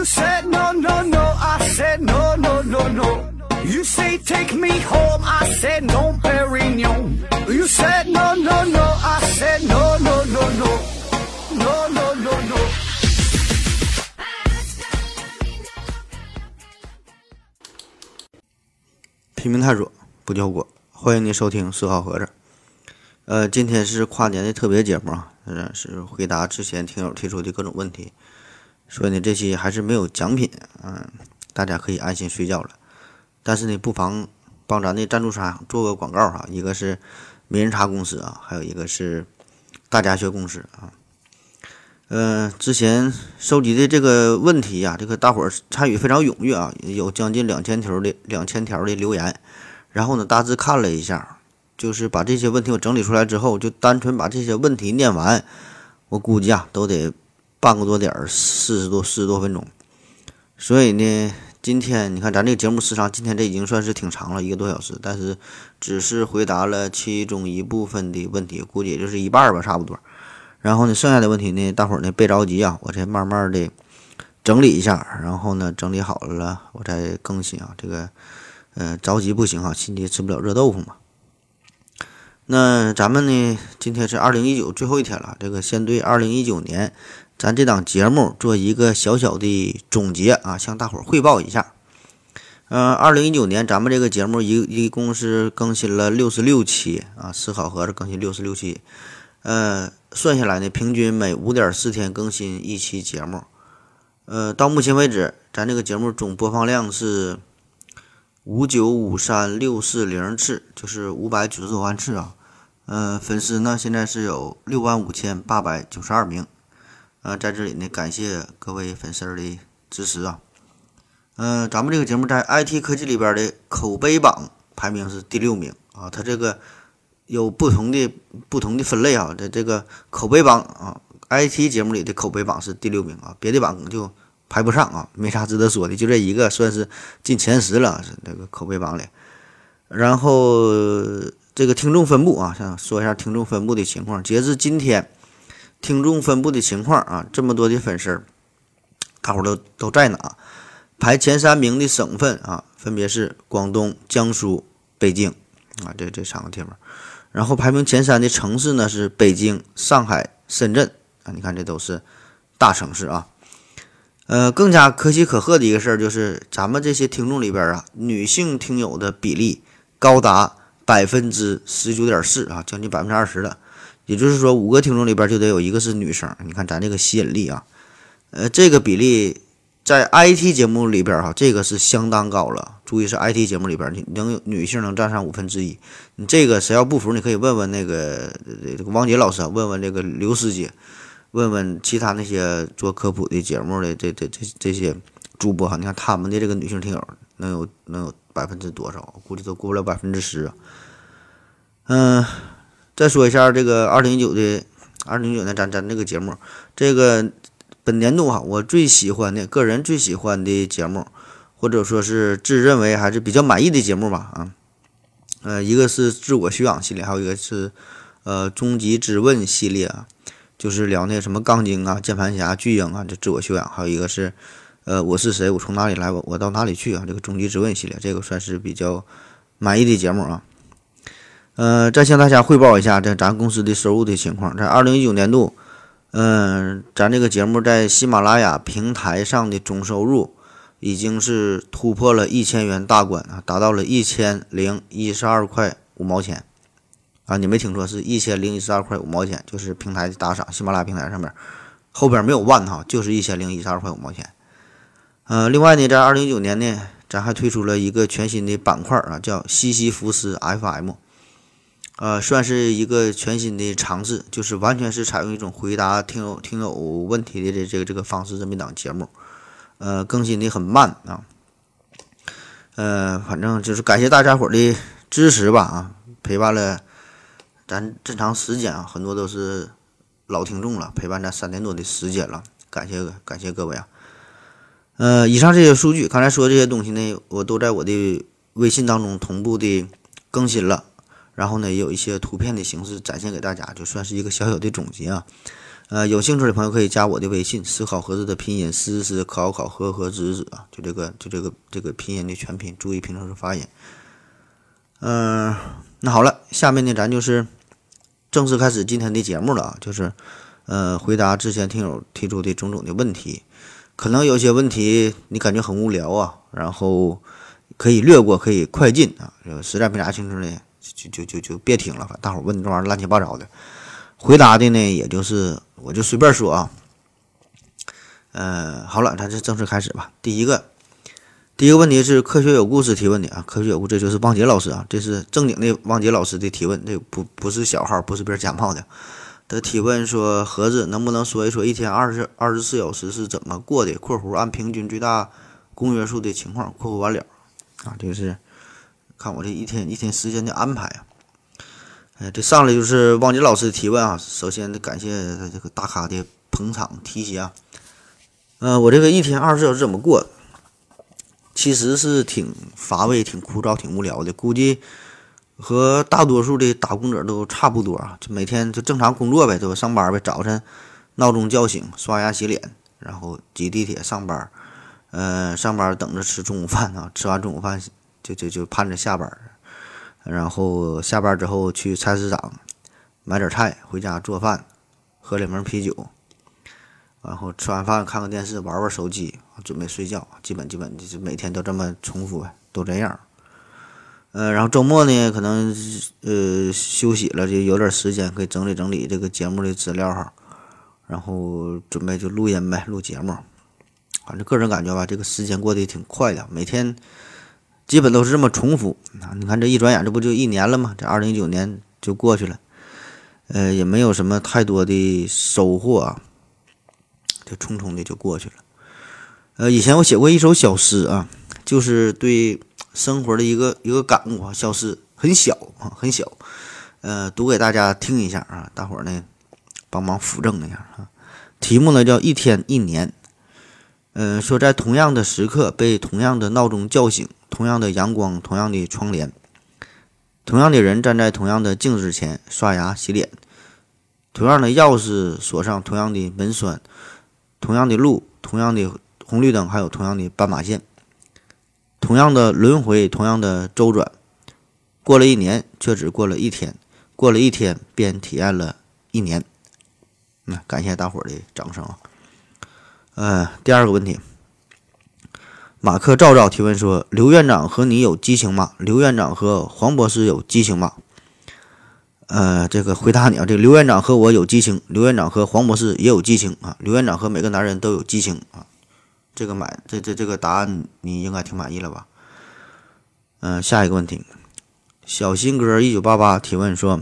You said no, no, no. I said no, no, no, no. You say take me home. I said no, Perignon. You said no, no, no. I said no, no, no, no. No, no, no, no. 拼命探索，不叫过。欢迎您收听四号盒子。呃，今天是跨年的特别节目啊，呃，是回答之前听友提出的各种问题。所以呢，这期还是没有奖品，嗯，大家可以安心睡觉了。但是呢，不妨帮咱的赞助商做个广告哈，一个是名人茶公司啊，还有一个是大家学公司啊。呃，之前收集的这个问题呀，这个大伙儿参与非常踊跃啊，有将近两千条的两千条的留言。然后呢，大致看了一下，就是把这些问题我整理出来之后，就单纯把这些问题念完，我估计啊，都得半个多点儿，四十多四十多分钟。所以呢，今天你看咱这个节目时长，今天这已经算是挺长了，一个多小时，但是只是回答了其中一部分的问题，估计也就是一半儿吧，差不多。然后呢，剩下的问题呢，大伙儿呢别着急啊，我再慢慢的整理一下，然后呢整理好了，我再更新啊。这个，呃，着急不行啊，心急吃不了热豆腐嘛。那咱们呢，今天是二零一九最后一天了，这个先对二零一九年咱这档节目做一个小小的总结啊，向大伙儿汇报一下。嗯，二零一九年咱们这个节目一一共是更新了六十六期啊，思考盒子更新六十六期，呃，算下来呢，平均每五点四天更新一期节目。呃，到目前为止，咱这个节目总播放量是五九五三六四零次，就是五百九十多万次啊。呃，粉丝呢现在是有六万五千八百九十二名。呃，在这里呢，感谢各位粉丝的支持啊。嗯、咱们这个节目在 IT 科技里边的口碑榜排名是第六名啊，它这个有不同的不同的分类啊，在这个口碑榜啊，IT 节目里的口碑榜是第六名啊，别的榜就排不上啊，没啥值得说的，就这一个算是进前十了，是这个口碑榜里。然后这个听众分布啊，想说一下听众分布的情况，截至今天，听众分布的情况啊，这么多的粉丝，大伙儿都都在哪？排前三名的省份啊，分别是广东、江苏、北京啊，这这三个地方。然后排名前三的城市呢是北京、上海、深圳啊，你看这都是大城市啊。呃，更加可喜可贺的一个事儿就是，咱们这些听众里边啊，女性听友的比例高达百分之十九点四啊，将近百分之二十了。也就是说，五个听众里边就得有一个是女生。你看咱这个吸引力啊，呃，这个比例。在 IT 节目里边哈，这个是相当高了。注意是 IT 节目里边，你能有女性能占上五分之一。你这个谁要不服，你可以问问那个这个王杰老师，问问这个刘师姐，问问其他那些做科普的节目的这这这这些主播哈。你看他们的这个女性听友能有能有百分之多少？估计都过不了百分之十。嗯，再说一下这个二零一九的二零一九年咱咱这个节目，这个。本年度哈，我最喜欢的个人最喜欢的节目，或者说是自认为还是比较满意的节目吧啊，呃，一个是自我修养系列，还有一个是呃终极之问系列啊，就是聊那什么杠精啊、键盘侠、巨婴啊，这自我修养，还有一个是呃我是谁，我从哪里来，我我到哪里去啊，这个终极之问系列，这个算是比较满意的节目啊。呃，再向大家汇报一下这咱公司的收入的情况，在二零一九年度。嗯，咱这个节目在喜马拉雅平台上的总收入已经是突破了一千元大关啊，达到了一千零一十二块五毛钱啊！你没听错，是一千零一十二块五毛钱，就是平台的打赏，喜马拉雅平台上面后边没有万哈，就是一千零一十二块五毛钱。呃，另外呢，在二零一九年呢，咱还推出了一个全新的板块啊，叫西西弗斯 FM。呃，算是一个全新的尝试，就是完全是采用一种回答听友听友问题的这这个这个方式这么一档节目，呃，更新的很慢啊，呃，反正就是感谢大家伙的支持吧啊，陪伴了咱这长时间啊，很多都是老听众了，陪伴咱三年多的时间了，感谢感谢各位啊，呃，以上这些数据，刚才说这些东西呢，我都在我的微信当中同步的更新了。然后呢，也有一些图片的形式展现给大家，就算是一个小小的总结啊。呃，有兴趣的朋友可以加我的微信“思考盒子”的拼音“思思考考和和子子”啊，就这个就这个这个拼音的全拼，注意平常时发音。嗯，那好了，下面呢，咱就是正式开始今天的节目了啊，就是呃，回答之前听友提出的种种的问题。可能有些问题你感觉很无聊啊，然后可以略过，可以快进啊，实在没啥兴趣呢，就就就就别听了。大伙儿问这玩意儿乱七八糟的，回答的呢，也就是我就随便说啊。呃，好了，咱这正式开始吧。第一个。第一个问题是科学有故事提问的啊，科学有故这就是汪杰老师啊，这是正经的汪杰老师的提问，这不不是小号，不是别人假冒的。他提问说：盒子能不能说一说一天二十二十四小时是怎么过的？（括弧按平均最大公约数的情况）（括弧完了）啊，就是看我这一天一天时间的安排啊。哎，这上来就是汪杰老师的提问啊。首先得感谢他这个大咖的捧场提携啊。呃，我这个一天二十四小时怎么过？其实是挺乏味、挺枯燥、挺无聊的，估计和大多数的打工者都差不多啊。就每天就正常工作呗，对吧？上班呗，早晨闹钟叫醒，刷牙洗脸，然后挤地铁上班。呃，上班等着吃中午饭啊，吃完中午饭就就就盼着下班。然后下班之后去菜市场买点菜，回家做饭，喝两瓶啤酒。然后吃完饭看看电视，玩玩手机，准备睡觉。基本基本就是每天都这么重复呗，都这样。呃，然后周末呢，可能呃休息了，就有点时间可以整理整理这个节目的资料哈。然后准备就录音呗，录节目。反正个人感觉吧，这个时间过得挺快的，每天基本都是这么重复。啊，你看这一转眼，这不就一年了吗？这二零一九年就过去了，呃，也没有什么太多的收获啊。就匆匆的就过去了。呃，以前我写过一首小诗啊，就是对生活的一个一个感悟啊。小诗很小啊，很小。呃，读给大家听一下啊，大伙儿呢帮忙辅正一下啊。题目呢叫一天一年。嗯，说在同样的时刻被同样的闹钟叫醒，同样的阳光，同样的窗帘，同样的人站在同样的镜子前刷牙洗脸，同样的钥匙锁上同样的门栓。同样的路，同样的红绿灯，还有同样的斑马线，同样的轮回，同样的周转，过了一年，却只过了一天，过了一天，便体验了一年。那感谢大伙儿的掌声啊！呃，第二个问题，马克赵赵提问说：刘院长和你有激情吗？刘院长和黄博士有激情吗？呃，这个回答你啊，这个刘院长和我有激情，刘院长和黄博士也有激情啊，刘院长和每个男人都有激情啊，这个满这这这个答案你应该挺满意了吧？嗯，下一个问题，小新哥一九八八提问说，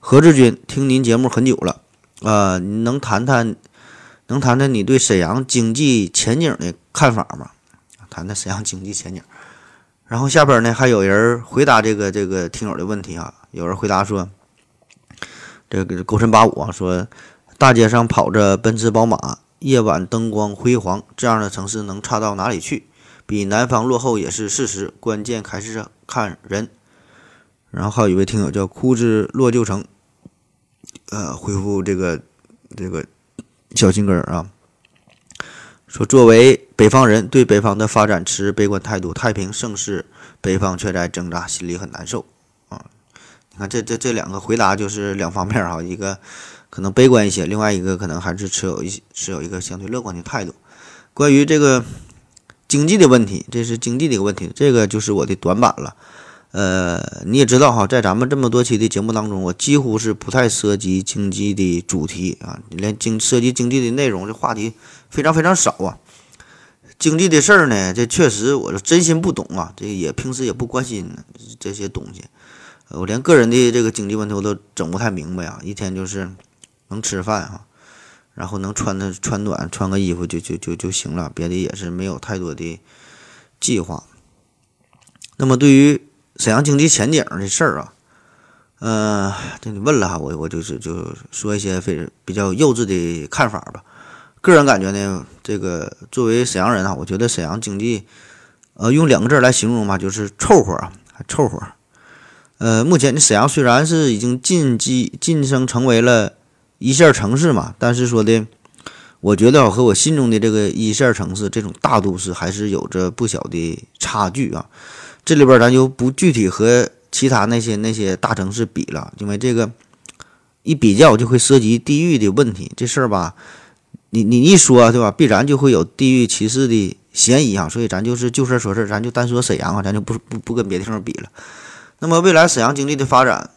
何志军听您节目很久了，啊，能谈谈能谈谈你对沈阳经济前景的看法吗？谈谈沈阳经济前景。然后下边呢还有人回答这个这个听友的问题啊，有人回答说。这个勾陈八五啊说，大街上跑着奔驰宝马，夜晚灯光辉煌，这样的城市能差到哪里去？比南方落后也是事实，关键还是看人。然后还有一位听友叫枯枝落旧城，呃，回复这个这个小心根儿啊，说作为北方人，对北方的发展持悲观态度，太平盛世，北方却在挣扎，心里很难受啊。你看，这这这两个回答就是两方面哈，一个可能悲观一些，另外一个可能还是持有一些持有一个相对乐观的态度。关于这个经济的问题，这是经济的一个问题，这个就是我的短板了。呃，你也知道哈，在咱们这么多期的节目当中，我几乎是不太涉及经济的主题啊，连经涉及经济的内容这话题非常非常少啊。经济的事儿呢，这确实我是真心不懂啊，这也平时也不关心这些东西。我连个人的这个经济问题我都整不太明白啊！一天就是能吃饭哈，然后能穿的穿暖，穿个衣服就就就就行了，别的也是没有太多的计划。那么对于沈阳经济前景的事儿啊，呃，这你问了哈，我我就是就说一些非比较幼稚的看法吧。个人感觉呢，这个作为沈阳人啊，我觉得沈阳经济，呃，用两个字来形容吧，就是凑合啊，凑合。呃，目前的沈阳虽然是已经晋级晋升成为了一线城市嘛，但是说的，我觉得和我心中的这个一线城市这种大都市还是有着不小的差距啊。这里边咱就不具体和其他那些那些大城市比了，因为这个一比较就会涉及地域的问题，这事儿吧，你你一说对吧，必然就会有地域歧视的嫌疑啊。所以咱就是就事说事，咱就单说沈阳啊，咱就不不不跟别的地方比了。那么未来沈阳经济的发展。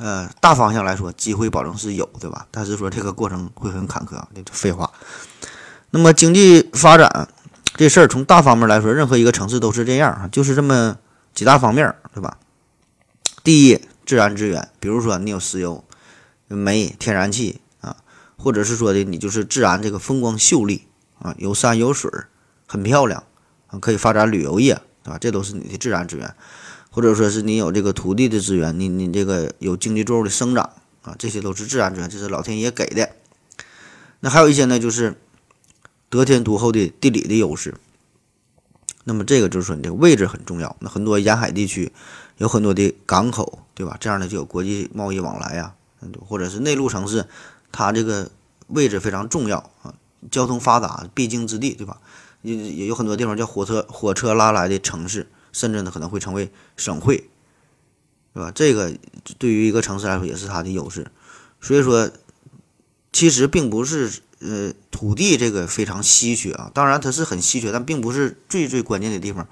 呃，大方向来说，机会保证是有，对吧？但是说这个过程会很坎坷，这废话。那么经济发展这事儿，从大方面来说，任何一个城市都是这样啊，就是这么几大方面，对吧？第一，自然资源，比如说你有石油、煤、天然气啊，或者是说的你就是自然这个风光秀丽啊，有山有水，很漂亮啊，可以发展旅游业，对吧？这都是你的自然资源。或者说是你有这个土地的资源，你你这个有经济作物的生长啊，这些都是自然资源，这是老天爷给的。那还有一些呢，就是得天独厚的地理的优势。那么这个就是说你这个位置很重要。那很多沿海地区有很多的港口，对吧？这样的就有国际贸易往来呀。或者是内陆城市，它这个位置非常重要啊，交通发达，必经之地，对吧？也也有很多地方叫火车火车拉来的城市。甚至呢可能会成为省会，是吧？这个对于一个城市来说也是它的优势。所以说，其实并不是呃土地这个非常稀缺啊，当然它是很稀缺，但并不是最最关键的地方。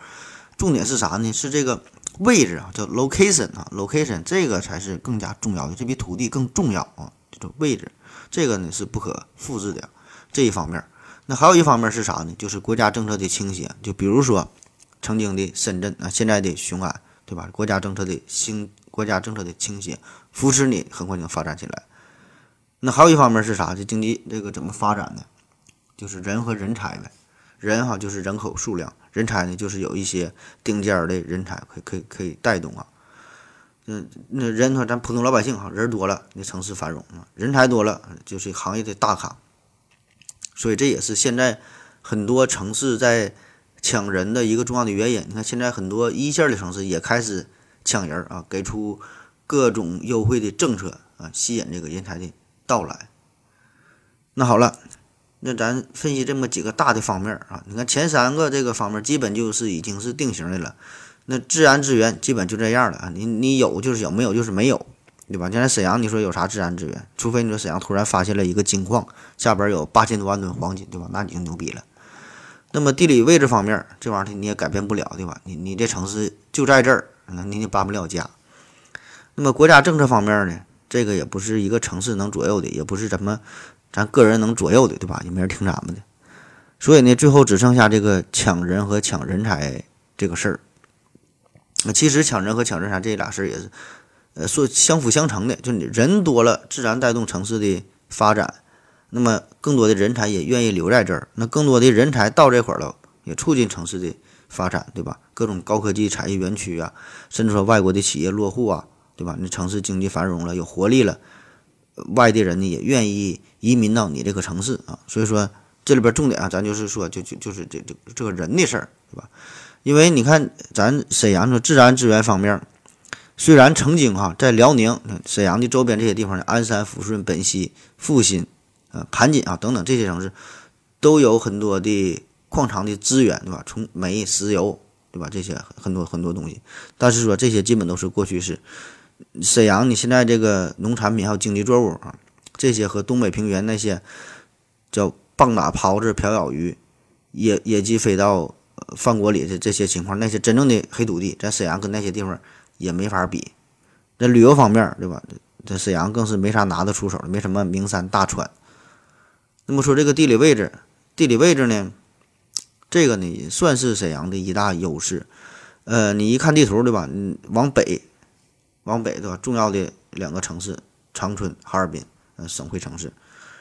重点是啥呢？是这个位置啊，叫 location 啊，location 这个才是更加重要的，这比土地更重要啊。这种位置，这个呢是不可复制的这一方面。那还有一方面是啥呢？就是国家政策的倾斜，就比如说。曾经的深圳啊，现在的雄安，对吧？国家政策的兴，国家政策的倾斜，扶持你很快就发展起来。那还有一方面是啥？这经济这个怎么发展呢？就是人和人才呗。人哈就是人口数量，人才呢就是有一些顶尖的人才可以可以可以带动啊。嗯，那人说咱普通老百姓哈，人多了，那城市繁荣啊；人才多了，就是行业的大咖。所以这也是现在很多城市在。抢人的一个重要的原因，你看现在很多一线的城市也开始抢人啊，给出各种优惠的政策啊，吸引这个人才的到来。那好了，那咱分析这么几个大的方面啊，你看前三个这个方面基本就是已经是定型的了。那自然资源基本就这样了啊，你你有就是有，没有就是没有，对吧？现在沈阳你说有啥自然资源？除非你说沈阳突然发现了一个金矿，下边有八千多万吨黄金，对吧？那你就牛逼了。那么地理位置方面，这玩意儿你也改变不了，对吧？你你这城市就在这儿，那你也搬不了家。那么国家政策方面呢，这个也不是一个城市能左右的，也不是咱们咱个人能左右的，对吧？也没人听咱们的。所以呢，最后只剩下这个抢人和抢人才这个事儿。那其实抢人和抢人才这俩事儿也是，呃，说相辅相成的，就你人多了，自然带动城市的发展。那么，更多的人才也愿意留在这儿。那更多的人才到这块儿了，也促进城市的发展，对吧？各种高科技产业园区啊，甚至说外国的企业落户啊，对吧？你城市经济繁荣了，有活力了，外地人呢也愿意移民到你这个城市啊。所以说，这里边重点啊，咱就是说，就就就是这这这个人的事儿，对吧？因为你看，咱沈阳的自然资源方面，虽然曾经哈在辽宁、沈阳的周边这些地方，鞍山、抚顺、本溪、阜新。盘锦啊，等等这些城市都有很多的矿藏的资源，对吧？从煤、石油，对吧？这些很多很多东西，但是说这些基本都是过去式。沈阳，你现在这个农产品还有经济作物啊，这些和东北平原那些叫棒打狍子、瓢舀鱼、野野鸡飞到饭锅里的这些情况，那些真正的黑土地，在沈阳跟那些地方也没法比。在旅游方面，对吧？在沈阳更是没啥拿得出手的，没什么名山大川。那么说这个地理位置，地理位置呢，这个呢算是沈阳的一大优势。呃，你一看地图，对吧？你往北，往北对吧？重要的两个城市，长春、哈尔滨，呃，省会城市。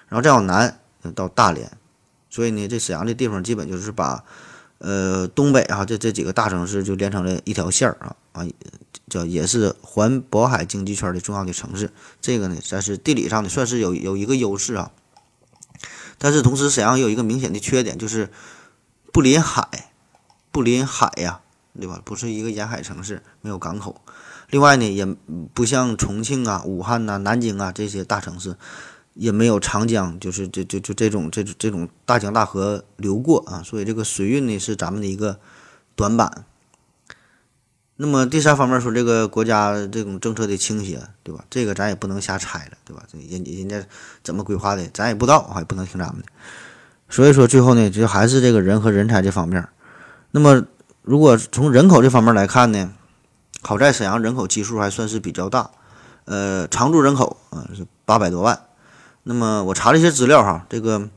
然后再往南到大连，所以呢，这沈阳这地方基本就是把，呃，东北啊这这几个大城市就连成了一条线儿啊啊，叫也是环渤海经济圈的重要的城市。这个呢，算是地理上的算是有有一个优势啊。但是同时，沈阳有一个明显的缺点，就是不临海，不临海呀，对吧？不是一个沿海城市，没有港口。另外呢，也不像重庆啊、武汉呐、南京啊这些大城市，也没有长江，就是这就就这种这这种大江大河流过啊，所以这个水运呢是咱们的一个短板。那么第三方面说，这个国家这种政策的倾斜，对吧？这个咱也不能瞎猜了，对吧？这人人家怎么规划的，咱也不知道啊，也不能听咱们的。所以说最后呢，就还是这个人和人才这方面。那么如果从人口这方面来看呢，好在沈阳人口基数还算是比较大，呃，常住人口啊是八百多万。那么我查了一些资料哈，这个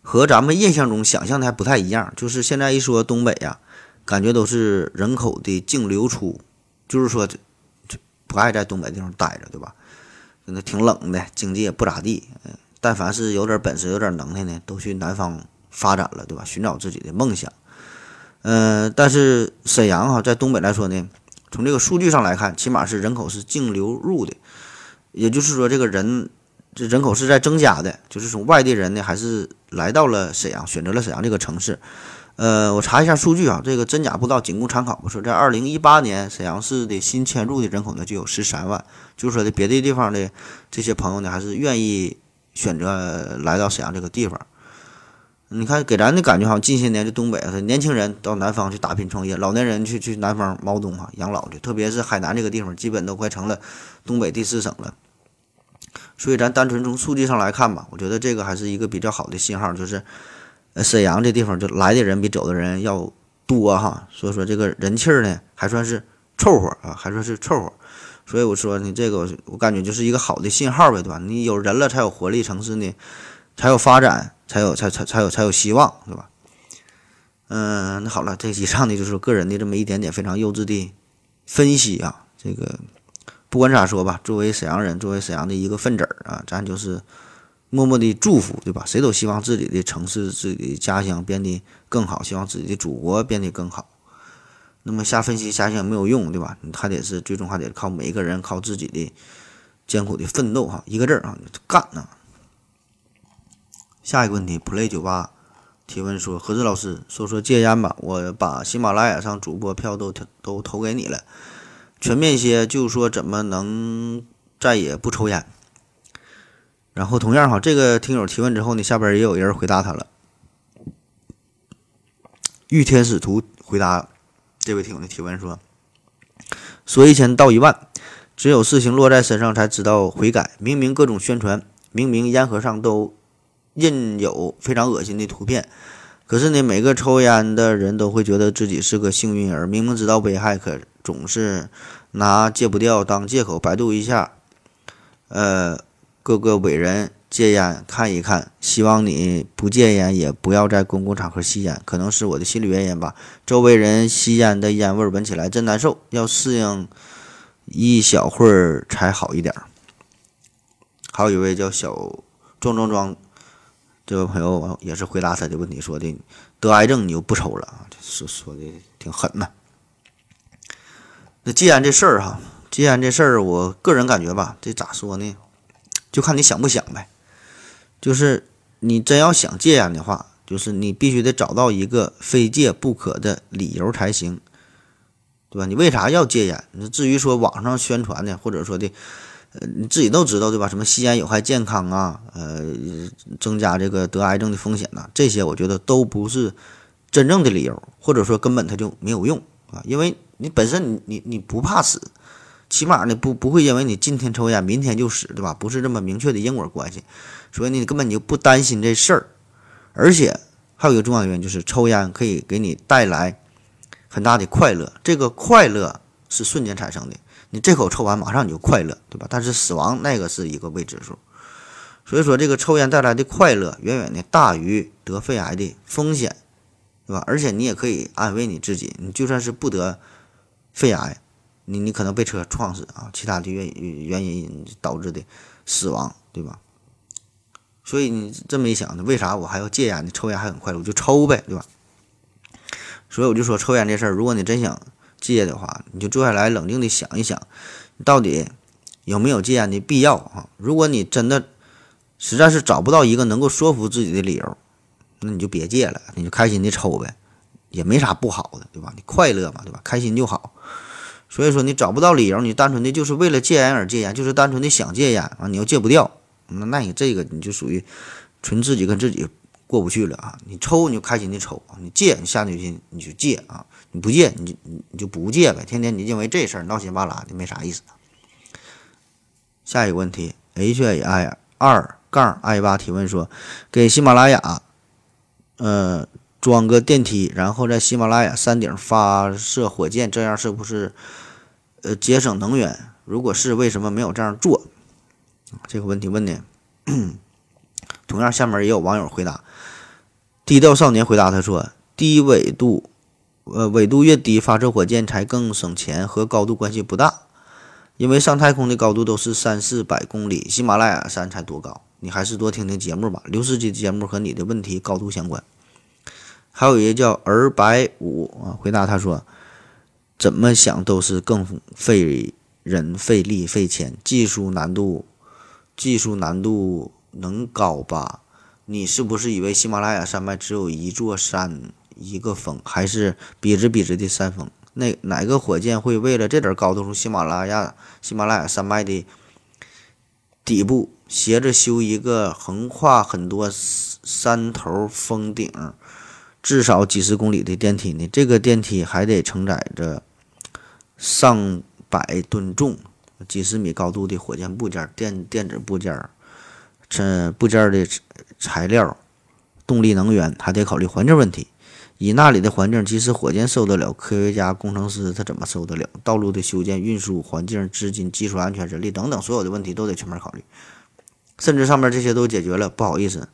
和咱们印象中想象的还不太一样。就是现在一说东北呀，感觉都是人口的净流出，就是说这这不爱在东北地方待着，对吧？那挺冷的，经济也不咋地。但凡是有点本事、有点能耐呢，都去南方发展了，对吧？寻找自己的梦想。嗯，但是沈阳哈，在东北来说呢，从这个数据上来看，起码是人口是净流入的，也就是说，这个人。这人口是在增加的，就是从外地人呢，还是来到了沈阳，选择了沈阳这个城市。呃，我查一下数据啊，这个真假不知道，仅供参考。我说在二零一八年，沈阳市的新迁入的人口呢就有十三万，就是说的别的地方的这些朋友呢，还是愿意选择来到沈阳这个地方。你看，给咱的感觉好像近些年这东北啊，年轻人到南方去打拼创业，老年人去去南方毛东哈养老去，特别是海南这个地方，基本都快成了东北第四省了。所以咱单纯从数据上来看吧，我觉得这个还是一个比较好的信号，就是呃沈阳这地方就来的人比走的人要多哈，所以说这个人气儿呢还算是凑合啊，还算是凑合。所以我说你这个我感觉就是一个好的信号呗，对吧？你有人了才有活力，城市呢才有发展，才有才才才有才有希望，对吧？嗯，那好了，这以上呢就是个人的这么一点点非常幼稚的分析啊，这个。不管咋说吧，作为沈阳人，作为沈阳的一个分子儿啊，咱就是默默的祝福，对吧？谁都希望自己的城市、自己的家乡变得更好，希望自己的祖国变得更好。那么瞎分析瞎想没有用，对吧？你还得是最终还得靠每一个人，靠自己的艰苦的奋斗哈，一个字儿啊，干呐！下一个问题，play 酒吧提问说：何志老师，说说戒烟吧，我把喜马拉雅上主播票都都投给你了。全面些，就说怎么能再也不抽烟？然后同样哈，这个听友提问之后呢，下边也有人回答他了。御天使图回答这位听友的提问说：说一千道一万，只有事情落在身上才知道悔改。明明各种宣传，明明烟盒上都印有非常恶心的图片，可是呢，每个抽烟的人都会觉得自己是个幸运儿。明明知道危害，可总是拿戒不掉当借口。百度一下，呃，各个伟人戒烟看一看。希望你不戒烟，也不要在公共场合吸烟。可能是我的心理原因吧。周围人吸烟的烟味闻起来真难受，要适应一小会儿才好一点。还有一位叫小壮壮壮这位朋友也是回答他的问题，说的得癌症你就不抽了啊？说说的挺狠呐。那戒烟这事儿哈，戒烟这事儿，我个人感觉吧，这咋说呢？就看你想不想呗。就是你真要想戒烟的话，就是你必须得找到一个非戒不可的理由才行，对吧？你为啥要戒烟？那至于说网上宣传的，或者说的，呃，你自己都知道对吧？什么吸烟有害健康啊，呃，增加这个得癌症的风险呐，这些我觉得都不是真正的理由，或者说根本它就没有用啊，因为。你本身你你你不怕死，起码呢不不会因为你今天抽烟明天就死，对吧？不是这么明确的因果关系，所以你根本就不担心这事儿。而且还有一个重要原因就是抽烟可以给你带来很大的快乐，这个快乐是瞬间产生的，你这口抽完马上你就快乐，对吧？但是死亡那个是一个未知数，所以说这个抽烟带来的快乐远远的大于得肺癌的风险，对吧？而且你也可以安慰你自己，你就算是不得。肺癌，你你可能被车撞死啊，其他的原原因导致的死亡，对吧？所以你这么一想呢，为啥我还要戒烟呢？抽烟还很快乐，我就抽呗，对吧？所以我就说抽烟这事儿，如果你真想戒的话，你就坐下来冷静的想一想，你到底有没有戒烟的必要啊？如果你真的实在是找不到一个能够说服自己的理由，那你就别戒了，你就开心的抽呗。也没啥不好的，对吧？你快乐嘛，对吧？开心就好。所以说你找不到理由，你单纯的就是为了戒烟而戒烟，就是单纯的想戒烟啊，你又戒不掉那那你这个你就属于纯自己跟自己过不去了啊！你抽你就开心的抽，你戒你下决心你就戒啊！你不戒你就你就不戒呗，天天你因为这事儿闹心巴拉的没啥意思。下一个问题，H A I 二杠 I 八提问说，给喜马拉雅，呃。装个电梯，然后在喜马拉雅山顶发射火箭，这样是不是呃节省能源？如果是，为什么没有这样做？这个问题问的，同样下面也有网友回答。低调少年回答他说：低纬度，呃纬度越低，发射火箭才更省钱，和高度关系不大。因为上太空的高度都是三四百公里，喜马拉雅山才多高？你还是多听听节目吧。刘司机的节目和你的问题高度相关。还有一个叫儿白五啊，回答他说：“怎么想都是更费人、费力、费钱，技术难度，技术难度能高吧？你是不是以为喜马拉雅山脉只有一座山、一个峰，还是笔直笔直的山峰？那哪个火箭会为了这点高度从喜马拉雅喜马拉雅山脉的底部斜着修一个横跨很多山头峰顶？”至少几十公里的电梯呢？这个电梯还得承载着上百吨重、几十米高度的火箭部件、电电子部件、这部件的材料、动力能源，还得考虑环境问题。以那里的环境，即使火箭受得了，科学家、工程师他怎么受得了？道路的修建、运输、环境、资金、技术安全、人力等等所有的问题都得全面考虑。甚至上面这些都解决了，不好意思。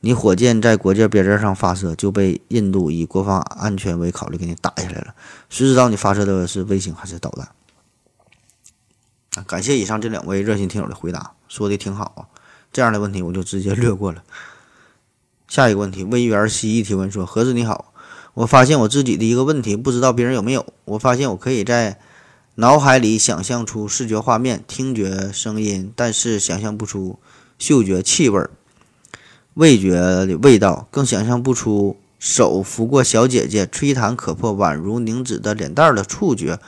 你火箭在国界边界上发射，就被印度以国防安全为考虑给你打下来了。谁知道你发射的是卫星还是导弹？感谢以上这两位热心听友的回答，说的挺好啊。这样的问题我就直接略过了。下一个问题，魏源蜥蜴提问说：“盒子你好，我发现我自己的一个问题，不知道别人有没有。我发现我可以在脑海里想象出视觉画面、听觉声音，但是想象不出嗅觉气味。”味觉的味道，更想象不出手拂过小姐姐吹弹可破、宛如凝脂的脸蛋的触觉，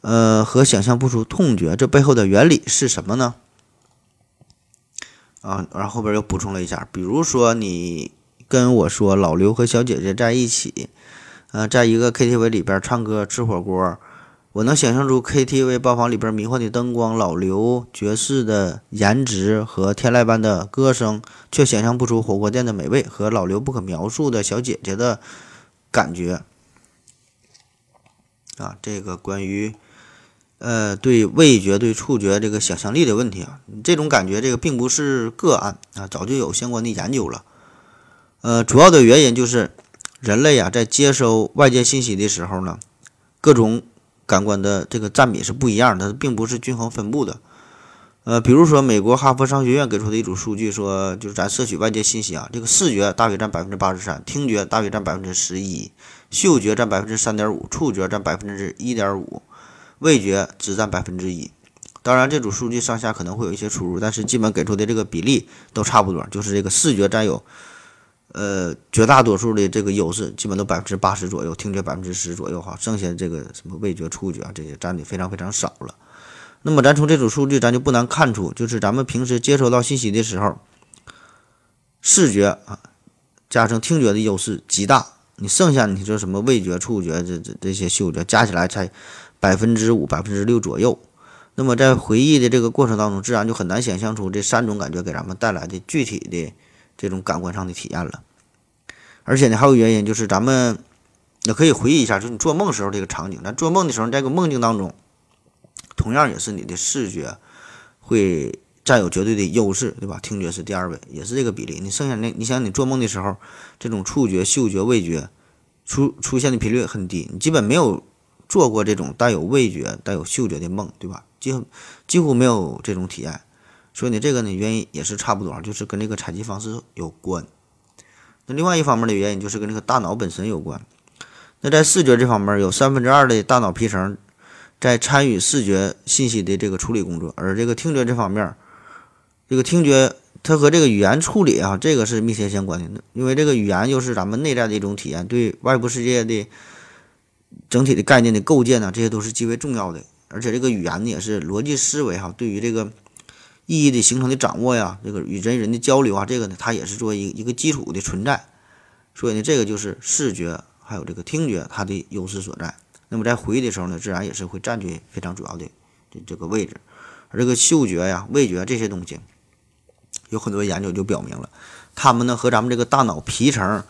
呃，和想象不出痛觉，这背后的原理是什么呢？啊，然后后边又补充了一下，比如说你跟我说老刘和小姐姐在一起，呃，在一个 KTV 里边唱歌吃火锅。我能想象出 KTV 包房里边迷幻的灯光、老刘绝世的颜值和天籁般的歌声，却想象不出火锅店的美味和老刘不可描述的小姐姐的感觉。啊，这个关于呃对味觉、对触觉这个想象力的问题啊，这种感觉这个并不是个案啊，早就有相关的研究了。呃，主要的原因就是人类啊在接收外界信息的时候呢，各种。感官的这个占比是不一样的，它并不是均衡分布的。呃，比如说美国哈佛商学院给出的一组数据说，就是咱摄取外界信息啊，这个视觉大约占百分之八十三，听觉大约占百分之十一，嗅觉占百分之三点五，触觉占百分之一点五，味觉只占百分之一。当然，这组数据上下可能会有一些出入，但是基本给出的这个比例都差不多，就是这个视觉占有。呃，绝大多数的这个优势基本都百分之八十左右，听觉百分之十左右哈，剩下这个什么味觉、触觉啊，这些占的非常非常少了。那么咱从这组数据，咱就不难看出，就是咱们平时接收到信息的时候，视觉啊加上听觉的优势极大，你剩下你说什么味觉、触觉这这这些嗅觉加起来才百分之五、百分之六左右。那么在回忆的这个过程当中，自然就很难想象出这三种感觉给咱们带来的具体的这种感官上的体验了。而且呢，还有原因，就是咱们也可以回忆一下，就是你做梦时候这个场景。咱做梦的时候，在这个梦境当中，同样也是你的视觉会占有绝对的优势，对吧？听觉是第二位，也是这个比例。你剩下那，你想你做梦的时候，这种触觉、嗅觉、味觉出出现的频率很低，你基本没有做过这种带有味觉、带有嗅觉的梦，对吧？几乎几乎没有这种体验。所以呢，这个呢原因也是差不多，就是跟这个采集方式有关。那另外一方面的原因就是跟这个大脑本身有关。那在视觉这方面，有三分之二的大脑皮层在参与视觉信息的这个处理工作，而这个听觉这方面，这个听觉它和这个语言处理啊，这个是密切相关的。因为这个语言又是咱们内在的一种体验，对外部世界的整体的概念的构建呢，这些都是极为重要的。而且这个语言呢，也是逻辑思维哈，对于这个意义的形成的掌握呀，这个与人与人的交流啊，这个呢，它也是作为一一个基础的存在。所以呢，这个就是视觉还有这个听觉它的优势所在。那么在回忆的时候呢，自然也是会占据非常主要的这这个位置。而这个嗅觉呀、味觉这些东西，有很多研究就表明了，它们呢和咱们这个大脑皮层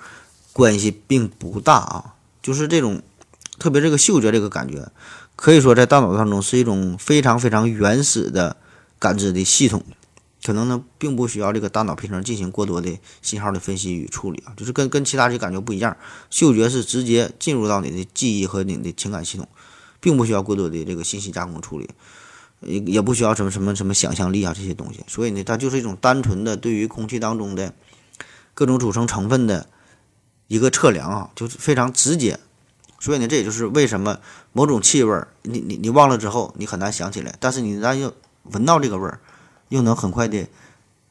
关系并不大啊。就是这种，特别这个嗅觉这个感觉，可以说在大脑当中是一种非常非常原始的感知的系统，可能呢并不需要这个大脑皮层进行过多的信号的分析与处理啊。就是跟跟其他的感觉不一样，嗅觉是直接进入到你的记忆和你的情感系统，并不需要过多的这个信息加工处理。也也不需要什么什么什么想象力啊这些东西，所以呢，它就是一种单纯的对于空气当中的各种组成成分的一个测量啊，就是非常直接。所以呢，这也就是为什么某种气味，你你你忘了之后，你很难想起来，但是你然又闻到这个味儿，又能很快的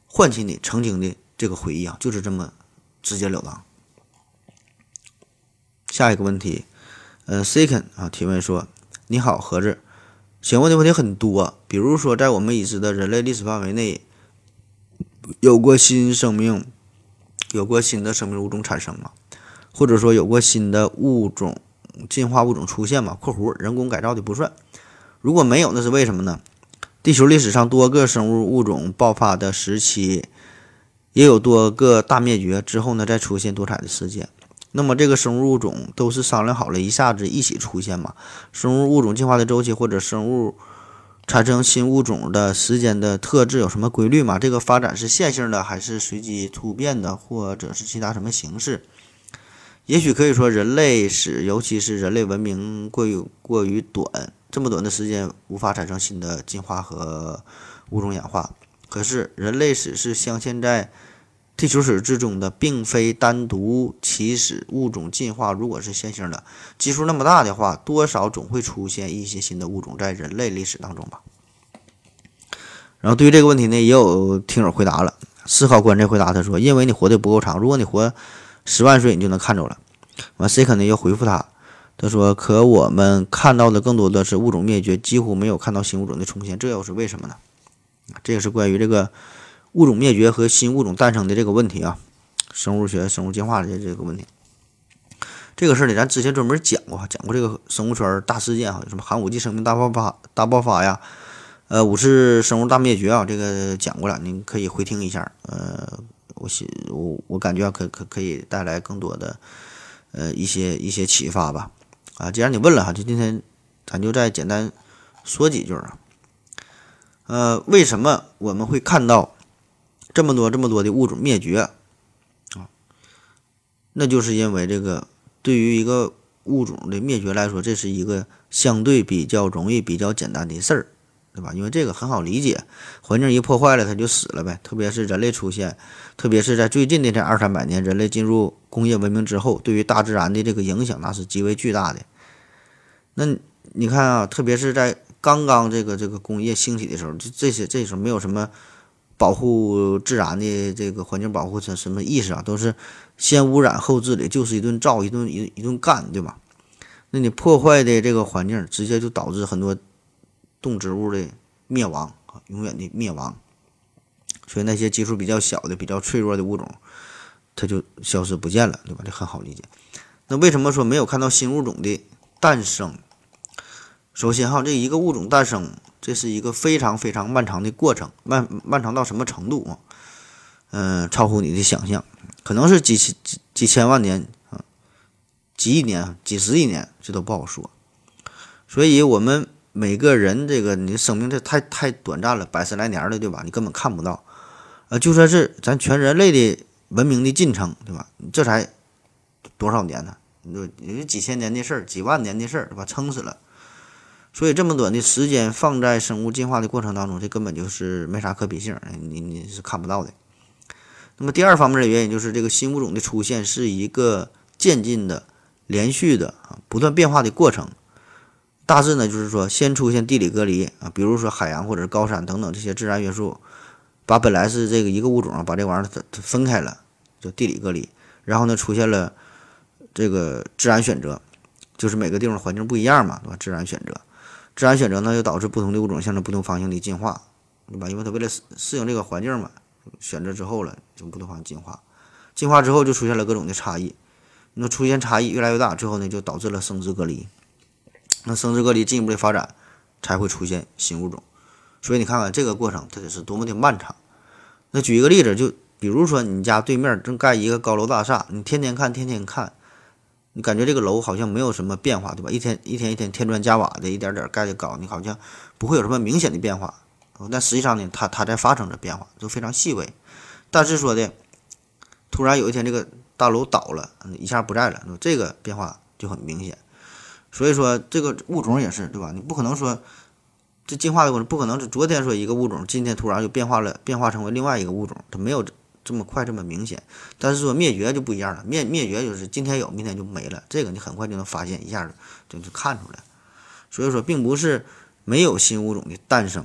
唤起你曾经的这个回忆啊，就是这么直截了当。下一个问题，呃，second 啊提问说：你好，何子。想问的问题很多，比如说，在我们已知的人类历史范围内，有过新生命，有过新的生命物种产生吗？或者说，有过新的物种进化物种出现吗？（括弧人工改造的不算）如果没有，那是为什么呢？地球历史上多个生物物种爆发的时期，也有多个大灭绝之后呢，再出现多彩的世界。那么这个生物物种都是商量好了一下子一起出现吗？生物物种进化的周期或者生物产生新物种的时间的特质有什么规律吗？这个发展是线性的还是随机突变的，或者是其他什么形式？也许可以说人类史，尤其是人类文明过于过于短，这么短的时间无法产生新的进化和物种演化。可是人类史是镶嵌在。地球史之中的并非单独起始物种进化，如果是线性的基数那么大的话，多少总会出现一些新的物种在人类历史当中吧。然后对于这个问题呢，也有听友回答了，思考观这回答他说：“因为你活得不够长，如果你活十万岁，你就能看着了。”完，C 肯定又回复他，他说：“可我们看到的更多的是物种灭绝，几乎没有看到新物种的出现，这又是为什么呢？”这个是关于这个。物种灭绝和新物种诞生的这个问题啊，生物学、生物进化的这个问题，这个事儿呢，咱之前专门讲过，讲过这个生物圈大事件啊，什么寒武纪生命大爆发、大爆发呀，呃，五次生物大灭绝啊，这个讲过了，您可以回听一下。呃，我希我我感觉可可可以带来更多的呃一些一些启发吧。啊，既然你问了哈，就今天咱就再简单说几句啊。呃，为什么我们会看到？这么多这么多的物种灭绝，啊，那就是因为这个对于一个物种的灭绝来说，这是一个相对比较容易、比较简单的事儿，对吧？因为这个很好理解，环境一破坏了，它就死了呗。特别是人类出现，特别是在最近的这二三百年，人类进入工业文明之后，对于大自然的这个影响那是极为巨大的。那你看啊，特别是在刚刚这个这个工业兴起的时候，这这些这时候没有什么。保护自然的这个环境保护什什么意识啊？都是先污染后治理，就是一顿造一顿一一顿干，对吧？那你破坏的这个环境，直接就导致很多动植物的灭亡啊，永远的灭亡。所以那些基数比较小的、比较脆弱的物种，它就消失不见了，对吧？这很好理解。那为什么说没有看到新物种的诞生？首先哈，这一个物种诞生。这是一个非常非常漫长的过程，漫漫长到什么程度啊？嗯，超乎你的想象，可能是几千几几千万年啊，几亿年、几十亿年，这都不好说。所以，我们每个人这个你生命这太太短暂了，百十来年了，对吧？你根本看不到。呃，就说是咱全人类的文明的进程，对吧？这才多少年呢？你说也就几千年的事儿，几万年的事儿，对吧？撑死了。所以这么短的时间放在生物进化的过程当中，这根本就是没啥可比性，你你是看不到的。那么第二方面的原因就是这个新物种的出现是一个渐进的、连续的啊不断变化的过程。大致呢就是说，先出现地理隔离啊，比如说海洋或者是高山等等这些自然元素，把本来是这个一个物种啊，把这玩意儿它分开了，叫地理隔离。然后呢出现了这个自然选择，就是每个地方环境不一样嘛，对吧？自然选择。自然选择呢，又导致不同的物种向着不同方向的进化，对吧？因为它为了适适应这个环境嘛，选择之后了，就不同方向进化，进化之后就出现了各种的差异。那出现差异越来越大，最后呢就导致了生殖隔离。那生殖隔离进一步的发展，才会出现新物种。所以你看看这个过程，它得是多么的漫长。那举一个例子，就比如说你家对面正盖一个高楼大厦，你天天看，天天看，你感觉这个楼好像没有什么变化，对吧？一天一天一天添砖加瓦的，一点点盖的高，你好像不会有什么明显的变化。但实际上呢，它它在发生着变化，就非常细微。但是说的，突然有一天这个大楼倒了，一下不在了，这个变化就很明显。所以说这个物种也是，对吧？你不可能说。这进化的过程不可能是昨天说一个物种，今天突然就变化了，变化成为另外一个物种，它没有这么快这么明显。但是说灭绝就不一样了，灭灭绝就是今天有，明天就没了，这个你很快就能发现，一下子就就看出来。所以说，并不是没有新物种的诞生，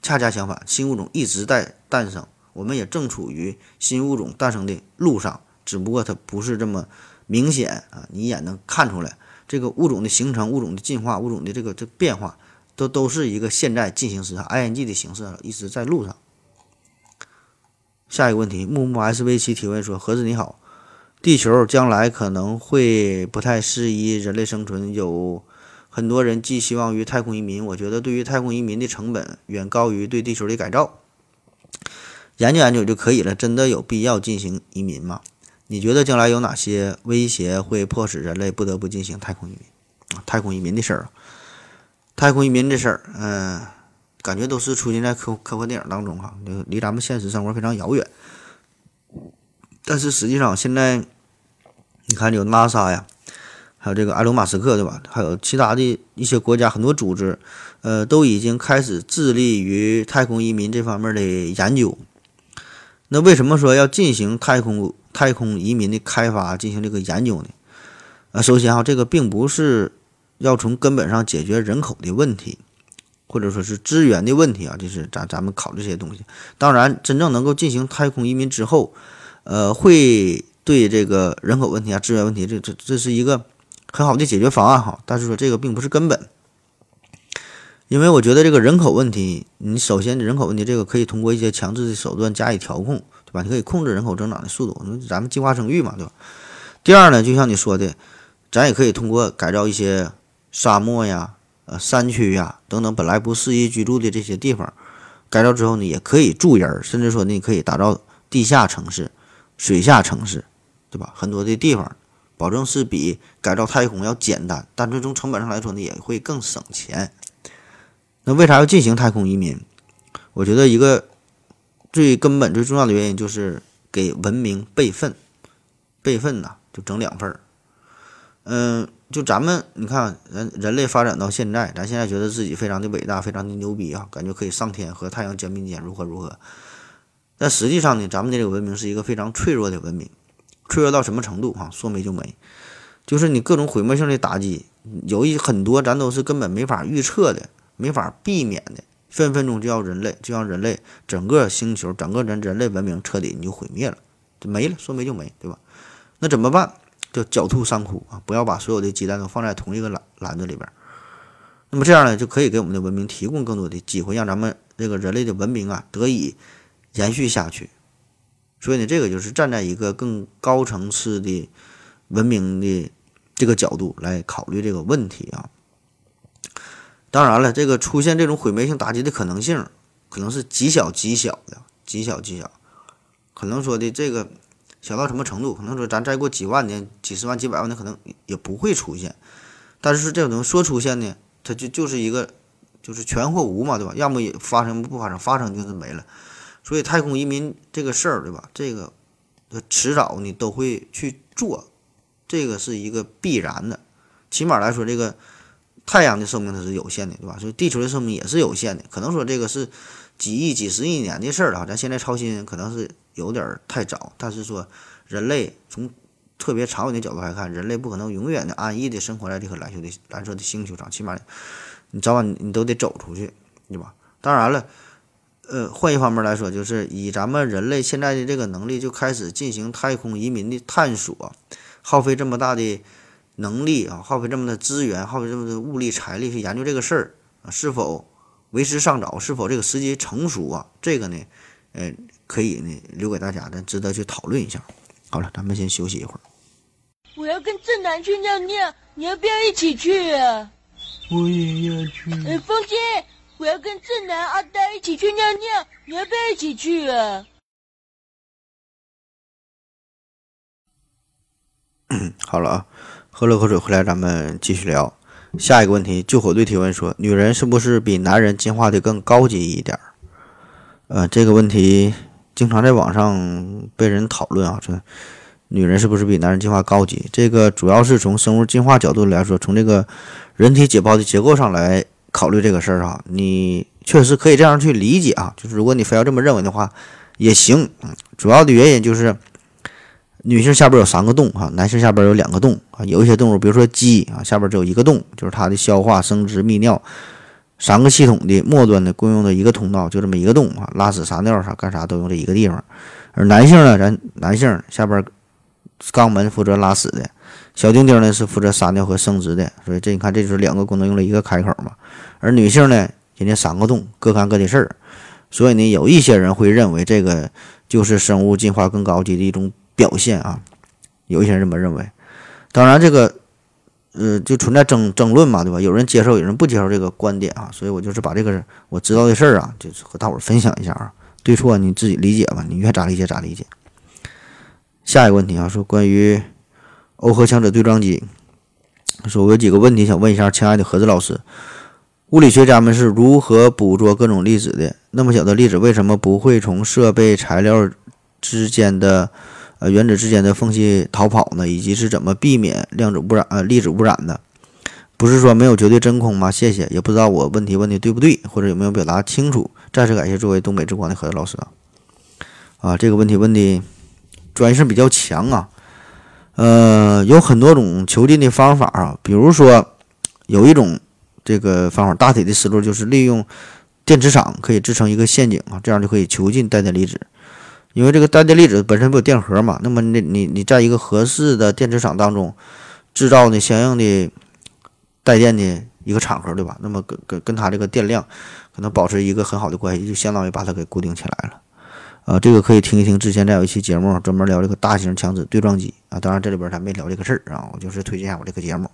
恰恰相反，新物种一直在诞生，我们也正处于新物种诞生的路上，只不过它不是这么明显啊，你一眼能看出来这个物种的形成、物种的进化、物种的这个这变化。都都是一个现在进行时，ing 的形式一直在路上。下一个问题，木木 SV 七提问说：盒子你好，地球将来可能会不太适宜人类生存，有很多人寄希望于太空移民。我觉得对于太空移民的成本远高于对地球的改造，研究研究就可以了。真的有必要进行移民吗？你觉得将来有哪些威胁会迫使人类不得不进行太空移民？啊，太空移民的事儿。太空移民这事儿，嗯，感觉都是出现在科科幻电影当中哈，就离咱们现实生活非常遥远。但是实际上，现在你看，有 NASA 呀，还有这个埃隆·马斯克，对吧？还有其他的一些国家，很多组织，呃，都已经开始致力于太空移民这方面的研究。那为什么说要进行太空太空移民的开发，进行这个研究呢？啊，首先哈，这个并不是。要从根本上解决人口的问题，或者说是资源的问题啊，就是咱咱们考虑这些东西。当然，真正能够进行太空移民之后，呃，会对这个人口问题啊、资源问题，这这这是一个很好的解决方案哈。但是说这个并不是根本，因为我觉得这个人口问题，你首先人口问题这个可以通过一些强制的手段加以调控，对吧？你可以控制人口增长的速度，咱们计划生育嘛，对吧？第二呢，就像你说的，咱也可以通过改造一些。沙漠呀，呃，山区呀，等等，本来不适宜居住的这些地方，改造之后呢，也可以住人，甚至说你可以打造地下城市、水下城市，对吧？很多的地方，保证是比改造太空要简单，但最终成本上来说呢，也会更省钱。那为啥要进行太空移民？我觉得一个最根本、最重要的原因就是给文明备份，备份呐，就整两份儿，嗯。就咱们，你看人人类发展到现在，咱现在觉得自己非常的伟大，非常的牛逼啊，感觉可以上天和太阳肩并肩，如何如何？但实际上呢，咱们的这个文明是一个非常脆弱的文明，脆弱到什么程度？哈，说没就没，就是你各种毁灭性的打击，有一很多咱都是根本没法预测的，没法避免的，分分钟就要人类，就让人类整个星球，整个人人类文明彻底你就毁灭了，就没了，说没就没，对吧？那怎么办？叫狡兔三窟啊！不要把所有的鸡蛋都放在同一个篮篮子里边。那么这样呢，就可以给我们的文明提供更多的机会，让咱们这个人类的文明啊得以延续下去。所以呢，这个就是站在一个更高层次的文明的这个角度来考虑这个问题啊。当然了，这个出现这种毁灭性打击的可能性，可能是极小极小的，极小极小，可能说的这个。小到什么程度？可能说咱再过几万年、几十万、几百万年，可能也不会出现。但是这种能说出现呢？它就就是一个，就是全或无嘛，对吧？要么也发生，不发生，发生就是没了。所以太空移民这个事儿，对吧？这个迟早你都会去做，这个是一个必然的。起码来说，这个太阳的寿命它是有限的，对吧？所以地球的寿命也是有限的。可能说这个是几亿、几十亿年的事儿了。咱现在操心，可能是。有点儿太早，但是说人类从特别长远的角度来看，人类不可能永远的安逸的生活在这颗蓝球的蓝色的星球上，起码你早晚你都得走出去，对吧？当然了，呃，换一方面来说，就是以咱们人类现在的这个能力，就开始进行太空移民的探索，耗费这么大的能力啊，耗费这么多资源，耗费这么多物力财力去研究这个事儿啊，是否为时尚早，是否这个时机成熟啊？这个呢，呃，可以呢留给大家，咱值得去讨论一下。好了，咱们先休息一会儿。我要跟正南去尿尿，你要不要一起去啊？我也要去。呃，风姐，我要跟正南、阿呆一起去尿尿，你要不要一起去啊？好了啊，喝了口水回来，咱们继续聊下一个问题。救火队提问说：女人是不是比男人进化的更高级一点？呃，这个问题经常在网上被人讨论啊，说女人是不是比男人进化高级？这个主要是从生物进化角度来说，从这个人体解剖的结构上来考虑这个事儿啊。你确实可以这样去理解啊，就是如果你非要这么认为的话，也行。主要的原因就是。女性下边有三个洞啊，男性下边有两个洞啊。有一些动物，比如说鸡啊，下边只有一个洞，就是它的消化、生殖、泌尿三个系统的末端的共用的一个通道，就这么一个洞啊。拉屎、撒尿啥干啥都用这一个地方。而男性呢，咱男性下边肛门负责拉屎的，小丁丁呢是负责撒尿和生殖的。所以这你看，这就是两个功能用了一个开口嘛。而女性呢，人家三个洞，各干各的事儿。所以呢，有一些人会认为这个就是生物进化更高级的一种。表现啊，有一些人这么认为，当然这个，呃，就存在争争论嘛，对吧？有人接受，有人不接受这个观点啊，所以我就是把这个我知道的事儿啊，就是和大伙儿分享一下啊，对错你自己理解吧，你愿咋理解咋理解。下一个问题啊，说关于欧和强者对撞机，说我有几个问题想问一下，亲爱的盒子老师，物理学家们是如何捕捉各种粒子的？那么小的粒子为什么不会从设备材料之间的？呃，原子之间的缝隙逃跑呢，以及是怎么避免量子污染、呃粒子污染的？不是说没有绝对真空吗？谢谢，也不知道我问题问的对不对，或者有没有表达清楚。再次感谢作为东北之光的何老师啊！啊，这个问题问的专业性比较强啊。呃，有很多种囚禁的方法啊，比如说有一种这个方法，大体的思路就是利用电磁场可以制成一个陷阱啊，这样就可以囚禁带电离子。因为这个带电粒子本身不有电荷嘛，那么你你你在一个合适的电磁场当中制造呢相应的带电的一个场合，对吧？那么跟跟跟它这个电量可能保持一个很好的关系，就相当于把它给固定起来了。啊，这个可以听一听之前在有一期节目专门聊这个大型强子对撞机啊，当然这里边咱没聊这个事儿啊，我就是推荐一下我这个节目。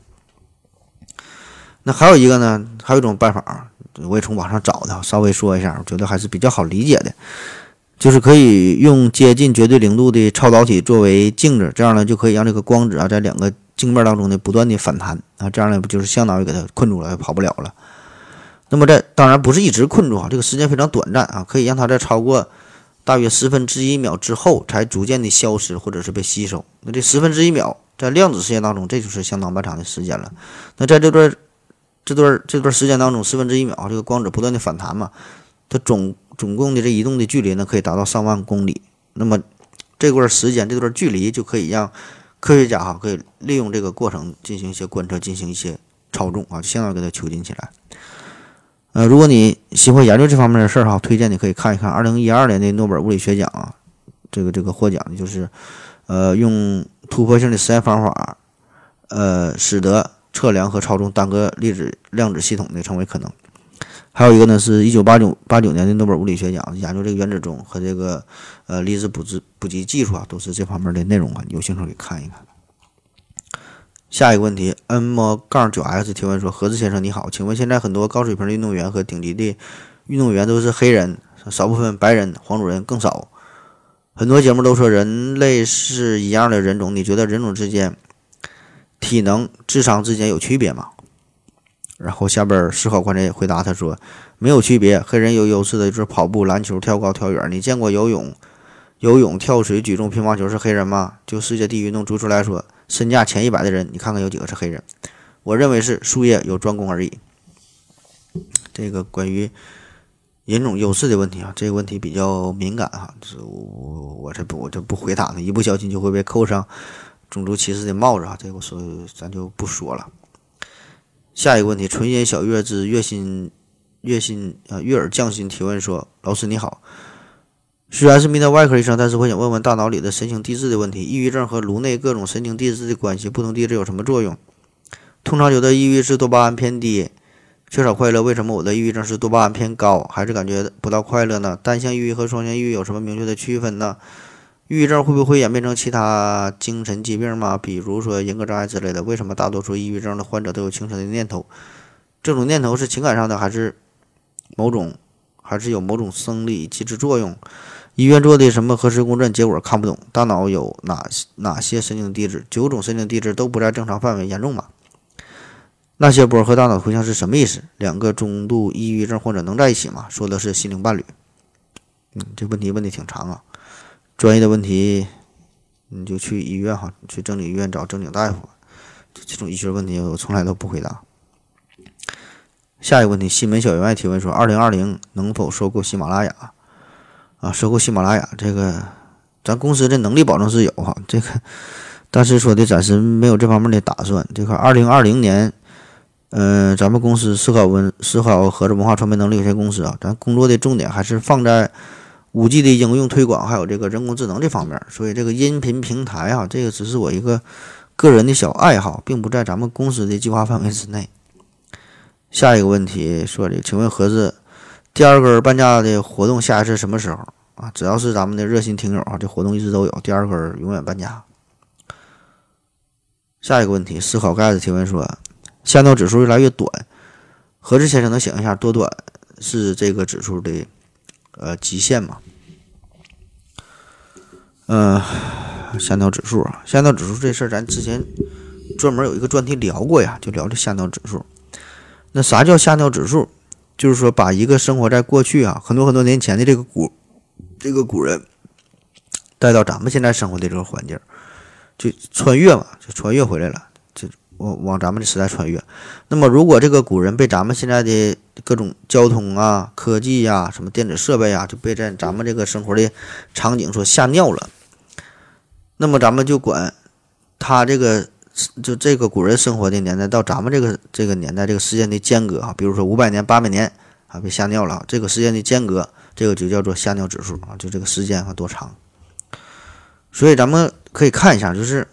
那还有一个呢，还有一种办法，我也从网上找的，稍微说一下，我觉得还是比较好理解的。就是可以用接近绝对零度的超导体作为镜子，这样呢就可以让这个光子啊在两个镜面当中呢不断的反弹啊，这样呢不就是相当于给它困住了，跑不了了。那么这当然不是一直困住啊，这个时间非常短暂啊，可以让它在超过大约十分之一秒之后才逐渐的消失或者是被吸收。那这十分之一秒在量子世界当中，这就是相当漫长的时间了。那在这段这段这段时间当中，十分之一秒这个光子不断的反弹嘛，它总。总共的这移动的距离呢，可以达到上万公里。那么这段时间、这段距离就可以让科学家哈，可以利用这个过程进行一些观测、进行一些操纵啊，就相当于给它囚禁起来。呃，如果你喜欢研究这方面的事儿哈，推荐你可以看一看二零一二年的诺贝尔物理学奖啊，这个这个获奖的就是呃，用突破性的实验方法，呃，使得测量和操纵单个粒子量子系统的成为可能。还有一个呢，是一九八九八九年的诺贝尔物理学奖，研究这个原子钟和这个呃粒子补制补给技术啊，都是这方面的内容啊。有兴趣可以看一看。下一个问题，n 么杠九 x 提问说：何子先生你好，请问现在很多高水平的运动员和顶级的运动员都是黑人，少部分白人、黄种人更少。很多节目都说人类是一样的人种，你觉得人种之间体能、智商之间有区别吗？然后下边思考观察回答他说：“没有区别，黑人有优势的就是跑步、篮球、跳高、跳远。你见过游泳、游泳、跳水、举重、乒乓球是黑人吗？就世界第一运动足球来说，身价前一百的人，你看看有几个是黑人？我认为是术业有专攻而已。这个关于人种优势的问题啊，这个问题比较敏感哈，是我我这不我这不回答了，一不小心就会被扣上种族歧视的帽子啊，这个所以咱就不说了。”下一个问题，纯音小月之月薪月薪啊，月耳降薪提问说：“老师你好，虽然是泌尿外科医生，但是我想问问大脑里的神经递质的问题。抑郁症和颅内各种神经递质的关系，不同递质有什么作用？通常觉得抑郁是多巴胺偏低，缺少快乐，为什么我的抑郁症是多巴胺偏高，还是感觉不到快乐呢？单向抑郁和双向抑郁有什么明确的区分呢？抑郁症会不会演变成其他精神疾病吗？比如说人格障碍之类的？为什么大多数抑郁症的患者都有轻生的念头？这种念头是情感上的，还是某种，还是有某种生理机制作用？医院做的什么核磁共振，结果看不懂。大脑有哪哪些神经递质？九种神经递质都不在正常范围，严重吗？那些波和大脑图像是什么意思？两个中度抑郁症患者能在一起吗？说的是心灵伴侣。嗯，这问题问的挺长啊。专业的问题，你就去医院哈，去正经医院找正经大夫。这种医学问题我从来都不回答。下一个问题，西门小员外提问说：二零二零能否收购喜马拉雅？啊，收购喜马拉雅这个，咱公司的能力保证是有哈，这个，但是说的暂时没有这方面的打算。这块二零二零年。嗯，咱们公司思考文思考合作文化传媒能力有限公司啊，咱工作的重点还是放在五 G 的应用推广，还有这个人工智能这方面。所以这个音频平台啊，这个只是我一个个人的小爱好，并不在咱们公司的计划范围之内。下一个问题说的，请问盒子第二根半价的活动下一次什么时候啊？只要是咱们的热心听友啊，这活动一直都有，第二根永远半价。下一个问题，思考盖子提问说。下尿指数越来越短，何志先生能想一下多短是这个指数的呃极限嘛？嗯，下尿指数啊，下尿指数这事儿咱之前专门有一个专题聊过呀，就聊这下尿指数。那啥叫下尿指数？就是说把一个生活在过去啊很多很多年前的这个古这个古人带到咱们现在生活的这个环境，就穿越嘛，就穿越回来了。往往咱们的时代穿越，那么如果这个古人被咱们现在的各种交通啊、科技呀、什么电子设备啊，就被在咱们这个生活的场景所吓尿了，那么咱们就管他这个就这个古人生活的年代到咱们这个这个年代这个时间的间隔啊，比如说五百年、八百年啊，被吓尿了，这个时间的间隔，这个就叫做吓尿指数啊，就这个时间啊多长。所以咱们可以看一下，就是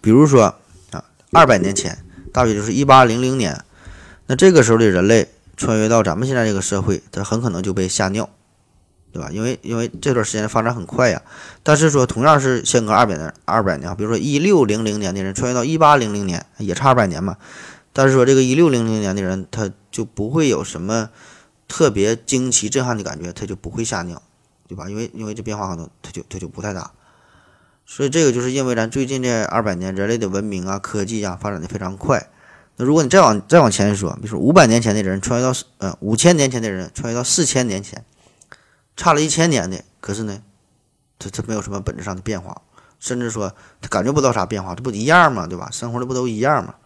比如说。二百年前，大约就是一八零零年，那这个时候的人类穿越到咱们现在这个社会，他很可能就被吓尿，对吧？因为因为这段时间发展很快呀。但是说同样是相隔二百年，二百年，比如说一六零零年的人穿越到一八零零年，也差二百年嘛。但是说这个一六零零年的人，他就不会有什么特别惊奇震撼的感觉，他就不会吓尿，对吧？因为因为这变化可能他就他就不太大。所以这个就是因为咱最近这二百年，人类的文明啊、科技啊发展的非常快。那如果你再往再往前说，比如说五百年前的人穿越到呃五千年前的人穿越到四千年前，差了一千年的，可是呢，他他没有什么本质上的变化，甚至说他感觉不到啥变化，这不一样吗？对吧？生活的不都一样吗？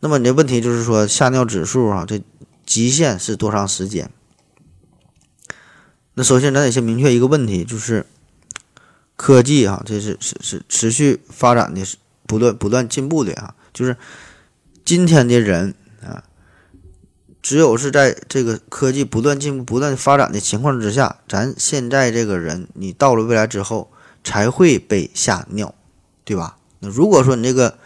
那么你的问题就是说，下尿指数啊，这极限是多长时间？那首先咱得先明确一个问题，就是。科技啊，这是是是持续发展的，是不断不断进步的啊。就是今天的人啊，只有是在这个科技不断进步、不断发展的情况之下，咱现在这个人，你到了未来之后才会被吓尿，对吧？那如果说你这个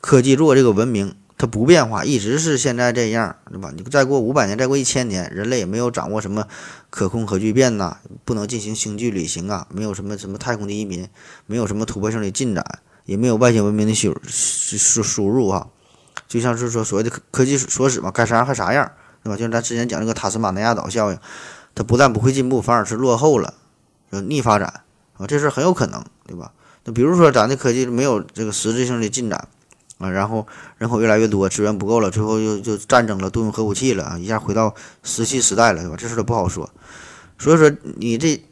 科技，如果这个文明，它不变化，一直是现在这样，对吧？你再过五百年，再过一千年，人类也没有掌握什么可控核聚变呐，不能进行星际旅行啊，没有什么什么太空的移民，没有什么突破性的进展，也没有外星文明的输输输入啊，就像是说所谓的科科技所使嘛，该啥样还啥样，对吧？就像咱之前讲这个塔斯马尼亚岛效应，它不但不会进步，反而是落后了，逆发展啊，这事很有可能，对吧？那比如说咱的科技没有这个实质性的进展。啊，然后人口越来越多，资源不够了，最后又就战争了，动用核武器了啊，一下回到石器时代了，对吧？这事都不好说。所以说，你这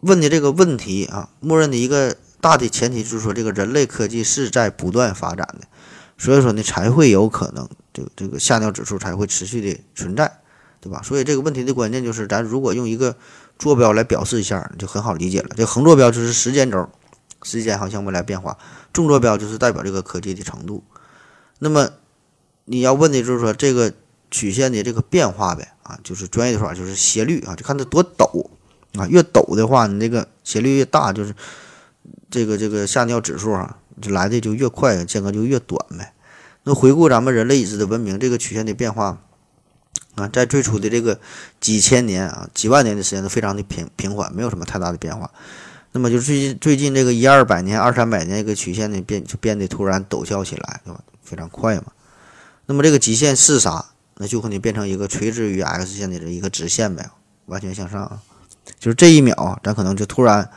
问的这个问题啊，默认的一个大的前提就是说，这个人类科技是在不断发展的，所以说呢，才会有可能这个这个下尿指数才会持续的存在，对吧？所以这个问题的关键就是，咱如果用一个坐标来表示一下，就很好理解了。这横坐标就是时间轴。时间航向未来变化，纵坐标就是代表这个科技的程度。那么你要问的就是说这个曲线的这个变化呗啊，就是专业的说法就是斜率啊，就看它多陡啊，越陡的话，你这个斜率越大，就是这个这个下尿指数啊，就来的就越快，间隔就越短呗。那回顾咱们人类已知的文明，这个曲线的变化啊，在最初的这个几千年啊、几万年的时间都非常的平平缓，没有什么太大的变化。那么就最近最近这个一二百年、二三百年，这个曲线呢变就变得突然陡峭起来，对吧？非常快嘛。那么这个极限是啥？那就可能变成一个垂直于 x 线的这一个直线呗，完全向上。就是这一秒，咱可能就突然，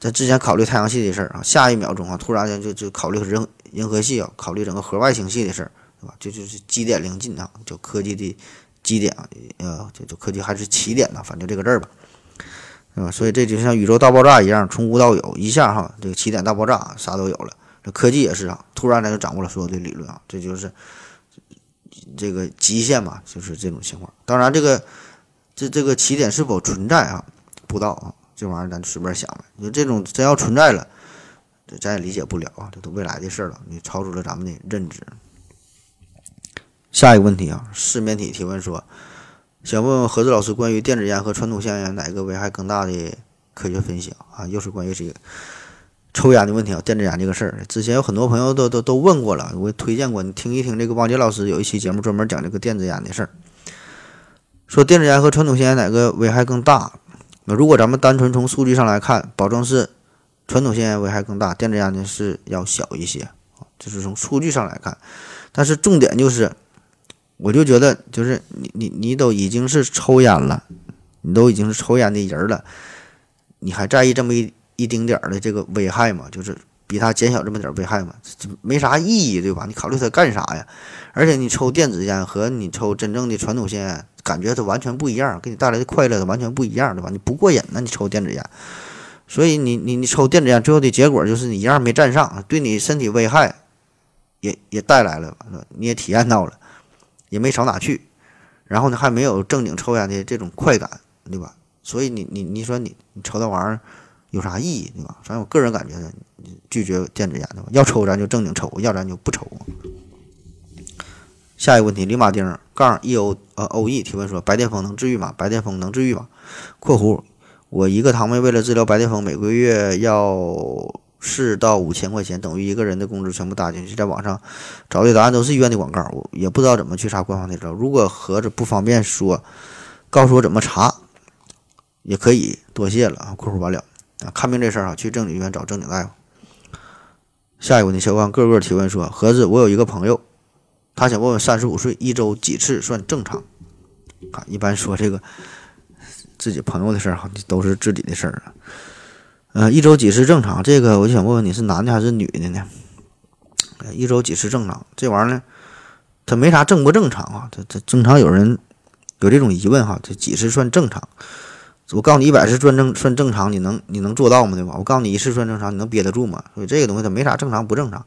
咱之前考虑太阳系的事儿啊，下一秒钟啊，突然间就就考虑人银河系啊，考虑整个核外星系的事儿，对吧？就就是基点临近啊，就科技的基点啊，呃，就就科技还是起点呢，反正这个字儿吧。啊，所以这就像宇宙大爆炸一样，从无到有，一下哈，这个起点大爆炸，啥都有了。这科技也是啊，突然咱就掌握了所有的理论啊，这就是这个极限嘛，就是这种情况。当然，这个这这个起点是否存在啊，不知道啊，这玩意儿咱随便想呗。就这种真要存在了，这咱也理解不了啊，这都未来的事了，你超出了咱们的认知。下一个问题啊，四面体提问说。想问问何子老师关于电子烟和传统香烟哪个危害更大的科学分享啊？又是关于这个抽烟的问题啊，电子烟这个事儿，之前有很多朋友都都都问过了，我推荐过你听一听这个王杰老师有一期节目专门讲这个电子烟的事儿，说电子烟和传统香烟哪个危害更大？那如果咱们单纯从数据上来看，保证是传统香烟危害更大，电子烟呢是要小一些啊，就是从数据上来看，但是重点就是。我就觉得，就是你你你都已经是抽烟了，你都已经是抽烟的人了，你还在意这么一一丁点儿的这个危害吗？就是比它减小这么点儿危害吗？这没啥意义，对吧？你考虑它干啥呀？而且你抽电子烟和你抽真正的传统香烟，感觉它完全不一样，给你带来的快乐它完全不一样，对吧？你不过瘾呢，你抽电子烟，所以你你你抽电子烟，最后的结果就是你一样没占上，对你身体危害也也带来了，你也体验到了。也没少哪去，然后呢，还没有正经抽烟的这种快感，对吧？所以你你你说你你抽那玩意儿有啥意义，对吧？反正我个人感觉呢，拒绝电子烟的，要抽咱就正经抽，要咱就不抽。下一个问题，李马丁杠 e o 呃 o e 提问说：白癜风能治愈吗？白癜风能治愈吗？（括弧我一个堂妹为了治疗白癜风，每个月要。）四到五千块钱等于一个人的工资全部搭进去，在网上找的答案都是医院的广告，我也不知道怎么去查官方的资料。如果盒子不方便说，告诉我怎么查也可以，多谢了啊！括弧完了啊，看病这事儿啊，去正经医院找正经大夫。下一个问题，小光个个提问说：盒子，我有一个朋友，他想问问三十五岁一周几次算正常？啊，一般说这个自己朋友的事儿哈，都是自己的事儿啊。呃，一周几次正常？这个我就想问问你是男的还是女的呢？一周几次正常？这玩意儿呢，它没啥正不正常啊？它它正常有人有这种疑问哈，这几次算正常？我告诉你，一百次算正算正常，你能你能做到吗？对吧？我告诉你，一次算正常，你能憋得住吗？所以这个东西它没啥正常不正常，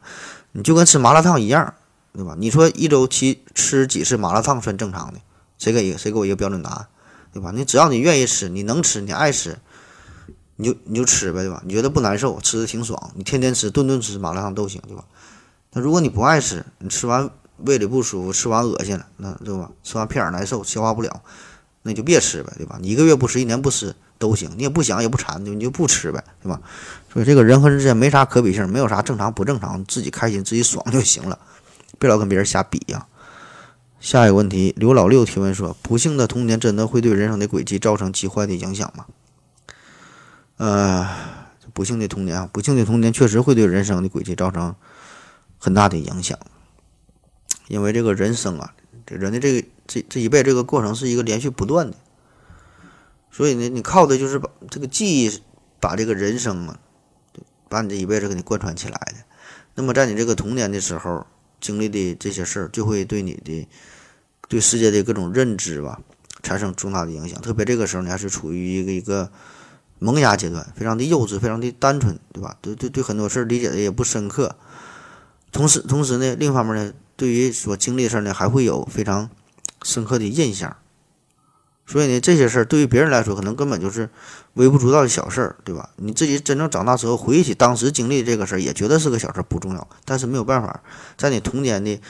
你就跟吃麻辣烫一样，对吧？你说一周期吃几次麻辣烫算正常的？谁给一个谁给我一个标准答案，对吧？你只要你愿意吃，你能吃，你爱吃。你就你就吃呗，对吧？你觉得不难受，吃的挺爽，你天天吃，顿顿吃麻辣烫都行，对吧？那如果你不爱吃，你吃完胃里不舒服，吃完恶心了，那对吧？吃完屁眼难受，消化不了，那你就别吃呗，对吧？你一个月不吃，一年不吃都行，你也不想也不馋，就你就不吃呗，对吧？所以这个人和人之间没啥可比性，没有啥正常不正常，自己开心自己爽就行了，别老跟别人瞎比呀。下一个问题，刘老六提问说：不幸的童年真的会对人生的轨迹造成极坏的影响吗？呃，不幸的童年啊，不幸的童年确实会对人生的轨迹造成很大的影响，因为这个人生啊，这人的这个这这一辈这个过程是一个连续不断的，所以呢，你靠的就是把这个记忆，把这个人生啊，把你这一辈子给你贯穿起来的。那么在你这个童年的时候经历的这些事儿，就会对你的对世界的各种认知吧产生重大的影响。特别这个时候，你还是处于一个一个。萌芽阶段非常的幼稚，非常的单纯，对吧？对对对，很多事儿理解的也不深刻。同时同时呢，另一方面呢，对于所经历的事儿呢，还会有非常深刻的印象。所以呢，这些事儿对于别人来说，可能根本就是微不足道的小事儿，对吧？你自己真正长大之后，回忆起当时经历这个事儿，也觉得是个小事儿，不重要。但是没有办法，在你童年的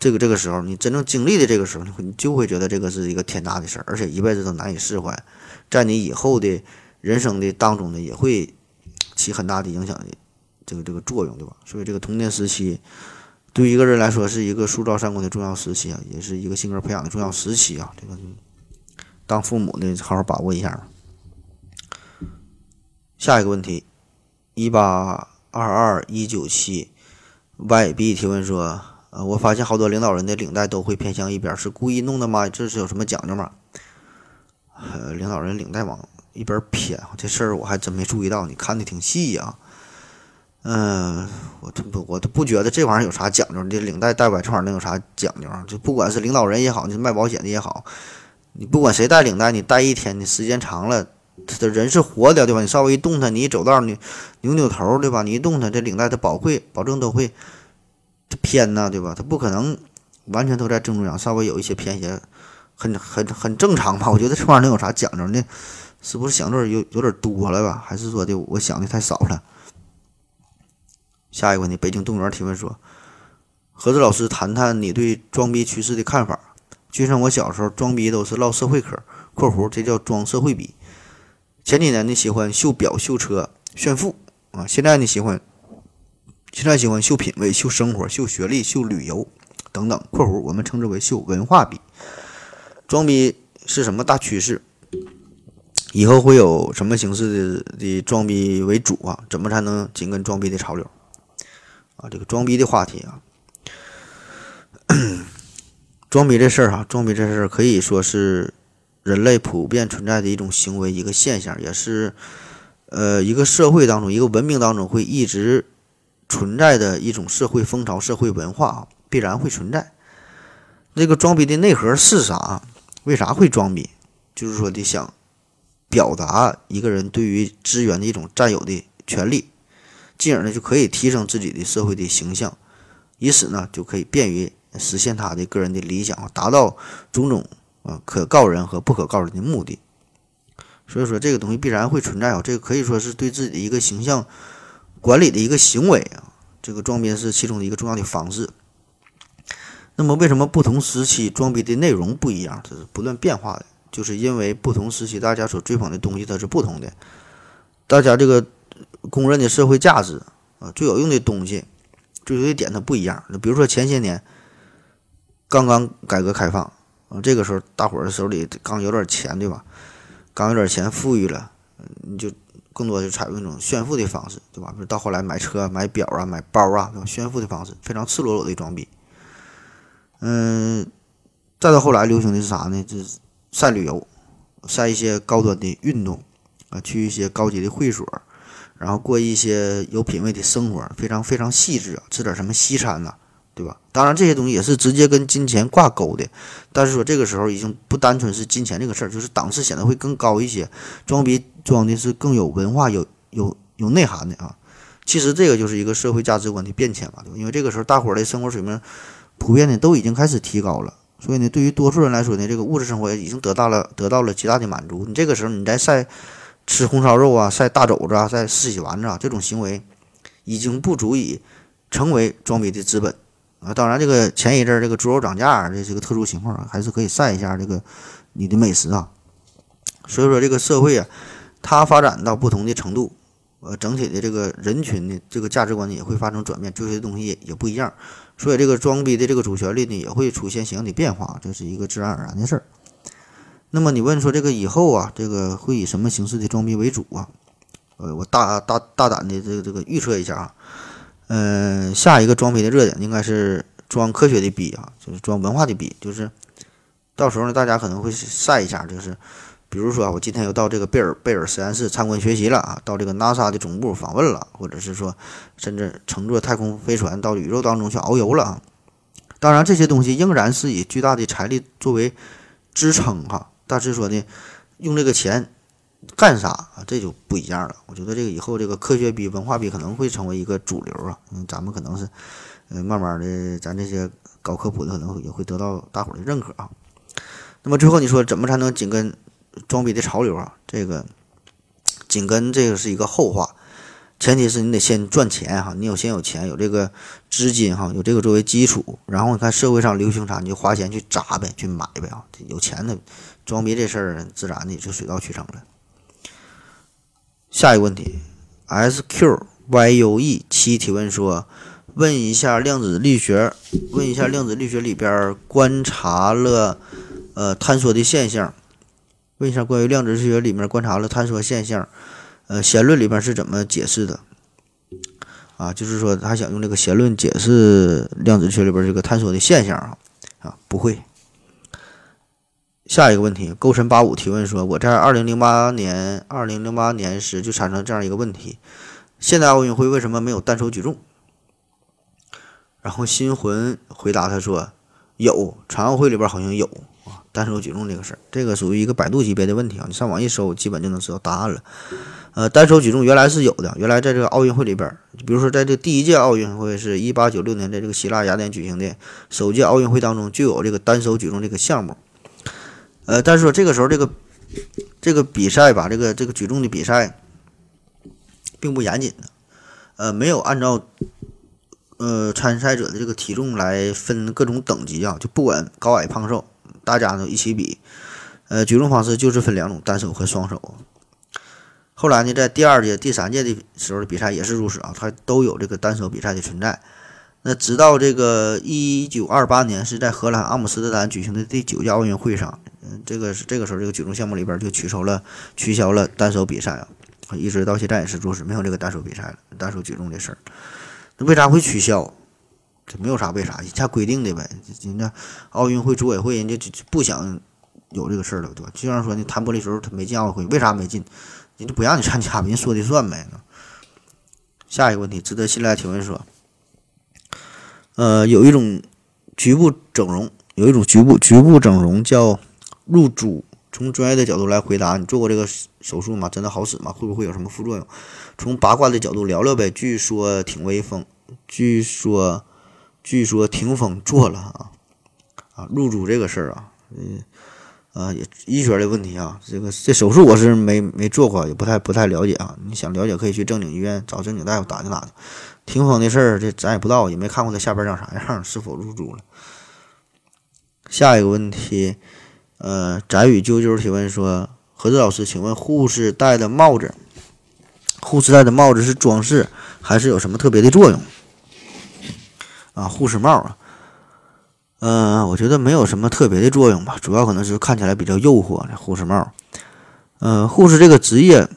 这个这个时候，你真正经历的这个时候，你就会觉得这个是一个天大的事儿，而且一辈子都难以释怀。在你以后的。人生的当中呢，也会起很大的影响的这个这个作用，对吧？所以这个童年时期对于一个人来说，是一个塑造三观的重要时期啊，也是一个性格培养的重要时期啊。这个当父母的好好把握一下。下一个问题，一八二二一九七，YB 提问说，呃，我发现好多领导人的领带都会偏向一边，是故意弄的吗？这是有什么讲究吗？呃，领导人领带往一边偏，这事儿我还真没注意到，你看的挺细呀。嗯，我都不，我都不觉得这玩意儿有啥讲究。这领带戴歪这玩意儿能有啥讲究啊？就不管是领导人也好，你卖保险的也好，你不管谁戴领带，你戴一天，你时间长了，他的人是活的，对吧？你稍微一动它，你一走道，你扭扭头，对吧？你一动它，这领带它保会保证都会偏呐，对吧？它不可能完全都在正中央，稍微有一些偏斜，很很很正常吧？我觉得这玩意儿能有啥讲究呢？是不是想的有有点多了吧？还是说的我想的太少了？下一个问题，北京动物园提问说：“何子老师，谈谈你对装逼趋势的看法。就像我小时候，装逼都是唠社会嗑（括弧这叫装社会逼）。前几年呢，喜欢秀表、秀车、炫富啊。现在呢，喜欢现在喜欢秀品味、秀生活、秀学历、秀旅游等等（括弧我们称之为秀文化逼）。装逼是什么大趋势？以后会有什么形式的的装逼为主啊？怎么才能紧跟装逼的潮流？”啊，这个装逼的话题啊，装逼这事儿哈，装逼这事儿可以说是人类普遍存在的一种行为，一个现象，也是呃一个社会当中、一个文明当中会一直存在的一种社会风潮、社会文化，必然会存在。那个装逼的内核是啥？为啥会装逼？就是说的想表达一个人对于资源的一种占有的权利。进而呢，就可以提升自己的社会的形象，以此呢，就可以便于实现他的个人的理想，达到种种啊可告人和不可告人的目的。所以说，这个东西必然会存在啊，这个可以说是对自己的一个形象管理的一个行为啊。这个装逼是其中的一个重要的方式。那么，为什么不同时期装逼的内容不一样？这是不断变化的，就是因为不同时期大家所追捧的东西它是不同的，大家这个。公认的社会价值啊，最有用的东西，追求的点它不一样。那比如说前些年刚刚改革开放啊，这个时候大伙儿手里刚有点钱，对吧？刚有点钱，富裕了，你就更多就采用一种炫富的方式，对吧？比如到后来买车、买表啊、买包啊，对吧？炫富的方式，非常赤裸裸的装逼。嗯，再到后来流行的是啥呢？就是晒旅游，晒一些高端的运动啊，去一些高级的会所。然后过一些有品位的生活，非常非常细致啊，吃点什么西餐呐，对吧？当然这些东西也是直接跟金钱挂钩的，但是说这个时候已经不单纯是金钱这个事儿，就是档次显得会更高一些，装逼装的是更有文化、有有有内涵的啊。其实这个就是一个社会价值观的变迁嘛，对吧？因为这个时候大伙儿的生活水平普遍的都已经开始提高了，所以呢，对于多数人来说呢，这个物质生活已经得到了得到了极大的满足。你这个时候你再晒。吃红烧肉啊，晒大肘子啊，晒四喜丸子啊，这种行为已经不足以成为装逼的资本啊。当然，这个前一阵这个猪肉涨价这是个特殊情况，还是可以晒一下这个你的美食啊。所以说，这个社会啊，它发展到不同的程度，呃，整体的这个人群的这个价值观呢也会发生转变，追求的东西也不一样。所以，这个装逼的这个主旋律呢也会出现相应的变化，这是一个自然而然的事儿。那么你问说这个以后啊，这个会以什么形式的装逼为主啊？呃，我大大大胆的这个这个预测一下啊，嗯，下一个装逼的热点应该是装科学的逼啊，就是装文化的逼，就是到时候呢，大家可能会晒一下，就是比如说啊，我今天又到这个贝尔贝尔实验室参观学习了啊，到这个 NASA 的总部访问了，或者是说甚至乘坐太空飞船到宇宙当中去遨游了啊。当然，这些东西仍然是以巨大的财力作为支撑哈。但是说呢，用这个钱干啥啊？这就不一样了。我觉得这个以后这个科学比文化比可能会成为一个主流啊。嗯，咱们可能是，嗯，慢慢的，咱这些搞科普的可能也会得到大伙的认可啊。那么最后你说怎么才能紧跟装逼的潮流啊？这个紧跟这个是一个后话。前提是你得先赚钱哈，你有先有钱，有这个资金哈，有这个作为基础，然后你看社会上流行啥，你就花钱去砸呗，去买呗啊。有钱的装逼这事儿，自然的就水到渠成了。下一个问题，S Q Y U E 七提问说，问一下量子力学，问一下量子力学里边观察了呃坍缩的现象，问一下关于量子力学里面观察了坍缩现象，呃弦论里边是怎么解释的？啊，就是说他想用这个弦论解释量子力学里边这个坍缩的现象啊啊不会。下一个问题，勾神八五提问说：“我在二零零八年，二零零八年时就产生这样一个问题，现代奥运会为什么没有单手举重？”然后新魂回答他说：“有，残奥会里边好像有，单手举重这个事儿，这个属于一个百度级别的问题啊，你上网一搜，基本就能知道答案了。呃，单手举重原来是有的，原来在这个奥运会里边，比如说在这第一届奥运会是一八九六年在这个希腊雅典举行的首届奥运会当中就有这个单手举重这个项目。呃，但是说这个时候这个这个比赛吧，这个这个举重的比赛并不严谨的，呃，没有按照。”呃，参赛者的这个体重来分各种等级啊，就不管高矮胖瘦，大家都一起比。呃，举重方式就是分两种，单手和双手。后来呢，在第二届、第三届的时候的比赛也是如此啊，它都有这个单手比赛的存在。那直到这个一九二八年是在荷兰阿姆斯特丹举行的第九届奥运会上，嗯，这个是这个时候这个举重项目里边就取消了取消了单手比赛啊，一直到现在也是如此，没有这个单手比赛了，单手举重这事儿。那为啥会取消？这没有啥为啥，人家规定的呗。人家奥运会组委会人家就不想有这个事儿了，对吧？就像说你弹玻璃球他没进奥运会，为啥没进？人家不让你参加，人说的算呗。下一个问题值得信赖提问说，呃，有一种局部整容，有一种局部局部整容叫入珠。从专业的角度来回答，你做过这个手术吗？真的好使吗？会不会有什么副作用？从八卦的角度聊聊呗。据说挺威风，据说，据说霆锋做了啊啊入主这个事儿啊，嗯啊也医学的问题啊，这个这手术我是没没做过，也不太不太了解啊。你想了解可以去正经医院找正经大夫打听打听。霆锋的事儿这咱也不知道，也没看过他下边长啥样，是否入珠了？下一个问题。呃，翟宇啾啾提问说：“何子老师，请问护士戴的帽子，护士戴的帽子是装饰还是有什么特别的作用？”啊，护士帽啊，嗯，我觉得没有什么特别的作用吧，主要可能是看起来比较诱惑。这护士帽，嗯，护士这个职业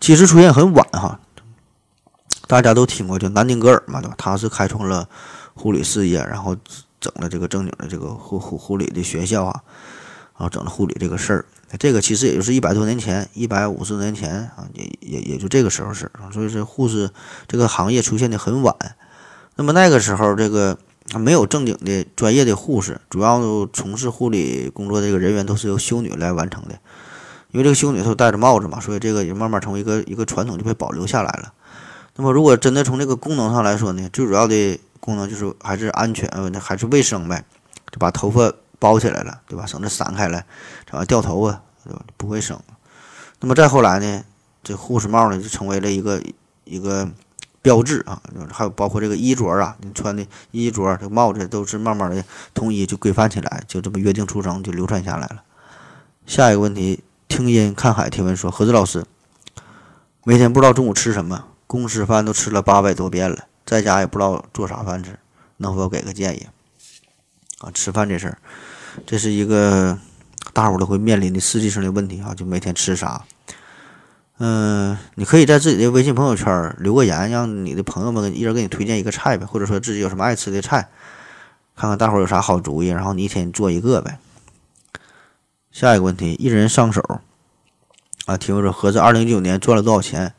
其实出现很晚哈，大家都听过，就南丁格尔嘛，对吧？他是开创了护理事业，然后整了这个正经的这个护护护理的学校啊。然后整了护理这个事儿，这个其实也就是一百多年前，一百五十年前啊，也也也就这个时候事。所以说，护士这个行业出现的很晚。那么那个时候，这个没有正经的专业的护士，主要从事护理工作的这个人员都是由修女来完成的。因为这个修女她戴着帽子嘛，所以这个也慢慢成为一个一个传统，就被保留下来了。那么如果真的从这个功能上来说呢，最主要的功能就是还是安全，还是卫生呗，就把头发。包起来了，对吧？省得散开了，整个掉头发，对吧？不会生。那么再后来呢，这护士帽呢就成为了一个一个标志啊。还有包括这个衣着啊，你穿的衣着、这帽子都是慢慢的统一就规范起来，就这么约定俗成就流传下来了。下一个问题，听音看海提问说：何子老师，每天不知道中午吃什么，公司饭都吃了八百多遍了，在家也不知道做啥饭吃，能否给个建议？啊，吃饭这事儿。这是一个大伙都会面临的实际性的问题啊，就每天吃啥？嗯，你可以在自己的微信朋友圈留个言，让你的朋友们一人给你推荐一个菜呗，或者说自己有什么爱吃的菜，看看大伙儿有啥好主意，然后你一天做一个呗。下一个问题，一人上手啊，提问说合着二零一九年赚了多少钱？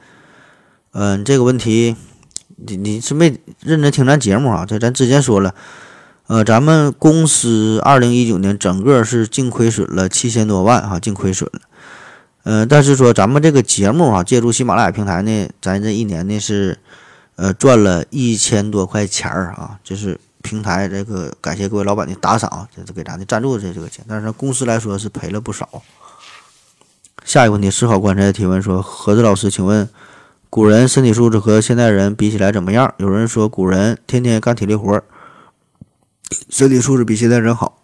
嗯，这个问题你你是没认真听咱节目啊？这咱之前说了。呃，咱们公司二零一九年整个是净亏损了七千多万哈，净亏损了。呃，但是说咱们这个节目啊，借助喜马拉雅平台呢，咱这一年呢是呃赚了一千多块钱儿啊，就是平台这个感谢各位老板的打赏，这是给咱的赞助的这个钱。但是公司来说是赔了不少。下一个问题，思考观察提问说，何子老师，请问古人身体素质和现代人比起来怎么样？有人说古人天天干体力活儿。身体素质比现代人好，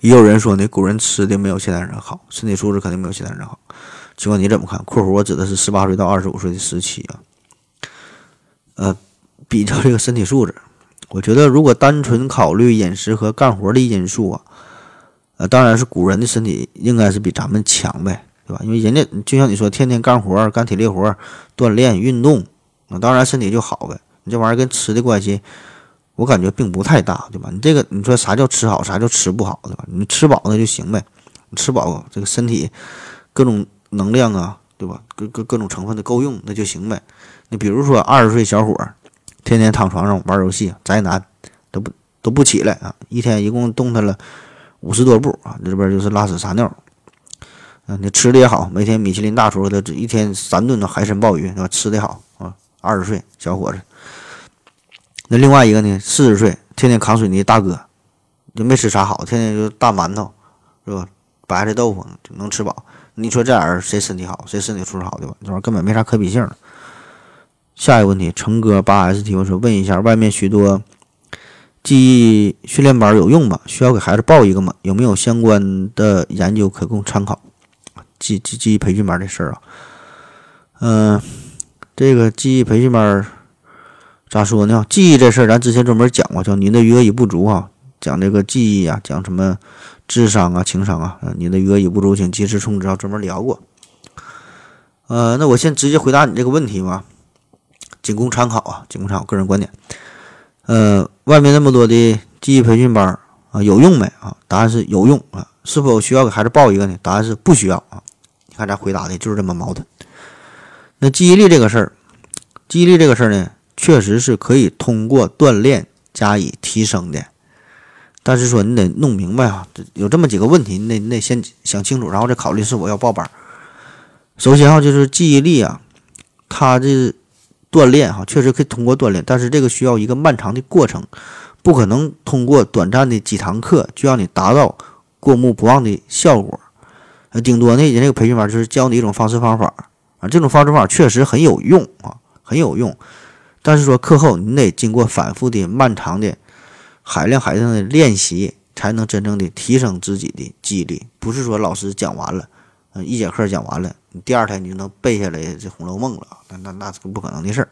也有人说呢，古人吃的没有现代人好，身体素质肯定没有现代人好。请问你怎么看？（括弧我指的是十八岁到二十五岁的时期啊。）呃，比较这个身体素质。我觉得如果单纯考虑饮食和干活的因素啊，呃，当然是古人的身体应该是比咱们强呗，对吧？因为人家就像你说，天天干活、干体力活、锻炼、运动，那当然身体就好呗。你这玩意儿跟吃的关系，我感觉并不太大，对吧？你这个你说啥叫吃好，啥叫吃不好，对吧？你吃饱了就行呗，你吃饱这个身体各种能量啊，对吧？各各各种成分的够用，那就行呗。你比如说二十岁小伙儿。天天躺床上玩游戏，宅男都不都不起来啊！一天一共动弹了五十多步啊，这边就是拉屎撒尿。啊，你吃的也好，每天米其林大厨的一天三顿的海参鲍鱼，是吧？吃的好啊，二十岁小伙子。那另外一个呢，四十岁天天扛水泥大哥，就没吃啥好，天天就大馒头，是吧？白菜豆腐就能吃饱。你说这俩人谁身体好，谁身体素质好，对吧？这玩意儿根本没啥可比性。下一个问题，成哥八 S 提问说：问一下，外面许多记忆训练班有用吗？需要给孩子报一个吗？有没有相关的研究可供参考？记记记忆培训班这事儿啊，嗯，这个记忆培训班咋说呢？记忆这事儿，咱之前专门讲过，叫您的余额已不足啊，讲这个记忆啊，讲什么智商啊、情商啊，您的余额已不足，请及时充值啊，专门聊过。呃，那我先直接回答你这个问题吧。仅供参考啊，仅供参考，个人观点。呃，外面那么多的记忆培训班啊，有用没啊？答案是有用啊。是否需要给孩子报一个呢？答案是不需要啊。你看咱回答的就是这么矛盾。那记忆力这个事儿，记忆力这个事儿呢，确实是可以通过锻炼加以提升的。但是说你得弄明白啊，有这么几个问题，你得你得先想清楚，然后再考虑是否要报班。首先啊，就是记忆力啊，它这。锻炼哈，确实可以通过锻炼，但是这个需要一个漫长的过程，不可能通过短暂的几堂课就让你达到过目不忘的效果。呃，顶多呢，人这个培训班就是教你一种方式方法啊，这种方式方法确实很有用啊，很有用。但是说课后你得经过反复的、漫长的、海量海量的练习，才能真正的提升自己的记忆力。不是说老师讲完了，嗯，一节课讲完了。你第二天你就能背下来这《红楼梦》了，那那那是不可能的事儿。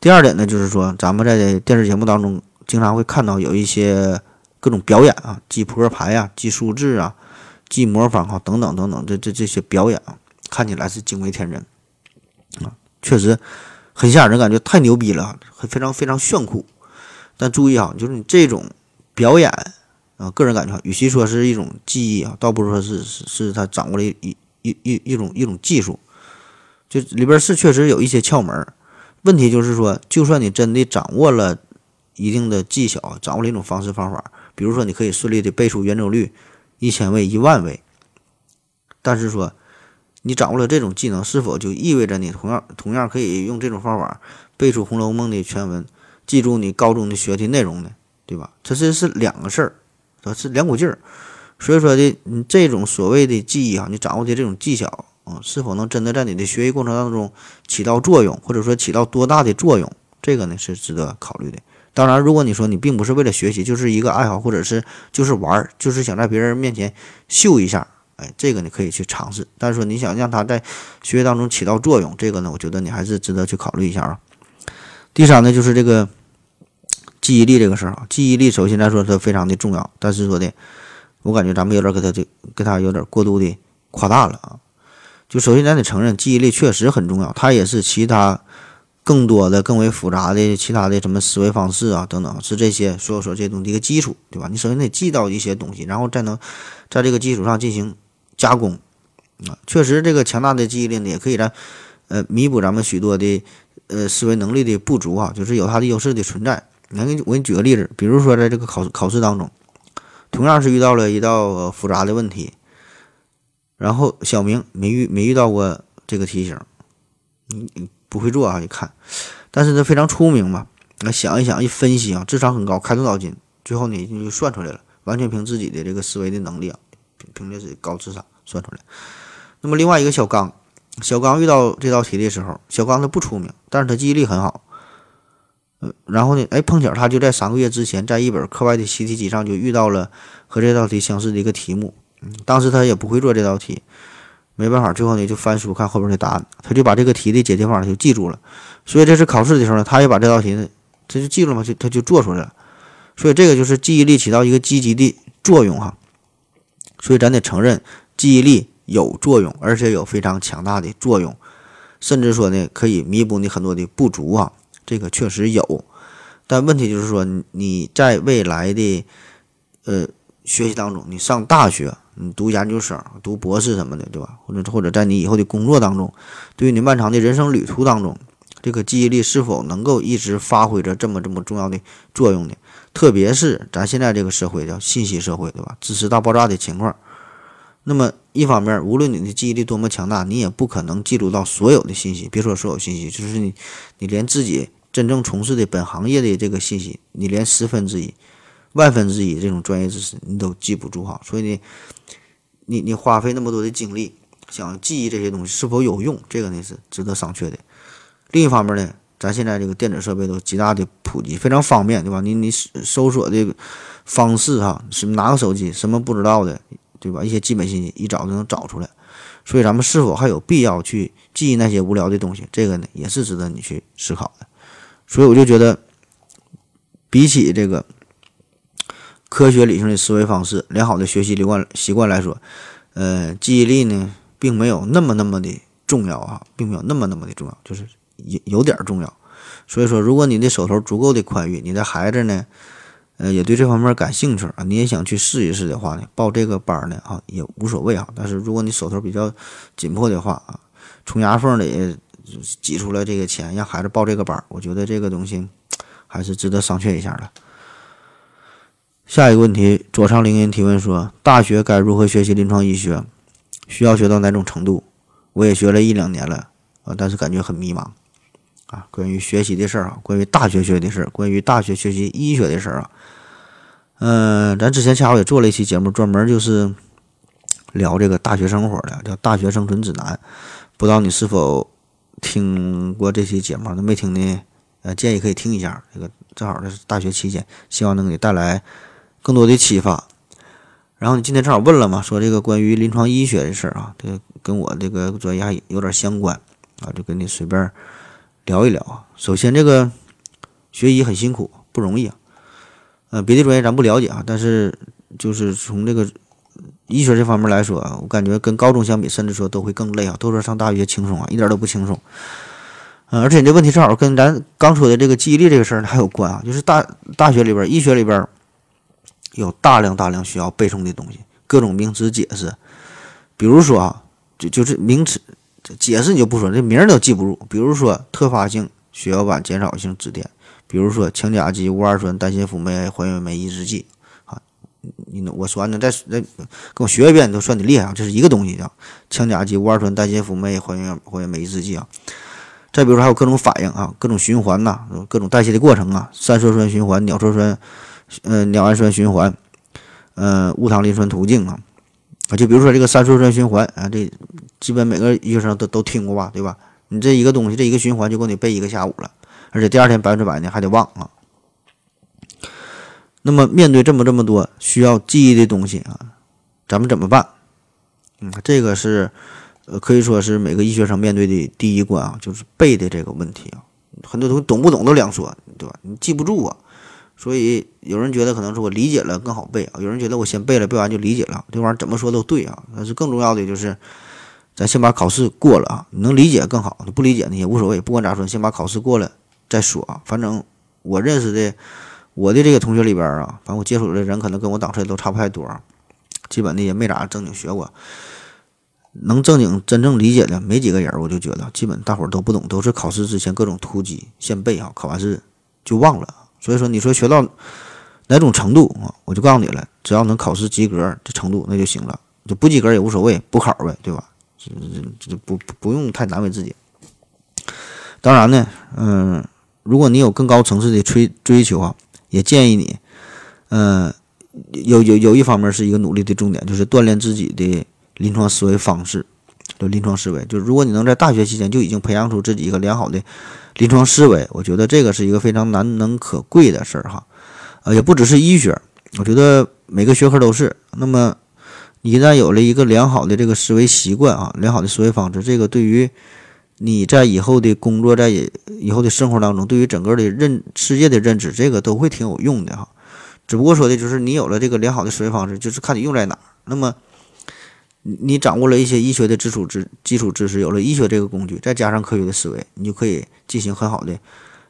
第二点呢，就是说咱们在电视节目当中经常会看到有一些各种表演啊，记扑克牌呀、记数字啊、记魔方啊等等等等，这这这些表演啊，看起来是惊为天人啊，确实很吓人，感觉太牛逼了，很非常非常炫酷。但注意啊，就是你这种表演啊，个人感觉，与其说是一种技艺啊，倒不如说是是是他掌握了一。一一一种一种技术，就里边是确实有一些窍门。问题就是说，就算你真的掌握了一定的技巧，掌握了一种方式方法，比如说你可以顺利的背出圆周率一千位、一万位，但是说你掌握了这种技能，是否就意味着你同样同样可以用这种方法背出《红楼梦》的全文，记住你高中的学习内容呢？对吧？这这是两个事儿，这是两股劲儿。所以说的，你这种所谓的记忆啊，你掌握的这种技巧啊，是否能真的在你的学习过程当中起到作用，或者说起到多大的作用，这个呢是值得考虑的。当然，如果你说你并不是为了学习，就是一个爱好，或者是就是玩儿，就是想在别人面前秀一下，哎，这个你可以去尝试。但是说你想让他在学习当中起到作用，这个呢，我觉得你还是值得去考虑一下啊。第三呢，就是这个记忆力这个事儿啊，记忆力首先来说它非常的重要，但是说的。我感觉咱们有点给他这给他有点过度的夸大了啊！就首先咱得承认，记忆力确实很重要，它也是其他更多的、更为复杂的其他的什么思维方式啊等等，是这些所有说这些东西的一个基础，对吧？你首先得记到一些东西，然后再能在这个基础上进行加工啊。确实，这个强大的记忆力呢，也可以让呃弥补咱们许多的呃思维能力的不足啊，就是有它的优势的存在。能给我给你举个例子，比如说在这个考考试当中。同样是遇到了一道复杂的问题，然后小明没遇没遇到过这个题型，你你不会做啊？你看，但是他非常聪明嘛，那想一想一分析啊，智商很高，开动脑筋，最后呢就算出来了，完全凭自己的这个思维的能力啊，凭借自己高智商算出来。那么另外一个小刚，小刚遇到这道题的时候，小刚他不出名，但是他记忆力很好。然后呢？哎，碰巧他就在三个月之前，在一本课外的习题集上就遇到了和这道题相似的一个题目。嗯，当时他也不会做这道题，没办法，最后呢就翻书看后边的答案，他就把这个题的解题方法就记住了。所以这次考试的时候呢，他也把这道题呢，他就记住了嘛，就他就做出来了。所以这个就是记忆力起到一个积极的作用哈。所以咱得承认，记忆力有作用，而且有非常强大的作用，甚至说呢可以弥补你很多的不足啊。这个确实有，但问题就是说你在未来的呃学习当中，你上大学。你读研究生、读博士什么的，对吧？或者或者在你以后的工作当中，对于你漫长的人生旅途当中，这个记忆力是否能够一直发挥着这么这么重要的作用呢？特别是咱现在这个社会叫信息社会，对吧？知识大爆炸的情况，那么一方面，无论你的记忆力多么强大，你也不可能记录到所有的信息。别说所有信息，就是你，你连自己真正从事的本行业的这个信息，你连十分之一。万分之一这种专业知识你都记不住哈，所以呢，你你花费那么多的精力想记忆这些东西是否有用，这个呢是值得商榷的。另一方面呢，咱现在这个电子设备都极大的普及，非常方便，对吧？你你搜索的方式哈，是拿个手机，什么不知道的，对吧？一些基本信息一找就能找出来。所以咱们是否还有必要去记忆那些无聊的东西？这个呢也是值得你去思考的。所以我就觉得，比起这个。科学理性的思维方式，良好的学习习惯习惯来说，呃，记忆力呢，并没有那么那么的重要啊，并没有那么那么的重要，就是有有点重要。所以说，如果你的手头足够的宽裕，你的孩子呢，呃，也对这方面感兴趣啊，你也想去试一试的话呢，报这个班呢，啊，也无所谓啊。但是如果你手头比较紧迫的话啊，从牙缝里挤出来这个钱让孩子报这个班，我觉得这个东西还是值得商榷一下的。下一个问题，左上凌云提问说：大学该如何学习临床医学？需要学到哪种程度？我也学了一两年了啊，但是感觉很迷茫啊。关于学习的事儿啊，关于大学学的事儿，关于大学学习医学的事儿啊，嗯，咱之前恰好也做了一期节目，专门就是聊这个大学生活的，叫《大学生存指南》。不知道你是否听过这期节目？那没听的，呃，建议可以听一下。这个正好是大学期间，希望能给你带来。更多的启发，然后你今天正好问了嘛，说这个关于临床医学的事儿啊，这跟我这个专业还有点相关啊，就跟你随便聊一聊啊。首先，这个学医很辛苦，不容易啊。呃，别的专业咱不了解啊，但是就是从这个医学这方面来说啊，我感觉跟高中相比，甚至说都会更累啊。都说上大学轻松啊，一点都不轻松。嗯，而且你这问题正好跟咱刚说的这个记忆力这个事儿还有关啊，就是大大学里边医学里边。有大量大量需要背诵的东西，各种名词解释，比如说啊，就就是名词这解释你就不说，这名儿都记不住。比如说特发性血小板减少性紫癜，比如说羟甲基戊二酸单辛辅酶还原酶抑制剂啊，你我说完，你再再跟我学一遍，你都算你厉害啊！这是一个东西啊，羟甲基戊二酸单辛辅酶还原还原酶抑制剂啊。再比如说还有各种反应啊，各种循环呐，各种代谢的过程啊，三羧酸循环、鸟羧酸。呃，鸟氨酸循环，呃，戊糖磷酸途径啊，就比如说这个三羧酸循环啊，这基本每个医学生都都听过吧，对吧？你这一个东西，这一个循环就够你背一个下午了，而且第二天百分之百呢还得忘啊。那么面对这么这么多需要记忆的东西啊，咱们怎么办？嗯，这个是呃可以说是每个医学生面对的第一关啊，就是背的这个问题啊。很多东西懂不懂都两说，对吧？你记不住啊。所以有人觉得可能是我理解了更好背啊，有人觉得我先背了背完就理解了，这玩意儿怎么说都对啊。但是更重要的就是，咱先把考试过了啊，能理解更好，不理解呢也无所谓，不管咋说，先把考试过了再说啊。反正我认识的我的这个同学里边啊，反正我接触的人可能跟我档次都差不太多，基本的也没咋正经学过，能正经真正理解的没几个人，我就觉得基本大伙儿都不懂，都是考试之前各种突击先背啊，考完试就忘了。所以说，你说学到哪种程度啊？我就告诉你了，只要能考试及格这程度，那就行了。就不及格也无所谓，补考呗，对吧？这这这不不用太难为自己。当然呢，嗯，如果你有更高层次的追追求啊，也建议你，嗯，有有有一方面是一个努力的重点，就是锻炼自己的临床思维方式，就临床思维。就是如果你能在大学期间就已经培养出自己一个良好的。临床思维，我觉得这个是一个非常难能可贵的事儿哈，呃，也不只是医学，我觉得每个学科都是。那么，你一旦有了一个良好的这个思维习惯啊，良好的思维方式，这个对于你在以后的工作，在以后的生活当中，对于整个的认世界的认知，这个都会挺有用的哈。只不过说的就是你有了这个良好的思维方式，就是看你用在哪儿。那么，你你掌握了一些医学的基础知基础知识，有了医学这个工具，再加上科学的思维，你就可以进行很好的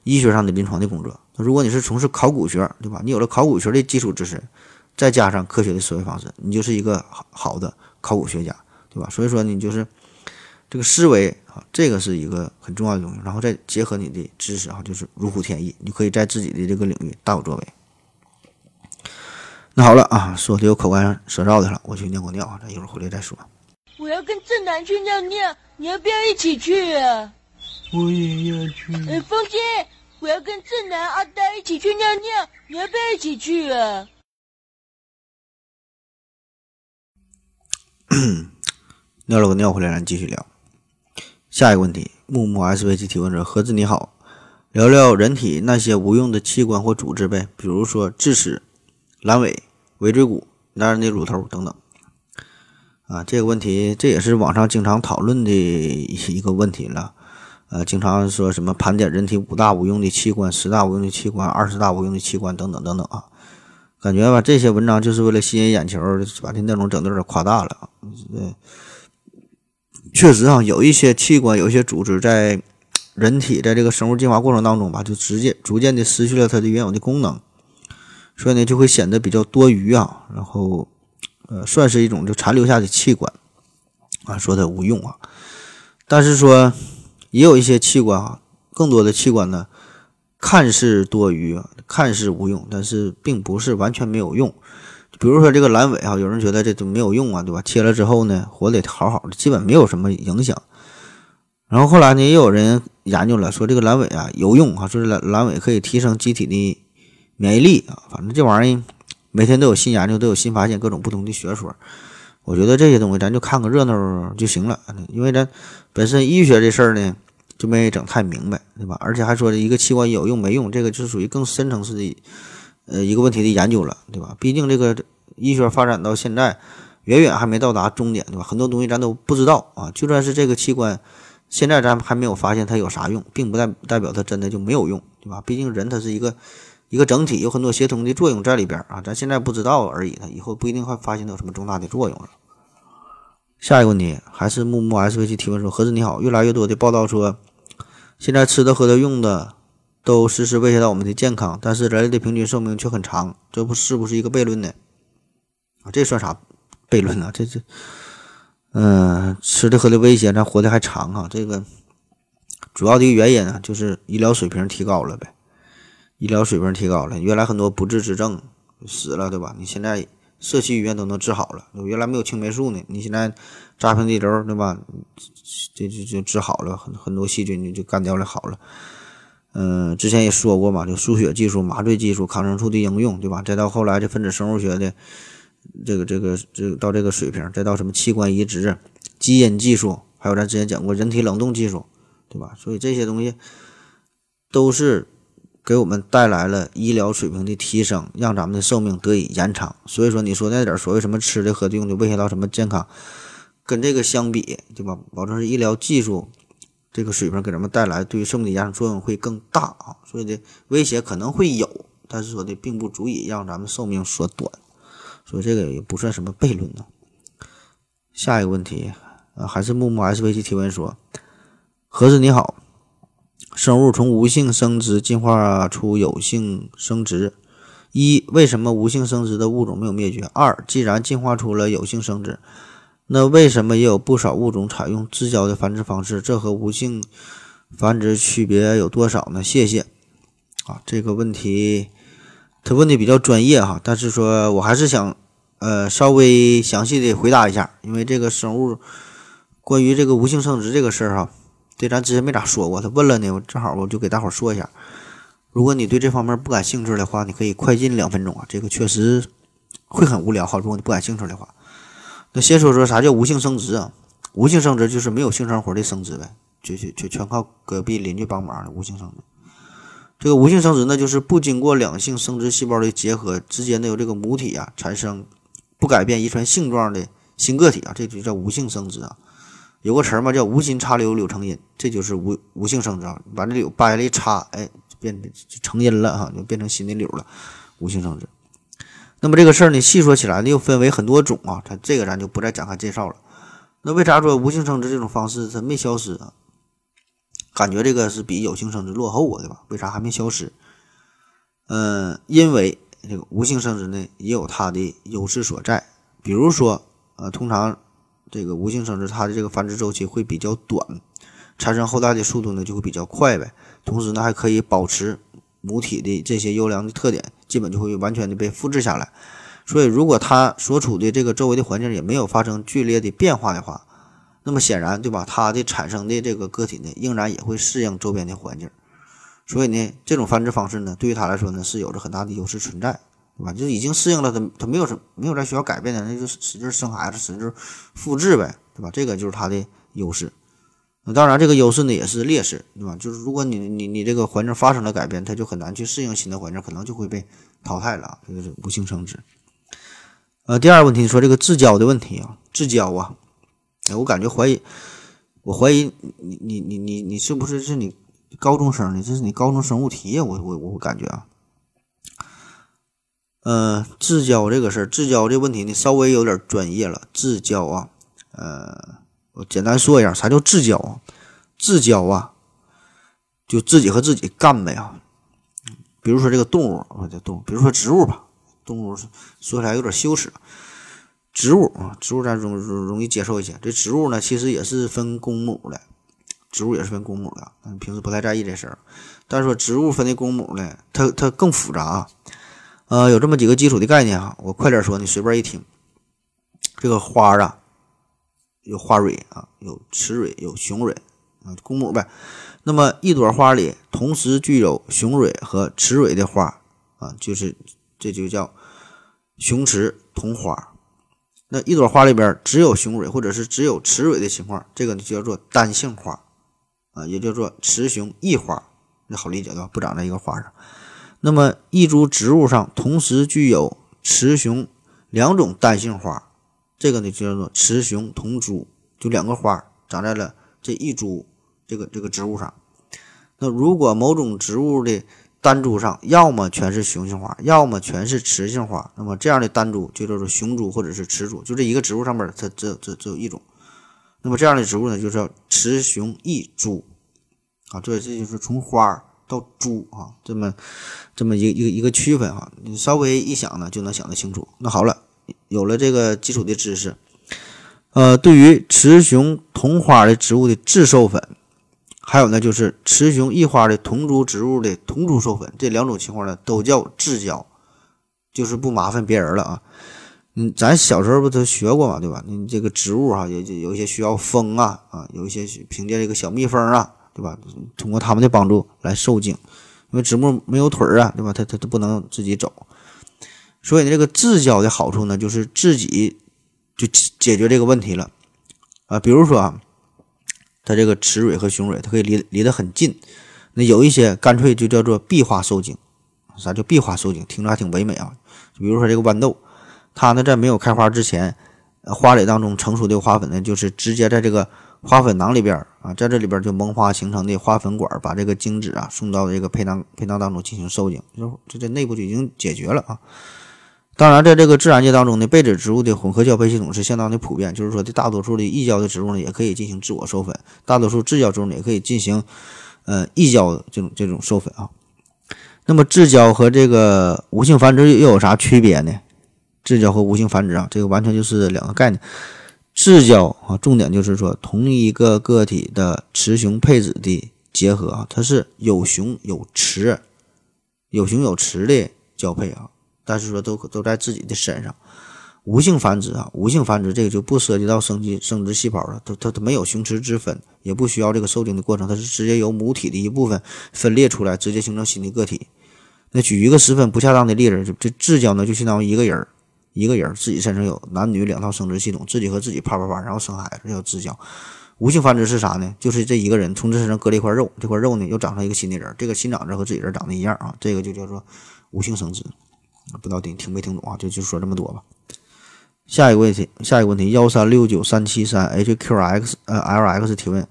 医学上的临床的工作。那如果你是从事考古学，对吧？你有了考古学的基础知识，再加上科学的思维方式，你就是一个好好的考古学家，对吧？所以说你就是这个思维啊，这个是一个很重要的东西。然后再结合你的知识啊，就是如虎添翼，你可以在自己的这个领域大有作为。那好了啊，说的有口干舌燥的了，我去尿个尿啊，咱一会儿回来再说。我要跟正南去尿尿，你要不要一起去啊？我也要去。哎，风心，我要跟正南、阿呆一起去尿尿，你要不要一起去啊？尿了个尿回来，咱继续聊。下一个问题，木木 SVG 提问者，盒子你好，聊聊人体那些无用的器官或组织呗，比如说智齿。阑尾、尾椎骨、男人的乳头等等，啊，这个问题这也是网上经常讨论的一个问题了。呃，经常说什么盘点人体五大无用的器官、十大无用的器官、二十大无用的器官等等等等啊，感觉吧，这些文章就是为了吸引眼球，把这内容整的有点夸大了。对，确实啊，有一些器官、有一些组织在人体在这个生物进化过程当中吧，就直接逐渐的失去了它的原有的功能。所以呢，就会显得比较多余啊，然后，呃，算是一种就残留下的器官啊，说它无用啊。但是说，也有一些器官啊，更多的器官呢，看似多余，看似无用，但是并不是完全没有用。比如说这个阑尾啊，有人觉得这都没有用啊，对吧？切了之后呢，活得好好的，基本没有什么影响。然后后来呢，也有人研究了，说这个阑尾啊有用啊，说是阑阑尾可以提升机体的。免疫力啊，反正这玩意儿每天都有新研究，都有新发现，各种不同的学说。我觉得这些东西咱就看个热闹就行了，因为咱本身医学这事儿呢就没整太明白，对吧？而且还说一个器官有用没用，这个就属于更深层次的呃一个问题的研究了，对吧？毕竟这个医学发展到现在远远还没到达终点，对吧？很多东西咱都不知道啊。就算是这个器官现在咱还没有发现它有啥用，并不代代表它真的就没有用，对吧？毕竟人它是一个。一个整体有很多协同的作用在里边啊，咱现在不知道而已，它以后不一定会发现有什么重大的作用了。下一个问题还是木木 S V 去提问说：何子你好，越来越多的报道说，现在吃的、喝的、用的都时时威胁到我们的健康，但是人类的平均寿命却很长，这不是不是一个悖论呢？啊，这算啥悖论呢？这这，嗯，吃的喝的威胁咱活的还长啊？这个主要的一个原因啊，就是医疗水平提高了呗。医疗水平提高了，原来很多不治之症死了，对吧？你现在社区医院都能治好了，原来没有青霉素呢，你现在扎平地瘤，对吧？这这就治好了，很很多细菌就就干掉了，好了。嗯，之前也说过嘛，就输血技术、麻醉技术、抗生素的应用，对吧？再到后来这分子生物学的这个这个这到这个水平，再到什么器官移植、基因技术，还有咱之前讲过人体冷冻技术，对吧？所以这些东西都是。给我们带来了医疗水平的提升，让咱们的寿命得以延长。所以说，你说那点所谓什么吃的、喝的、用的威胁到什么健康，跟这个相比，对吧？保证是医疗技术这个水平给咱们带来对于寿命的延长作用会更大啊。所以的威胁可能会有，但是说的并不足以让咱们寿命缩短。所以这个也不算什么悖论呢。下一个问题啊，还是木木 S V 提问说：何子你好。生物从无性生殖进化出有性生殖，一为什么无性生殖的物种没有灭绝？二既然进化出了有性生殖，那为什么也有不少物种采用自交的繁殖方式？这和无性繁殖区别有多少呢？谢谢。啊，这个问题他问的比较专业哈，但是说我还是想呃稍微详细的回答一下，因为这个生物关于这个无性生殖这个事儿哈。对，咱之前没咋说过，他问了呢，我正好我就给大伙说一下。如果你对这方面不感兴趣的话，你可以快进两分钟啊，这个确实会很无聊哈。如果你不感兴趣的话，那先说说啥叫无性生殖啊？无性生殖就是没有性生活的生殖呗，就就就全靠隔壁邻居帮忙的无性生殖。这个无性生殖呢，就是不经过两性生殖细胞的结合，直接呢由这个母体啊产生不改变遗传性状的新个体啊，这就叫无性生殖啊。有个词儿嘛，叫无心插柳柳成荫，这就是无无性生殖啊。把这柳掰了一插，哎，就变就成荫了哈，就变成新的柳了，无性生殖。那么这个事儿呢，细说起来呢，又分为很多种啊，它这个咱就不再展开介绍了。那为啥说无性生殖这种方式它没消失啊？感觉这个是比有性生殖落后啊，对吧？为啥还没消失？嗯，因为这个无性生殖呢也有它的优势所在，比如说，呃，通常这个无性生殖它的这个繁殖周期会比较短，产生后代的速度呢就会比较快呗。同时呢，还可以保持母体的这些优良的特点，基本就会完全的被复制下来。所以，如果它所处的这个周围的环境也没有发生剧烈的变化的话，那么显然，对吧？它的产生的这个个体呢，仍然也会适应周边的环境。所以呢，这种繁殖方式呢，对于它来说呢，是有着很大的优势存在，对吧？就已经适应了，他他没有什没有在需要改变的，那就使劲生孩子，使劲复制呗，对吧？这个就是它的优势。那当然，这个优势呢也是劣势，对吧？就是如果你你你这个环境发生了改变，它就很难去适应新的环境，可能就会被淘汰了。这个是无性生殖。呃，第二个问题说这个自交的问题啊，自交啊，哎，我感觉怀疑，我怀疑你你你你你是不是是你？高中生呢？这是你高中生物题呀？我我我感觉啊，呃，自交这个事儿，自交这问题呢，稍微有点专业了。自交啊，呃，我简单说一下，啥叫自交啊？自交啊，就自己和自己干呗啊。比如说这个动物，我这动物，比如说植物吧，动物说起来有点羞耻。植物啊，植物咱容容容易接受一些。这植物呢，其实也是分公母的。植物也是分公母的，嗯，平时不太在意这事儿。但是说植物分的公母呢，它它更复杂。呃，有这么几个基础的概念啊，我快点说，你随便一听。这个花啊，有花蕊啊，有雌蕊，有雄蕊啊，公母呗。那么一朵花里同时具有雄蕊和雌蕊的花啊，就是这就叫雄雌同花。那一朵花里边只有雄蕊或者是只有雌蕊的情况，这个就叫做单性花。啊，也叫做雌雄异花，那好理解对吧？不长在一个花上。那么一株植物上同时具有雌雄两种单性花，这个呢就叫做雌雄同株，就两个花长在了这一株这个这个植物上。那如果某种植物的单株上要么全是雄性花，要么全是雌性花，那么这样的单株就叫做雄株或者是雌株，就这一个植物上面它只只只有一种。那么这样的植物呢，就叫雌雄异株啊，对，这就是从花儿到株啊，这么这么一一个一个区分啊，你稍微一想呢，就能想得清楚。那好了，有了这个基础的知识，呃，对于雌雄同花的植物的自授粉，还有呢就是雌雄异花的同株植物的同株授粉，这两种情况呢，都叫自交，就是不麻烦别人了啊。嗯，咱小时候不都学过嘛，对吧？你这个植物哈，有有一些需要蜂啊啊，有一些凭借这个小蜜蜂啊，对吧？通过他们的帮助来受精，因为植物没有腿儿啊，对吧？它它它不能自己走，所以呢，这个自交的好处呢，就是自己就解决这个问题了啊。比如说啊，它这个雌蕊和雄蕊，它可以离离得很近。那有一些干脆就叫做闭花受精，啥叫闭花受精？听着还挺唯美啊。比如说这个豌豆。它呢，在没有开花之前，花蕾当中成熟的花粉呢，就是直接在这个花粉囊里边啊，在这里边就萌花形成的花粉管，把这个精子啊送到这个胚囊胚囊当中进行受精，就这这内部就已经解决了啊。当然，在这个自然界当中呢，被子植物的混合交配系统是相当的普遍，就是说，的大多数的异交的植物呢，也可以进行自我授粉；大多数自交植物呢，也可以进行呃异交这种这种授粉啊。那么，自交和这个无性繁殖又有啥区别呢？自交和无性繁殖啊，这个完全就是两个概念。自交啊，重点就是说同一个个体的雌雄配子的结合啊，它是有雄有雌，有雄有雌的交配啊，但是说都都在自己的身上。无性繁殖啊，无性繁殖这个就不涉及到生殖生殖细胞了，它它它没有雄雌之分，也不需要这个受精的过程，它是直接由母体的一部分分裂出来，直接形成新的个体。那举一个十分不恰当的例子，这自交呢，就相当于一个人儿。一个人自己身上有男女两套生殖系统，自己和自己啪啪啪，然后生孩子，这叫自交。无性繁殖是啥呢？就是这一个人从这身上割了一块肉，这块肉呢又长成一个新的人，这个新长着和自己人长得一样啊，这个就叫做无性生殖。不知道听听没听懂啊？就就说这么多吧。下一个问题，下一个问题，幺三六九三七三 HQX 呃 LX 提问，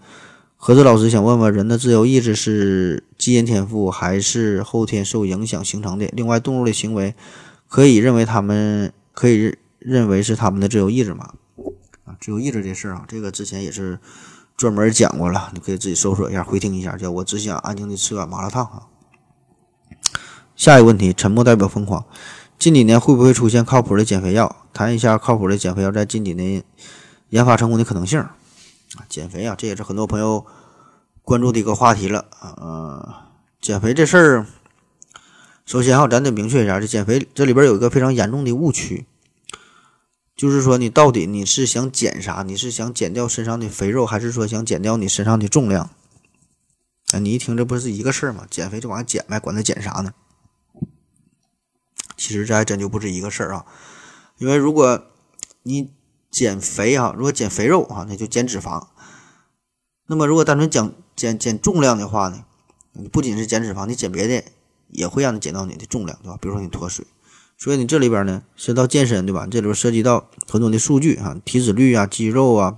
何子老师想问问，人的自由意志是基因天赋还是后天受影响形成的？另外，动物的行为可以认为他们可以认为是他们的自由意志吗？啊，自由意志这事儿啊，这个之前也是专门讲过了，你可以自己搜索一下，回听一下，叫我只想安静的吃碗麻辣烫啊。下一个问题，沉默代表疯狂。近几年会不会出现靠谱的减肥药？谈一下靠谱的减肥药在近几年研发成功的可能性。啊，减肥啊，这也是很多朋友关注的一个话题了。呃，减肥这事儿，首先哈，咱得明确一下，这减肥这里边有一个非常严重的误区，就是说你到底你是想减啥？你是想减掉身上的肥肉，还是说想减掉你身上的重量？啊，你一听这不是一个事儿吗？减肥就往下减呗，管它减啥呢？其实这还真就不是一个事儿啊，因为如果你减肥啊，如果减肥肉啊，那就减脂肪。那么如果单纯减减减重量的话呢，你不仅是减脂肪，你减别的也会让你减到你的重量，对吧？比如说你脱水，所以你这里边呢涉及到健身，对吧？这里边涉及到很多的数据啊，体脂率啊、肌肉啊、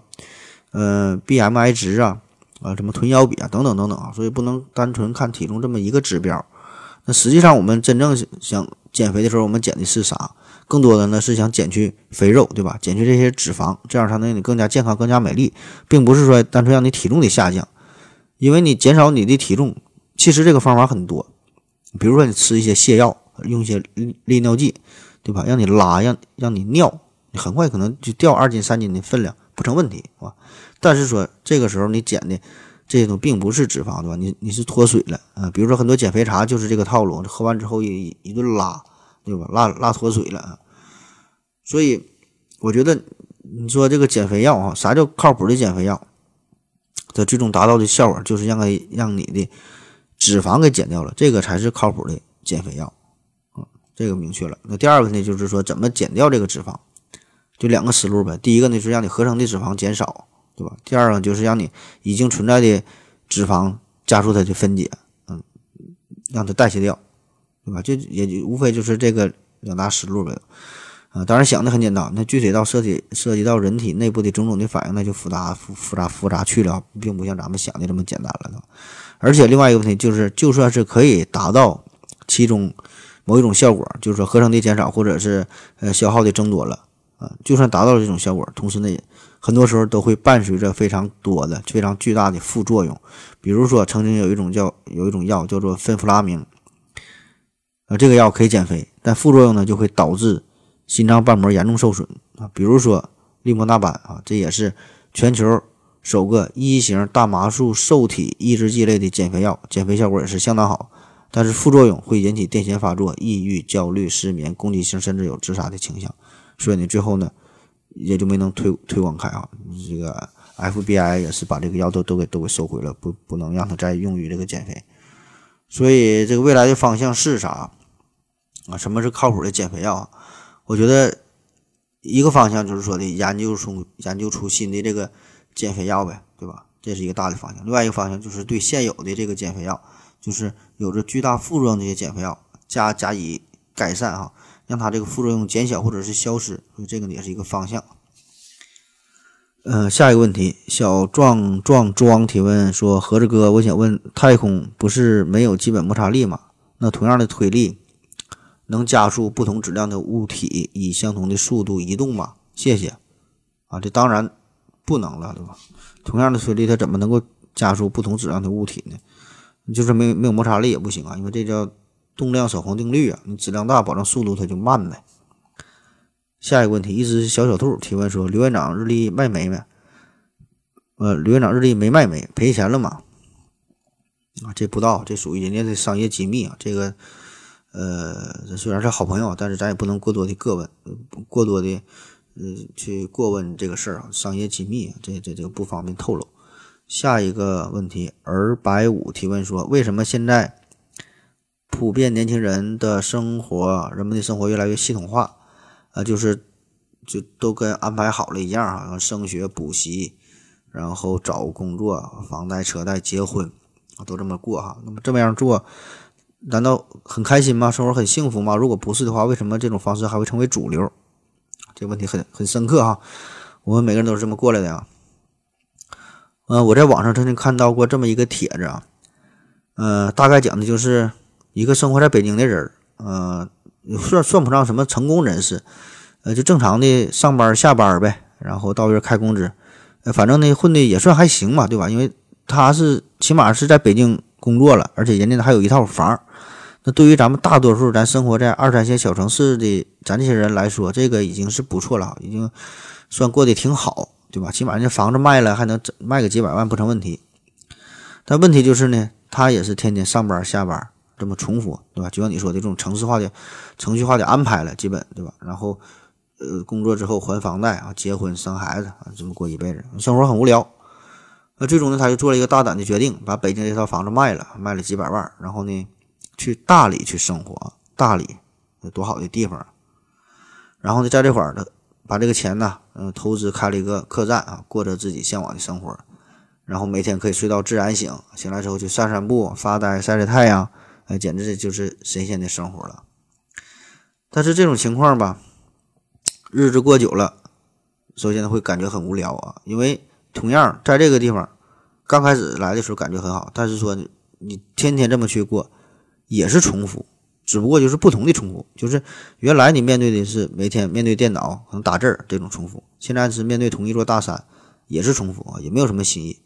呃 BMI 值啊、啊什么臀腰比啊等等等等啊，所以不能单纯看体重这么一个指标。那实际上我们真正想。减肥的时候，我们减的是啥？更多的呢是想减去肥肉，对吧？减去这些脂肪，这样才能让你更加健康、更加美丽，并不是说单纯让你体重的下降。因为你减少你的体重，其实这个方法很多，比如说你吃一些泻药，用一些利尿剂，对吧？让你拉，让让你尿，你很快可能就掉二斤、三斤的分量，不成问题，是吧？但是说这个时候你减的这种并不是脂肪，对吧？你你是脱水了啊，比如说很多减肥茶就是这个套路，喝完之后一一顿拉。对吧？拉拉脱水了，所以我觉得你说这个减肥药啊，啥叫靠谱的减肥药？它最终达到的效果就是让它让你的脂肪给减掉了，这个才是靠谱的减肥药。嗯，这个明确了。那第二个呢，就是说怎么减掉这个脂肪？就两个思路呗。第一个呢是让你合成的脂肪减少，对吧？第二个就是让你已经存在的脂肪加速它的分解，嗯，让它代谢掉。对吧？就也就无非就是这个两大思路呗，啊，当然想的很简单，那具体到涉及涉及到人体内部的种种的反应，那就复杂复复杂复杂去了，并不像咱们想的这么简单了，而且另外一个问题就是，就算是可以达到其中某一种效果，就是说合成的减少或者是呃消耗的增多了，啊，就算达到了这种效果，同时呢，很多时候都会伴随着非常多的非常巨大的副作用，比如说曾经有一种叫有一种药叫做芬弗拉明。啊，这个药可以减肥，但副作用呢就会导致心脏瓣膜严重受损啊。比如说利莫那班啊，这也是全球首个一型大麻素受体抑制剂类的减肥药，减肥效果也是相当好，但是副作用会引起癫痫发作、抑郁、焦虑、失眠、攻击性，甚至有自杀的倾向。所以呢，最后呢也就没能推推广开啊。这个 FBI 也是把这个药都都给都给收回了，不不能让它再用于这个减肥。所以这个未来的方向是啥啊？什么是靠谱的减肥药？我觉得一个方向就是说的研究出研究出新的这个减肥药呗，对吧？这是一个大的方向。另外一个方向就是对现有的这个减肥药，就是有着巨大副作用这些减肥药加加以改善哈，让它这个副作用减小或者是消失。所以这个也是一个方向。呃，下一个问题，小壮壮壮提问说：“盒子哥，我想问，太空不是没有基本摩擦力吗？那同样的推力能加速不同质量的物体以相同的速度移动吗？”谢谢。啊，这当然不能了，对吧？同样的推力，它怎么能够加速不同质量的物体呢？就是没没有摩擦力也不行啊，因为这叫动量守恒定律啊。你质量大，保证速度它就慢呗。下一个问题，一只小小兔提问说：“刘院长日历卖没没？呃，刘院长日历没卖没？赔钱了吗？啊，这不知道，这属于人家的商业机密啊。这个，呃，虽然是好朋友，但是咱也不能过多的过问，过多的呃去过问这个事儿啊，商业机密，这这这个不方便透露。下一个问题，儿白五提问说：为什么现在普遍年轻人的生活，人们的生活越来越系统化？啊，就是就都跟安排好了一样哈，升学、补习，然后找工作、房贷、车贷、结婚，都这么过哈。那么这么样做，难道很开心吗？生活很幸福吗？如果不是的话，为什么这种方式还会成为主流？这问题很很深刻哈。我们每个人都是这么过来的呀。呃，我在网上曾经看到过这么一个帖子啊，呃，大概讲的就是一个生活在北京的人，呃，算算不上什么成功人士，呃，就正常的上班下班呗，然后到月开工资，呃，反正呢混的也算还行嘛，对吧？因为他是起码是在北京工作了，而且人家还有一套房。那对于咱们大多数咱生活在二三线小城市的咱这些人来说，这个已经是不错了，已经算过得挺好。对吧？起码这房子卖了还能卖个几百万不成问题。但问题就是呢，他也是天天上班下班这么重复，对吧？就像你说的这种城市化的、程序化的安排了，基本对吧？然后，呃，工作之后还房贷啊，结婚生孩子啊，这么过一辈子，生活很无聊。那最终呢，他就做了一个大胆的决定，把北京这套房子卖了，卖了几百万，然后呢，去大理去生活。大理有多好的地方。然后呢，在这块儿的。把这个钱呢，嗯，投资开了一个客栈啊，过着自己向往的生活，然后每天可以睡到自然醒，醒来之后去散散步、发呆、晒晒太阳，哎，简直就是神仙的生活了。但是这种情况吧，日子过久了，首先会感觉很无聊啊，因为同样在这个地方，刚开始来的时候感觉很好，但是说你天天这么去过，也是重复。只不过就是不同的重复，就是原来你面对的是每天面对电脑可能打字儿这种重复，现在是面对同一座大山也是重复啊，也没有什么新意。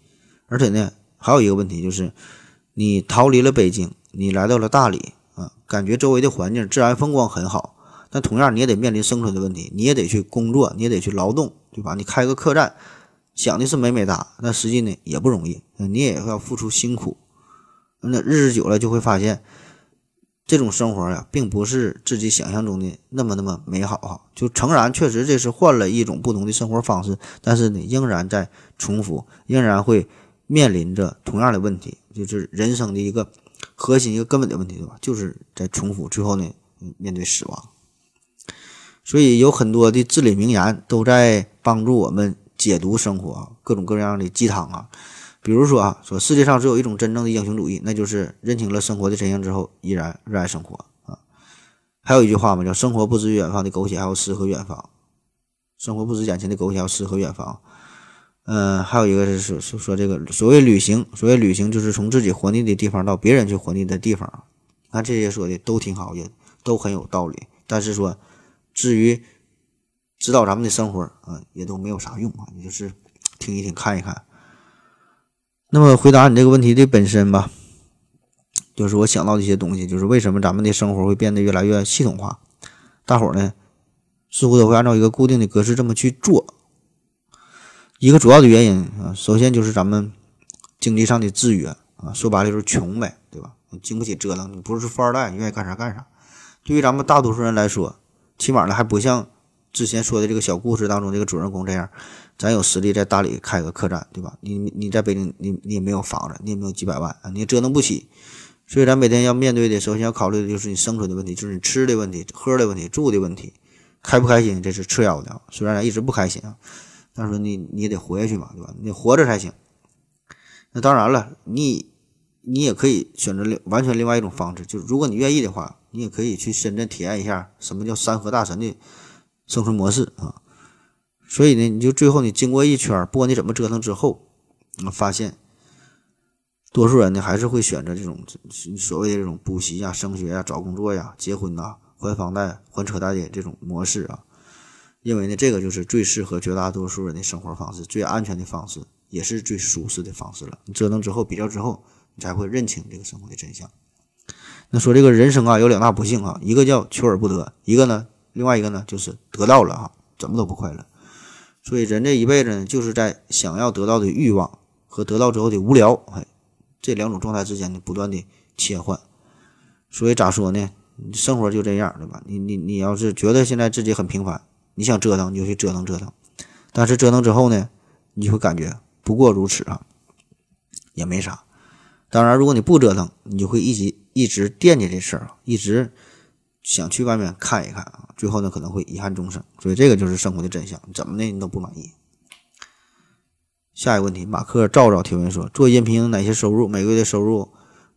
而且呢，还有一个问题就是，你逃离了北京，你来到了大理啊，感觉周围的环境自然风光很好，但同样你也得面临生存的问题，你也得去工作，你也得去劳动，对吧？你开个客栈，想的是美美哒，但实际呢也不容易，你也要付出辛苦，那日子久了就会发现。这种生活呀，并不是自己想象中的那么那么美好哈。就诚然，确实这是换了一种不同的生活方式，但是呢，仍然在重复，仍然会面临着同样的问题，就是人生的一个核心、一个根本的问题，对吧？就是在重复，最后呢，面对死亡。所以有很多的至理名言都在帮助我们解读生活，各种各样的鸡汤啊。比如说啊，说世界上只有一种真正的英雄主义，那就是认清了生活的真相之后，依然热爱生活啊。还有一句话嘛，叫“生活不止远方的苟且，还要诗和远方；生活不止眼前的苟且，还要诗和远方。”嗯，还有一个是说说说这个所谓旅行，所谓旅行就是从自己活腻的地方到别人去活腻的地方。看这些说的都挺好，也都很有道理。但是说至于指导咱们的生活啊，也都没有啥用啊，你就是听一听，看一看。那么回答你这个问题的本身吧，就是我想到的一些东西，就是为什么咱们的生活会变得越来越系统化？大伙儿呢似乎都会按照一个固定的格式这么去做。一个主要的原因啊，首先就是咱们经济上的制约啊，说白了就是穷呗，对吧？经不起折腾，你不是富二代，你愿意干啥干啥。对于咱们大多数人来说，起码呢还不像之前说的这个小故事当中这个主人公这样。咱有实力在大理开个客栈，对吧？你你在北京，你你也没有房子，你也没有几百万，你折腾不起。所以咱每天要面对的，首先要考虑的就是你生存的问题，就是你吃的问题、喝的问题、住的问题，开不开心这是次要的。虽然咱一直不开心啊，但是说你你也得活下去嘛，对吧？你活着才行。那当然了，你你也可以选择另完全另外一种方式，就是如果你愿意的话，你也可以去深圳体验一下什么叫山河大神的生存模式啊。所以呢，你就最后你经过一圈，不管你怎么折腾之后，你发现多数人呢还是会选择这种所谓的这种补习呀、升学呀、找工作呀、结婚呐、还房贷、还车贷的这种模式啊，因为呢，这个就是最适合绝大多数人的生活方式，最安全的方式，也是最舒适的方式了。你折腾之后，比较之后，你才会认清这个生活的真相。那说这个人生啊，有两大不幸啊，一个叫求而不得，一个呢，另外一个呢就是得到了哈，怎么都不快乐。所以人这一辈子呢，就是在想要得到的欲望和得到之后的无聊，哎，这两种状态之间呢不断的切换。所以咋说呢？生活就这样，对吧？你你你要是觉得现在自己很平凡，你想折腾你就去折腾折腾，但是折腾之后呢，你会感觉不过如此啊，也没啥。当然，如果你不折腾，你就会一直一直惦记这事儿，一直。想去外面看一看啊，最后呢可能会遗憾终生，所以这个就是生活的真相，怎么的你都不满意。下一个问题，马克照照提问说，做音频哪些收入？每个月的收入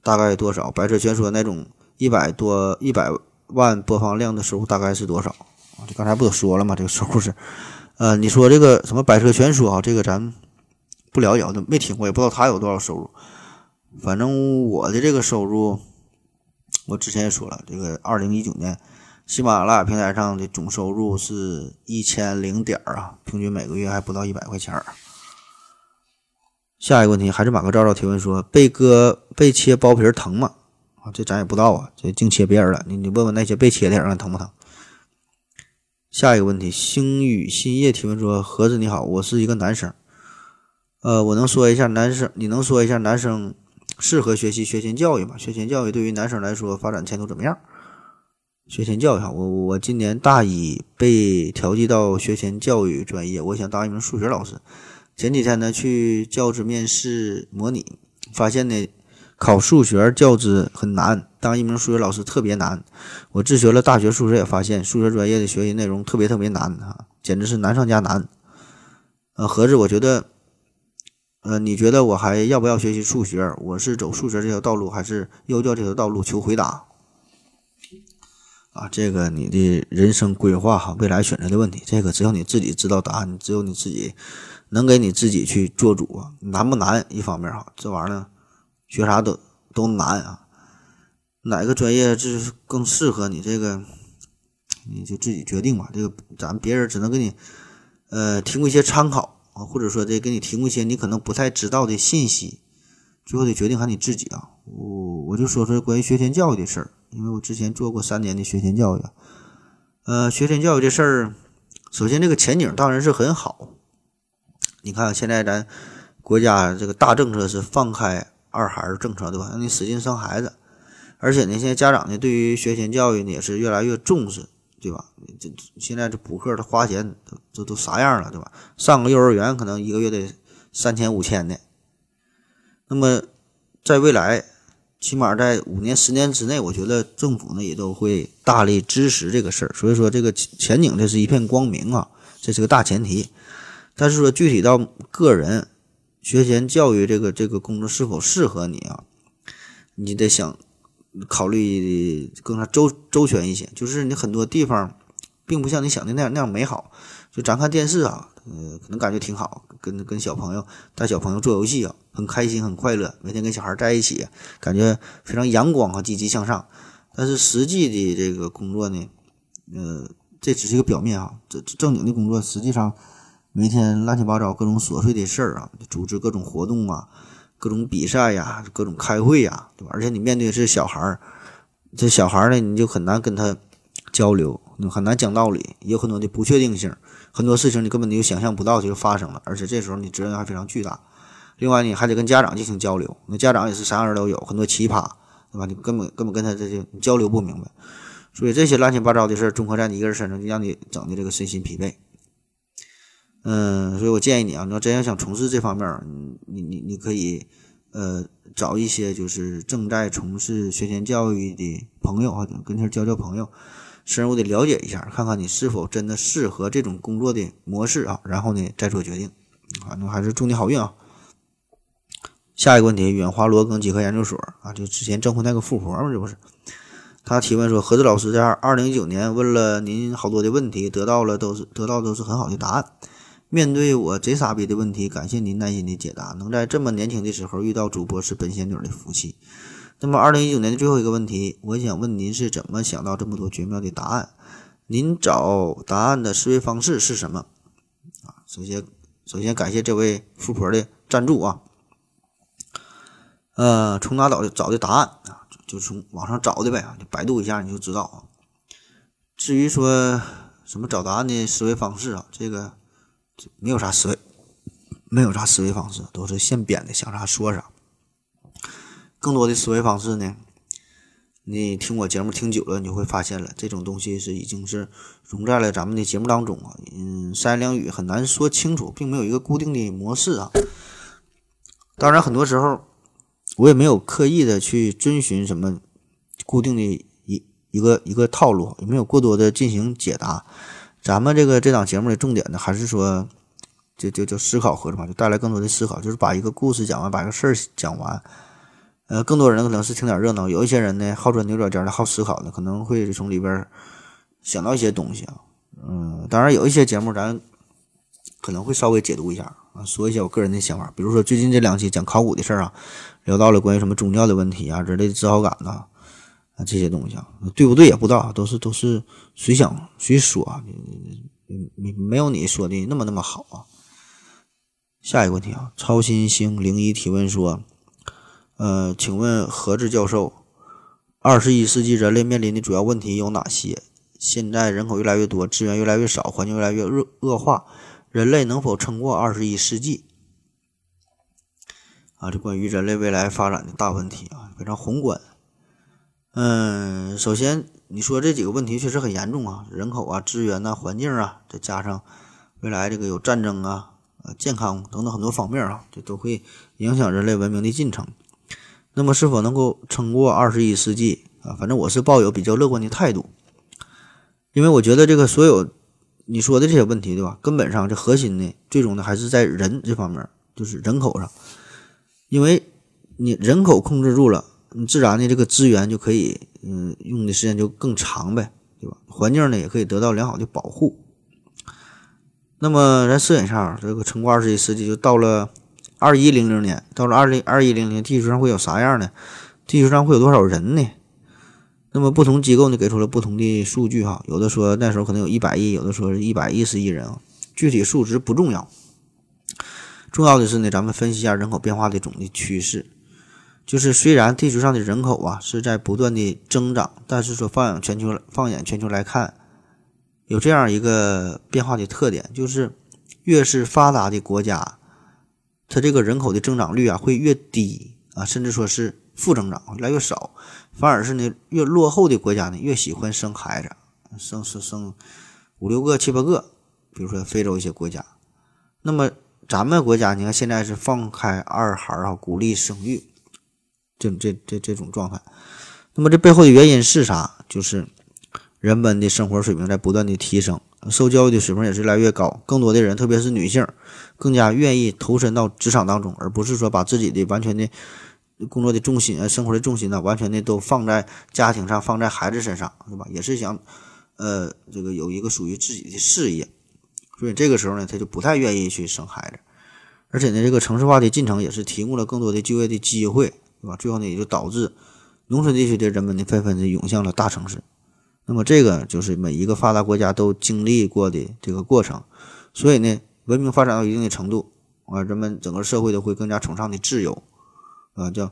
大概多少？白车全说那种一百多一百万播放量的收入大概是多少？啊，这刚才不都说了吗？这个收入是，呃，你说这个什么《百车全说》啊，这个咱不了解，都没听过，也不知道他有多少收入。反正我的这个收入，我之前也说了，这个二零一九年喜马拉雅平台上的总收入是一千零点儿啊，平均每个月还不到一百块钱儿。下一个问题还是马克照照提问说，被割被切包皮疼吗？啊，这咱也不知道啊，这净切别人了，你你问问那些被切的人疼不疼？下一个问题，星宇新叶提问说，盒子你好，我是一个男生，呃，我能说一下男生，你能说一下男生？适合学习学前教育嘛？学前教育对于男生来说发展前途怎么样？学前教育哈，我我今年大一被调剂到学前教育专业，我想当一名数学老师。前几天呢去教资面试模拟，发现呢考数学教资很难，当一名数学老师特别难。我自学了大学数学，也发现数学专业的学习内容特别特别难啊，简直是难上加难。呃，合着我觉得。呃，你觉得我还要不要学习数学？我是走数学这条道路，还是幼教这条道路？求回答。啊，这个你的人生规划哈，未来选择的问题，这个只有你自己知道答案，只有你自己能给你自己去做主啊。难不难？一方面哈，这玩意儿学啥都都难啊。哪个专业就是更适合你？这个你就自己决定吧。这个咱别人只能给你呃提供一些参考。啊，或者说这给你提供一些你可能不太知道的信息，最后得决定看你自己啊。我我就说说关于学前教育的事儿，因为我之前做过三年的学前教育。呃，学前教育这事儿，首先这个前景当然是很好。你看现在咱国家这个大政策是放开二孩政策，对吧？让你使劲生孩子，而且呢，现在家长呢对于学前教育呢也是越来越重视。对吧？这现在这补课他花钱都都都啥样了，对吧？上个幼儿园可能一个月得三千五千的。那么在未来，起码在五年、十年之内，我觉得政府呢也都会大力支持这个事儿。所以说，这个前景这是一片光明啊，这是个大前提。但是说具体到个人学前教育这个这个工作是否适合你啊，你得想。考虑的更加周周全一些，就是你很多地方并不像你想的那样那样美好。就咱看电视啊，呃，可能感觉挺好，跟跟小朋友带小朋友做游戏啊，很开心很快乐，每天跟小孩在一起，感觉非常阳光和积极向上。但是实际的这个工作呢，呃，这只是一个表面啊，这正经的工作实际上每天乱七八糟各种琐碎的事儿啊，组织各种活动啊。各种比赛呀，各种开会呀，对吧？而且你面对的是小孩儿，这小孩儿呢，你就很难跟他交流，你很难讲道理，有很多的不确定性，很多事情你根本就想象不到就发生了，而且这时候你责任还非常巨大。另外，你还得跟家长进行交流，那家长也是啥样人都有，很多奇葩，对吧？你根本根本跟他这些交流不明白，所以这些乱七八糟的事儿综合在你一个人身上，就让你整的这个身心疲惫。嗯，所以我建议你啊，你要真要想从事这方面，你你你可以，呃，找一些就是正在从事学前教育的朋友啊，跟前交交朋友，深入的了解一下，看看你是否真的适合这种工作的模式啊，然后呢再做决定。反正还是祝你好运啊。下一个问题，远华罗庚几何研究所啊，就之前征婚那个富婆嘛，这不是？他提问说，何子老师在二零一九年问了您好多的问题，得到了都是得到都是很好的答案。面对我贼傻逼的问题，感谢您耐心的解答。能在这么年轻的时候遇到主播是本仙女的福气。那么，二零一九年的最后一个问题，我想问您是怎么想到这么多绝妙的答案？您找答案的思维方式是什么？啊，首先，首先感谢这位富婆的赞助啊。呃，从哪找的找的答案啊？就从网上找的呗，就百度一下你就知道啊。至于说什么找答案的思维方式啊，这个。没有啥思维，没有啥思维方式，都是现编的，想啥说啥。更多的思维方式呢，你听我节目听久了，你就会发现了，这种东西是已经是融在了咱们的节目当中啊。嗯，三言两语很难说清楚，并没有一个固定的模式啊。当然，很多时候我也没有刻意的去遵循什么固定的一一个一个套路，也没有过多的进行解答。咱们这个这档节目的重点呢，还是说，就就就思考和着嘛，就带来更多的思考，就是把一个故事讲完，把一个事儿讲完。呃，更多人可能是听点热闹，有一些人呢好钻牛角尖的好思考的，可能会从里边想到一些东西啊。嗯，当然有一些节目咱可能会稍微解读一下啊，说一些我个人的想法。比如说最近这两期讲考古的事儿啊，聊到了关于什么宗教的问题啊，人类的自豪感呐这些东西啊，对不对也不知道，都是都是随想随说啊，没没有你说的那么那么好啊。下一个问题啊，超新星零一提问说，呃，请问何志教授，二十一世纪人类面临的主要问题有哪些？现在人口越来越多，资源越来越少，环境越来越恶恶化，人类能否撑过二十一世纪？啊，这关于人类未来发展的大问题啊，非常宏观。嗯，首先你说这几个问题确实很严重啊，人口啊、资源呐、环境啊，再加上未来这个有战争啊。呃，健康等等很多方面啊，这都会影响人类文明的进程。那么，是否能够撑过二十一世纪啊？反正我是抱有比较乐观的态度，因为我觉得这个所有你说的这些问题，对吧？根本上这核心呢、最终呢还是在人这方面，就是人口上。因为你人口控制住了，你自然的这个资源就可以，嗯，用的时间就更长呗，对吧？环境呢也可以得到良好的保护。那么咱设想一下，这个撑过二十一世纪就到了二一零零年，到了二零二一零零，地球上会有啥样呢？地球上会有多少人呢？那么不同机构呢给出了不同的数据哈，有的说那时候可能有一百亿，有的说是一百一十亿人啊，具体数值不重要，重要的是呢，咱们分析一下人口变化的总的趋势，就是虽然地球上的人口啊是在不断的增长，但是说放眼全球，放眼全球来看。有这样一个变化的特点，就是越是发达的国家，它这个人口的增长率啊会越低啊，甚至说是负增长，越来越少。反而是呢，越落后的国家呢越喜欢生孩子，生生生五六个、七八个。比如说非洲一些国家，那么咱们国家你看现在是放开二孩啊，鼓励生育，这这这这种状态。那么这背后的原因是啥？就是。人们的生活水平在不断的提升，受教育的水平也是越来越高。更多的人，特别是女性，更加愿意投身到职场当中，而不是说把自己的完全的工作的重心啊、生活的重心呢，完全的都放在家庭上、放在孩子身上，对吧？也是想，呃，这个有一个属于自己的事业。所以这个时候呢，他就不太愿意去生孩子。而且呢，这个城市化的进程也是提供了更多的就业的机会，对吧？最后呢，也就导致农村地区的人们呢，纷纷的涌向了大城市。那么这个就是每一个发达国家都经历过的这个过程，所以呢，文明发展到一定的程度啊，人们整个社会都会更加崇尚的自由，啊，叫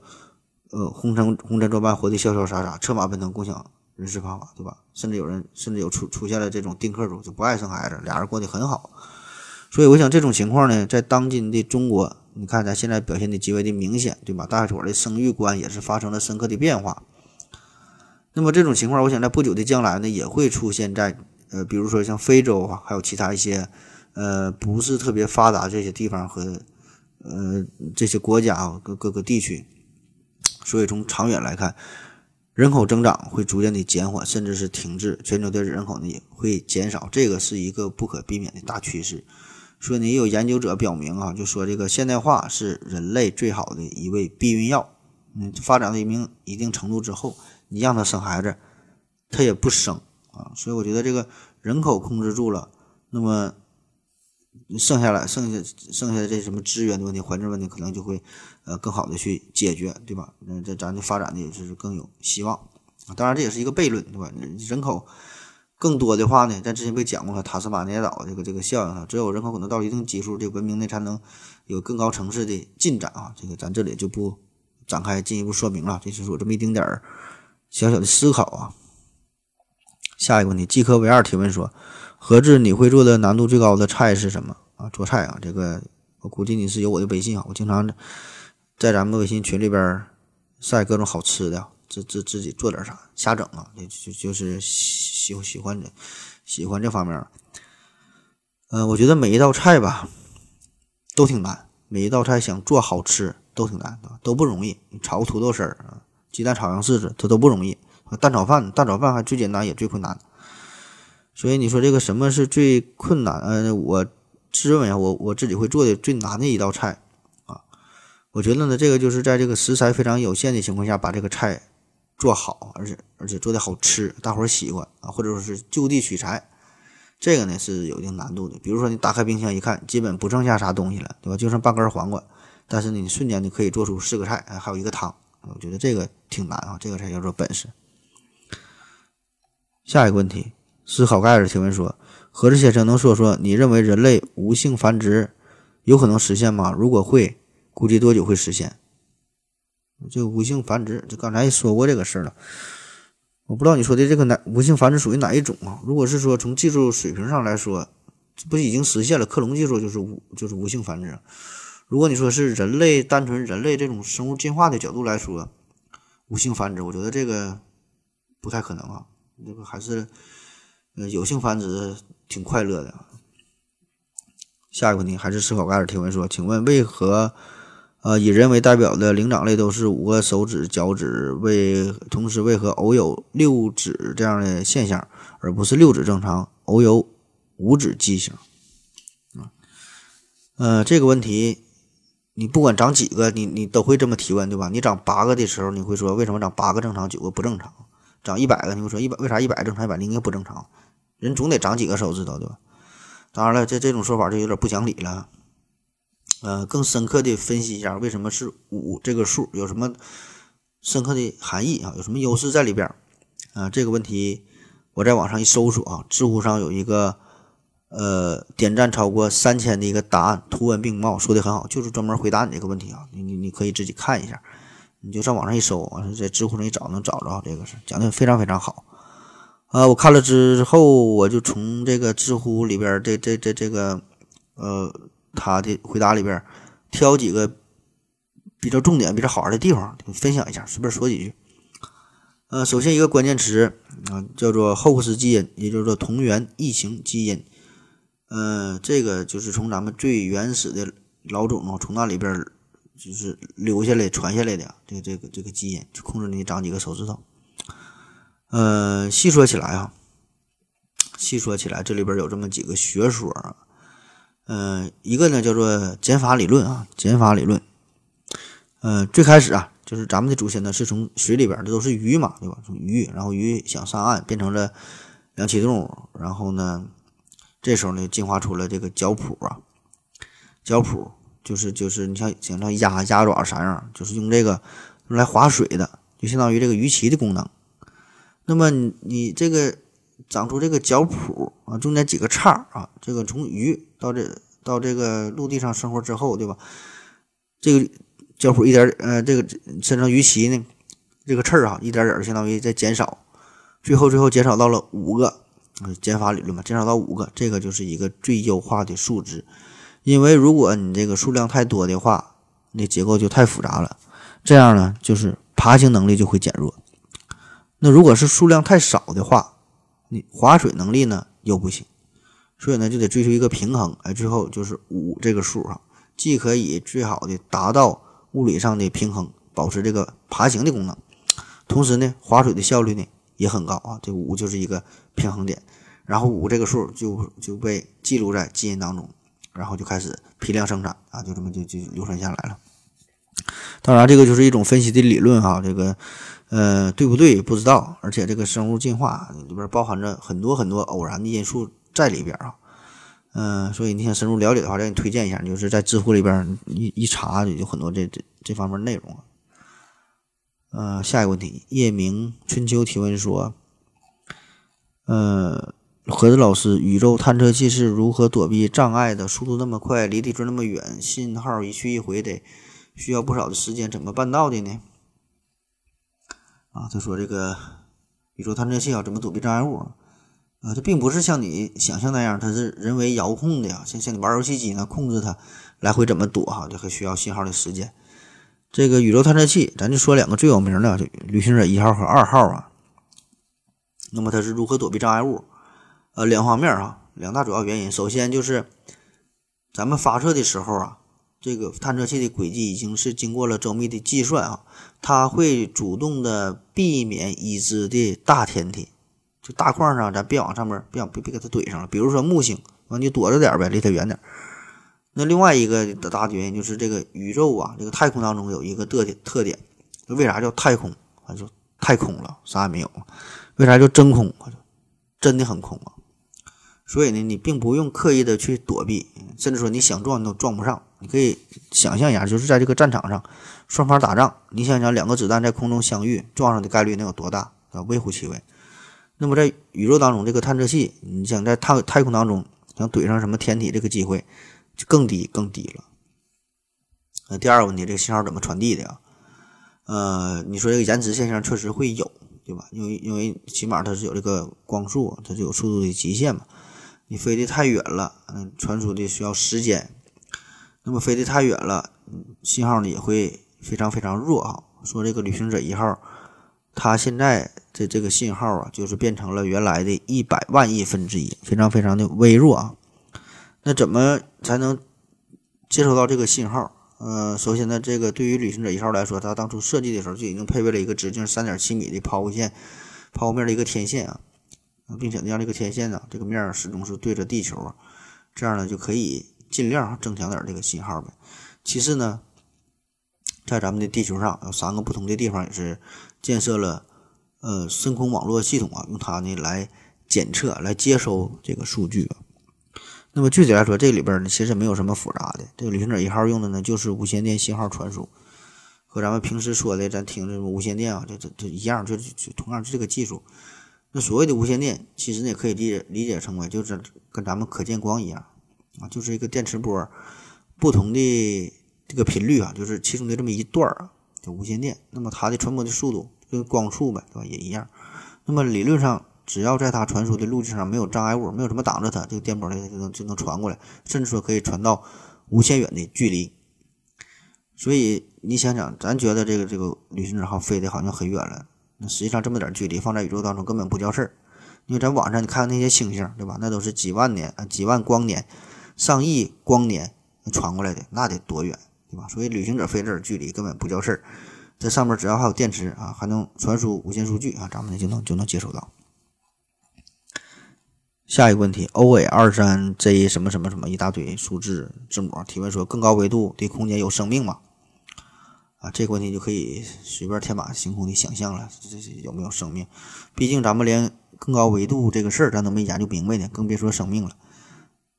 呃红尘红尘作伴，活得潇潇洒洒，策马奔腾，共享人世繁华，对吧？甚至有人甚至有出出现了这种丁克主，就不爱生孩子，俩人过得很好。所以我想这种情况呢，在当今的中国，你看咱现在表现的极为的明显，对吧？大伙的生育观也是发生了深刻的变化。那么这种情况，我想在不久的将来呢，也会出现在呃，比如说像非洲啊，还有其他一些呃不是特别发达这些地方和呃这些国家啊各各个地区。所以从长远来看，人口增长会逐渐的减缓，甚至是停滞，全球的人口呢也会减少，这个是一个不可避免的大趋势。所以呢，也有研究者表明啊，就说这个现代化是人类最好的一味避孕药。嗯，发展到一定一定程度之后。你让他生孩子，他也不生啊，所以我觉得这个人口控制住了，那么剩下来剩下剩下的这什么资源的问题、环境问题，可能就会呃更好的去解决，对吧？那这咱的发展的也是更有希望。当然这也是一个悖论，对吧？人口更多的话呢，咱之前不讲过了塔斯马尼亚岛这个这个效应啊，只有人口可能到一定基数，这文明呢才能有更高层次的进展啊。这个咱这里就不展开进一步说明了，这是我这么一丁点儿。小小的思考啊，下一个问题，季科维二提问说：“何志，你会做的难度最高的菜是什么啊？做菜啊，这个我估计你是有我的微信啊，我经常在咱们微信群里边晒各种好吃的，自自自己做点啥，瞎整啊，就就就是喜喜欢这喜欢这方面。嗯，我觉得每一道菜吧都挺难，每一道菜想做好吃都挺难的，都不容易。你炒个土豆丝儿啊。”鸡蛋炒洋柿子，它都不容易。蛋炒饭，蛋炒饭还最简单也最困难。所以你说这个什么是最困难？呃，我自认为，我我自己会做的最难的一道菜啊，我觉得呢，这个就是在这个食材非常有限的情况下，把这个菜做好，而且而且做的好吃，大伙儿喜欢啊，或者说是就地取材。这个呢是有一定难度的。比如说你打开冰箱一看，基本不剩下啥东西了，对吧？就剩半根黄瓜，但是呢，你瞬间就可以做出四个菜，还有一个汤。我觉得这个挺难啊，这个才叫做本事。下一个问题，思考盖尔提问说：何志先生能说说你认为人类无性繁殖有可能实现吗？如果会，估计多久会实现？这个无性繁殖，就刚才也说过这个事儿了。我不知道你说的这个哪无性繁殖属于哪一种啊？如果是说从技术水平上来说，这不已经实现了？克隆技术就是无就是无性繁殖。如果你说是人类单纯人类这种生物进化的角度来说，无性繁殖，我觉得这个不太可能啊。这个还是呃有性繁殖挺快乐的。下一个问题还是思考盖尔提问说，请问为何？呃，以人为代表的灵长类都是五个手指、脚趾，为同时为何偶有六指这样的现象，而不是六指正常，偶有五指畸形？啊，呃，这个问题你不管长几个，你你都会这么提问，对吧？你长八个的时候，你会说为什么长八个正常，九个不正常？长一百个，你会说一百为啥一百正常，一百零一个不正常？人总得长几个手指头，对吧？当然了，这这种说法就有点不讲理了。呃，更深刻的分析一下为什么是五这个数，有什么深刻的含义啊？有什么优势在里边？啊，这个问题我在网上一搜索啊，知乎上有一个呃点赞超过三千的一个答案，图文并茂，说的很好，就是专门回答你这个问题啊。你你你可以自己看一下，你就上网上一搜，完了在知乎上一找能找着这个是讲的非常非常好。啊，我看了之后，我就从这个知乎里边这这这这个呃。他的回答里边挑几个比较重点、比较好玩的地方，分享一下，随便说几句。呃，首先一个关键词啊，叫做后克斯基因，也就是说同源异形基因。呃，这个就是从咱们最原始的老种啊，从那里边就是留下来、传下来的这个、这个、这个基因，就控制你长几个手指头。呃，细说起来啊，细说起来，这里边有这么几个学说啊。嗯，一个呢叫做减法理论啊，减法理论。呃，最开始啊，就是咱们的祖先呢是从水里边这都是鱼嘛，对吧？从鱼，然后鱼想上岸，变成了两栖动物，然后呢，这时候呢进化出了这个脚蹼啊，脚蹼就是就是你像想像鸭鸭爪啥样，就是用这个用来划水的，就相当于这个鱼鳍的功能。那么你你这个。长出这个脚蹼啊，中间几个叉啊，这个从鱼到这到这个陆地上生活之后，对吧？这个脚蹼一点呃，这个身上鱼鳍呢，这个刺儿啊，一点点儿相当于在减少，最后最后减少到了五个，减法理论嘛，减少到五个，这个就是一个最优化的数值。因为如果你这个数量太多的话，那结构就太复杂了，这样呢，就是爬行能力就会减弱。那如果是数量太少的话，你划水能力呢又不行，所以呢就得追求一个平衡，哎，最后就是五这个数哈，既可以最好的达到物理上的平衡，保持这个爬行的功能，同时呢划水的效率呢也很高啊，这五就是一个平衡点，然后五这个数就就被记录在基因当中，然后就开始批量生产啊，就这么就就流传下来了。当然，这个就是一种分析的理论哈，这个。呃，对不对？不知道。而且这个生物进化里边包含着很多很多偶然的因素在里边啊。嗯，所以你想深入了解的话，再给你推荐一下，就是在知乎里边一一查，就有很多这这这方面内容。呃，下一个问题，夜明春秋提问说，呃，何子老师，宇宙探测器是如何躲避障碍的？速度那么快，离地球那么远，信号一去一回得需要不少的时间，怎么办到的呢？啊，他说这个宇宙探测器啊，怎么躲避障碍物啊？啊，它并不是像你想象那样，它是人为遥控的呀，像像你玩游戏机呢，控制它来回怎么躲哈，这还需要信号的时间。这个宇宙探测器，咱就说两个最有名的，旅行者一号和二号啊。那么它是如何躲避障碍物？呃，两方面啊，两大主要原因。首先就是咱们发射的时候啊。这个探测器的轨迹已经是经过了周密的计算啊，它会主动的避免已知的大天体，大框上咱别往上面别别别给它怼上了。比如说木星，完你躲着点呗，离它远点。那另外一个的大原因就是这个宇宙啊，这个太空当中有一个特点特点，为啥叫太空？啊就太空了，啥也没有。为啥叫真空？真的很空啊。所以呢，你并不用刻意的去躲避，甚至说你想撞都撞不上。你可以想象一下，就是在这个战场上，双方打仗，你想想两个子弹在空中相遇，撞上的概率能有多大？微乎其微。那么在宇宙当中，这个探测器，你想在太太空当中想怼上什么天体，这个机会就更低更低了。那第二个问题，这个信号怎么传递的呀？呃，你说这个延迟现象确实会有，对吧？因为因为起码它是有这个光速，它是有速度的极限嘛。你飞得太远了，嗯，传输的需要时间。那么飞得太远了，信号呢也会非常非常弱啊。说这个旅行者一号，它现在这这个信号啊，就是变成了原来的一百万亿分之一，非常非常的微弱啊。那怎么才能接收到这个信号？呃，首先呢，这个对于旅行者一号来说，它当初设计的时候就已经配备了一个直径三点七米的抛物线、抛物面的一个天线啊，并且呢，让这个天线呢，这个面始终是对着地球啊，这样呢就可以尽量增强点这个信号呗。其次呢，在咱们的地球上有三个不同的地方也是建设了呃深空网络系统啊，用它呢来检测、来接收这个数据。那么具体来说，这里边呢其实没有什么复杂的。这个旅行者一号用的呢就是无线电信号传输，和咱们平时说的咱听这种无线电啊，这这这一样，就就同样是这个技术。那所谓的无线电，其实呢也可以理解理解成为就是跟咱们可见光一样啊，就是一个电磁波不同的这个频率啊，就是其中的这么一段啊，叫无线电。那么它的传播的速度跟光速呗，对吧？也一样。那么理论上。只要在它传输的路径上没有障碍物，没有什么挡着它，这个电波呢就能就能传过来，甚至说可以传到无限远的距离。所以你想想，咱觉得这个这个旅行者号飞的好像很远了，那实际上这么点距离放在宇宙当中根本不叫事儿。因为咱网上你看那些星星，对吧？那都是几万年，几万光年、上亿光年传过来的，那得多远，对吧？所以旅行者飞这儿距离根本不叫事儿。这上面只要还有电池啊，还能传输无线数据啊，咱们就能就能接收到。下一个问题，O A 二三 J 什么什么什么一大堆数字字母提问说，更高维度的空间有生命吗？啊，这个问题就可以随便天马行空的想象了，这是有没有生命？毕竟咱们连更高维度这个事儿咱都没研究明白呢，更别说生命了。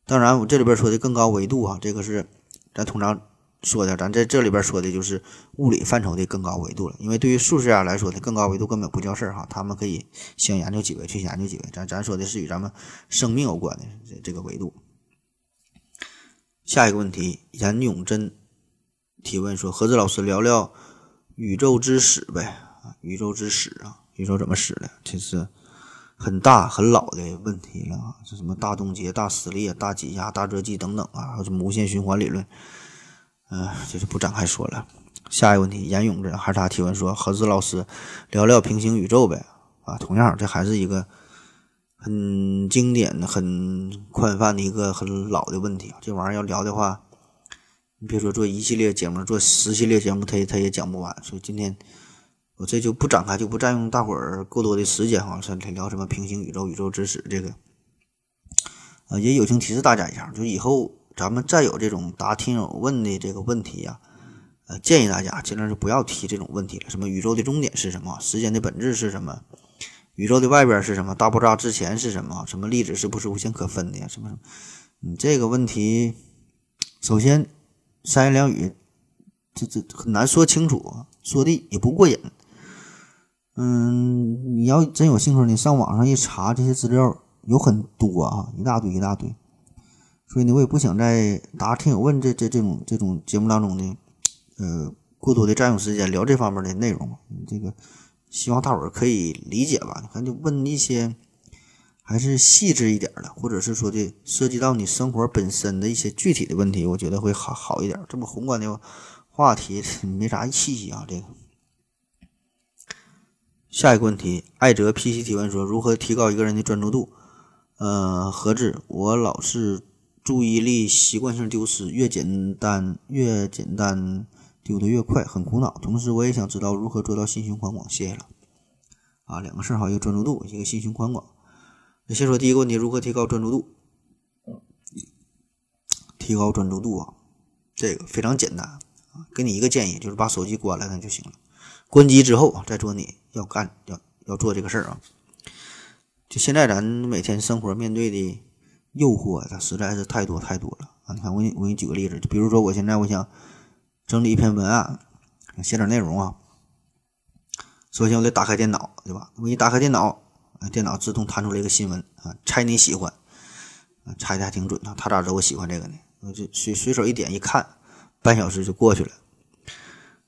当然，我这里边说的更高维度啊，这个是咱通常。说的，咱在这里边说的就是物理范畴的更高维度了。因为对于数学家来说的更高维度根本不叫事儿哈，他们可以想研究几维去研究几维。咱咱说的是与咱们生命有关的这这个维度。下一个问题，严永贞提问说：何子老师聊聊宇宙之始呗？啊，宇宙之始啊，宇宙怎么始的？这是很大很老的问题了啊，是什么大冻结、大撕裂、大挤压、大热寂等等啊，还有什么无限循环理论？嗯，这就不展开说了。下一个问题，严勇这还是他提问说：“何子老师，聊聊平行宇宙呗？”啊，同样，这还是一个很经典的、很宽泛的一个很老的问题啊。这玩意儿要聊的话，你别说做一系列节目，做十系列节目，他他也讲不完。所以今天我这就不展开，就不占用大伙儿过多的时间哈。说聊什么平行宇宙、宇宙之始这个，啊，也友情提示大家一下，就以后。咱们再有这种答听友问的这个问题呀，呃，建议大家尽量就不要提这种问题了。什么宇宙的终点是什么？时间的本质是什么？宇宙的外边是什么？大爆炸之前是什么？什么粒子是不是无限可分的呀？什么什么？你这个问题，首先三言两语，这这很难说清楚，说的也不过瘾。嗯，你要真有兴趣，你上网上一查，这些资料有很多啊，一大堆一大堆。所以呢，我也不想在答听友问这这这种这种节目当中呢，呃，过多的占用时间聊这方面的内容。这个希望大伙儿可以理解吧？你看，就问一些还是细致一点的，或者是说的涉及到你生活本身的一些具体的问题，我觉得会好好一点。这么宏观的话题没啥意义啊。这个下一个问题，艾哲 PC 提问说：如何提高一个人的专注度？呃，何志，我老是。注意力习惯性丢失，越简单越简单，丢的越快，很苦恼。同时，我也想知道如何做到心胸宽广。谢谢了。啊，两个事儿哈，一个专注度，一个心胸宽广。先说第一个问题，如何提高专注度？提高专注度啊，这个非常简单啊，给你一个建议，就是把手机关了那就行了。关机之后再做你要干要要做这个事儿啊。就现在咱每天生活面对的。诱惑它实在是太多太多了啊！你看，我给你我给你举个例子，就比如说我现在我想整理一篇文案，写点内容啊。首先我得打开电脑，对吧？我一打开电脑，电脑自动弹出来一个新闻啊，猜你喜欢，猜的还挺准啊。他咋知道我喜欢这个呢？我就随随手一点一看，半小时就过去了。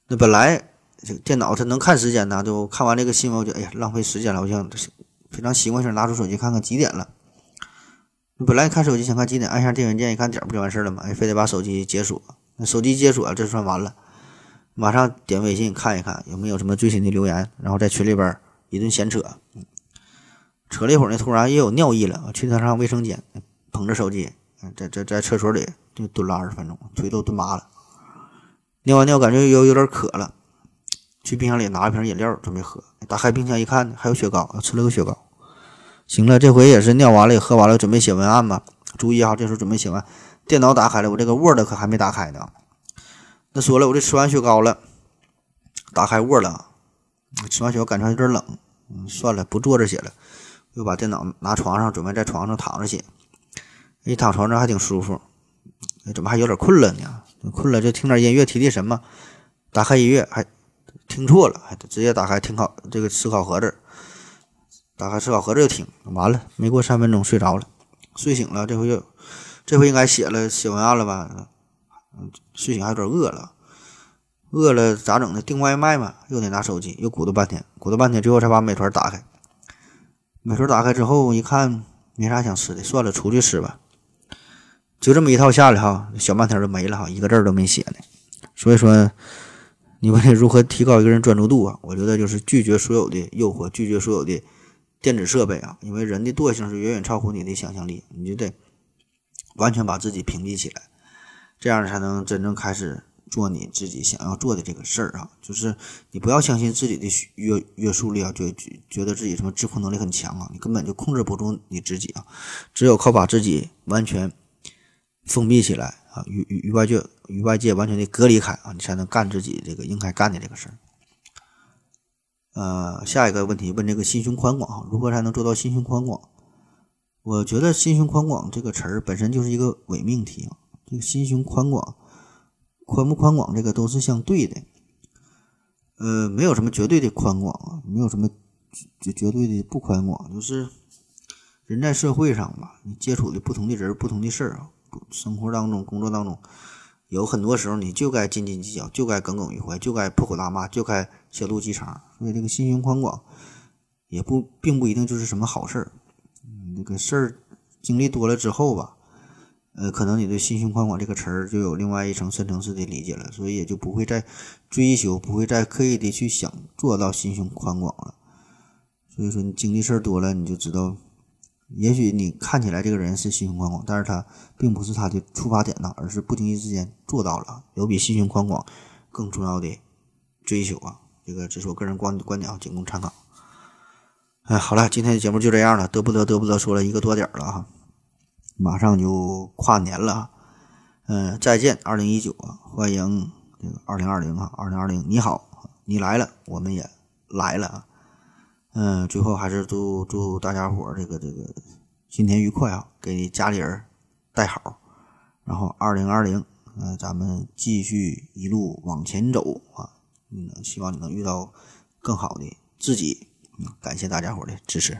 那本来这个电脑它能看时间呢，就看完这个新闻，我就哎呀浪费时间了，我想非常习惯性拿出手机看看几点了。本来看手机想看几点，按下电源键一看点不就完事儿了吗？哎，非得把手机解锁，那手机解锁这算完了。马上点微信看一看有没有什么最新的留言，然后在群里边一顿闲扯，扯了一会儿呢，突然又有尿意了，去趟上卫生间，捧着手机，在在在厕所里就蹲了二十分钟，腿都蹲麻了。尿完尿感觉有有点渴了，去冰箱里拿一瓶饮料准备喝，打开冰箱一看还有雪糕，吃了个雪糕。行了，这回也是尿完了也喝完了，准备写文案吧。注意哈，这时候准备写完，电脑打开了，我这个 Word 可还没打开呢。那说了，我这吃完雪糕了，打开 Word 了，吃完雪糕感觉有点冷，嗯，算了，不坐着写了，又把电脑拿床上，准备在床上躺着写。一躺床上还挺舒服，怎么还有点困了呢？困了就听点音乐提提神嘛。打开音乐还听错了，还直接打开听考这个思考盒子，打开思考盒子就听，完了没过三分钟睡着了，睡醒了这回又这回应该写了写文案了吧？嗯，睡醒还有点饿了，饿了咋整呢？订外卖嘛，又得拿手机，又鼓捣半天，鼓捣半天，最后才把美团打开。美团打开之后一看，没啥想吃的，算了，出去吃吧。就这么一套下来哈，小半天就没了哈，一个字都没写呢。所以说，你问如何提高一个人专注度啊？我觉得就是拒绝所有的诱惑，拒绝所有的电子设备啊，因为人的惰性是远远超乎你的想象力，你就得完全把自己屏蔽起来。这样才能真正开始做你自己想要做的这个事儿啊！就是你不要相信自己的约约束力啊，觉觉得自己什么自控能力很强啊，你根本就控制不住你自己啊！只有靠把自己完全封闭起来啊，与与与外界与外界完全的隔离开啊，你才能干自己这个应该干的这个事儿。呃，下一个问题问这个心胸宽广，如何才能做到心胸宽广？我觉得心胸宽广这个词儿本身就是一个伪命题啊。这个心胸宽广，宽不宽广，这个都是相对的。呃，没有什么绝对的宽广啊，没有什么绝绝对的不宽广，就是人在社会上吧，你接触的不同的人、不同的事儿啊，生活当中、工作当中，有很多时候你就该斤斤计较，就该耿耿于怀，就该破口大骂，就该小肚鸡肠。所以这个心胸宽广，也不并不一定就是什么好事儿。嗯，这个事儿经历多了之后吧。呃，可能你对“心胸宽广”这个词儿就有另外一层深层次的理解了，所以也就不会再追求，不会再刻意的去想做到心胸宽广了。所以说，你经历事儿多了，你就知道，也许你看起来这个人是心胸宽广，但是他并不是他的出发点呢，而是不经意之间做到了，有比心胸宽广更重要的追求啊。这个只是我个人观观点啊，仅供参考。哎，好了，今天的节目就这样了，得不得得不得，说了一个多点了哈。马上就跨年了，嗯，再见，二零一九啊，欢迎这个二零二零啊，二零二零，你好，你来了，我们也来了啊，嗯，最后还是祝祝大家伙这个这个新年愉快啊，给家里人带好，然后二零二零，嗯，咱们继续一路往前走啊，嗯，希望你能遇到更好的自己，嗯，感谢大家伙的支持。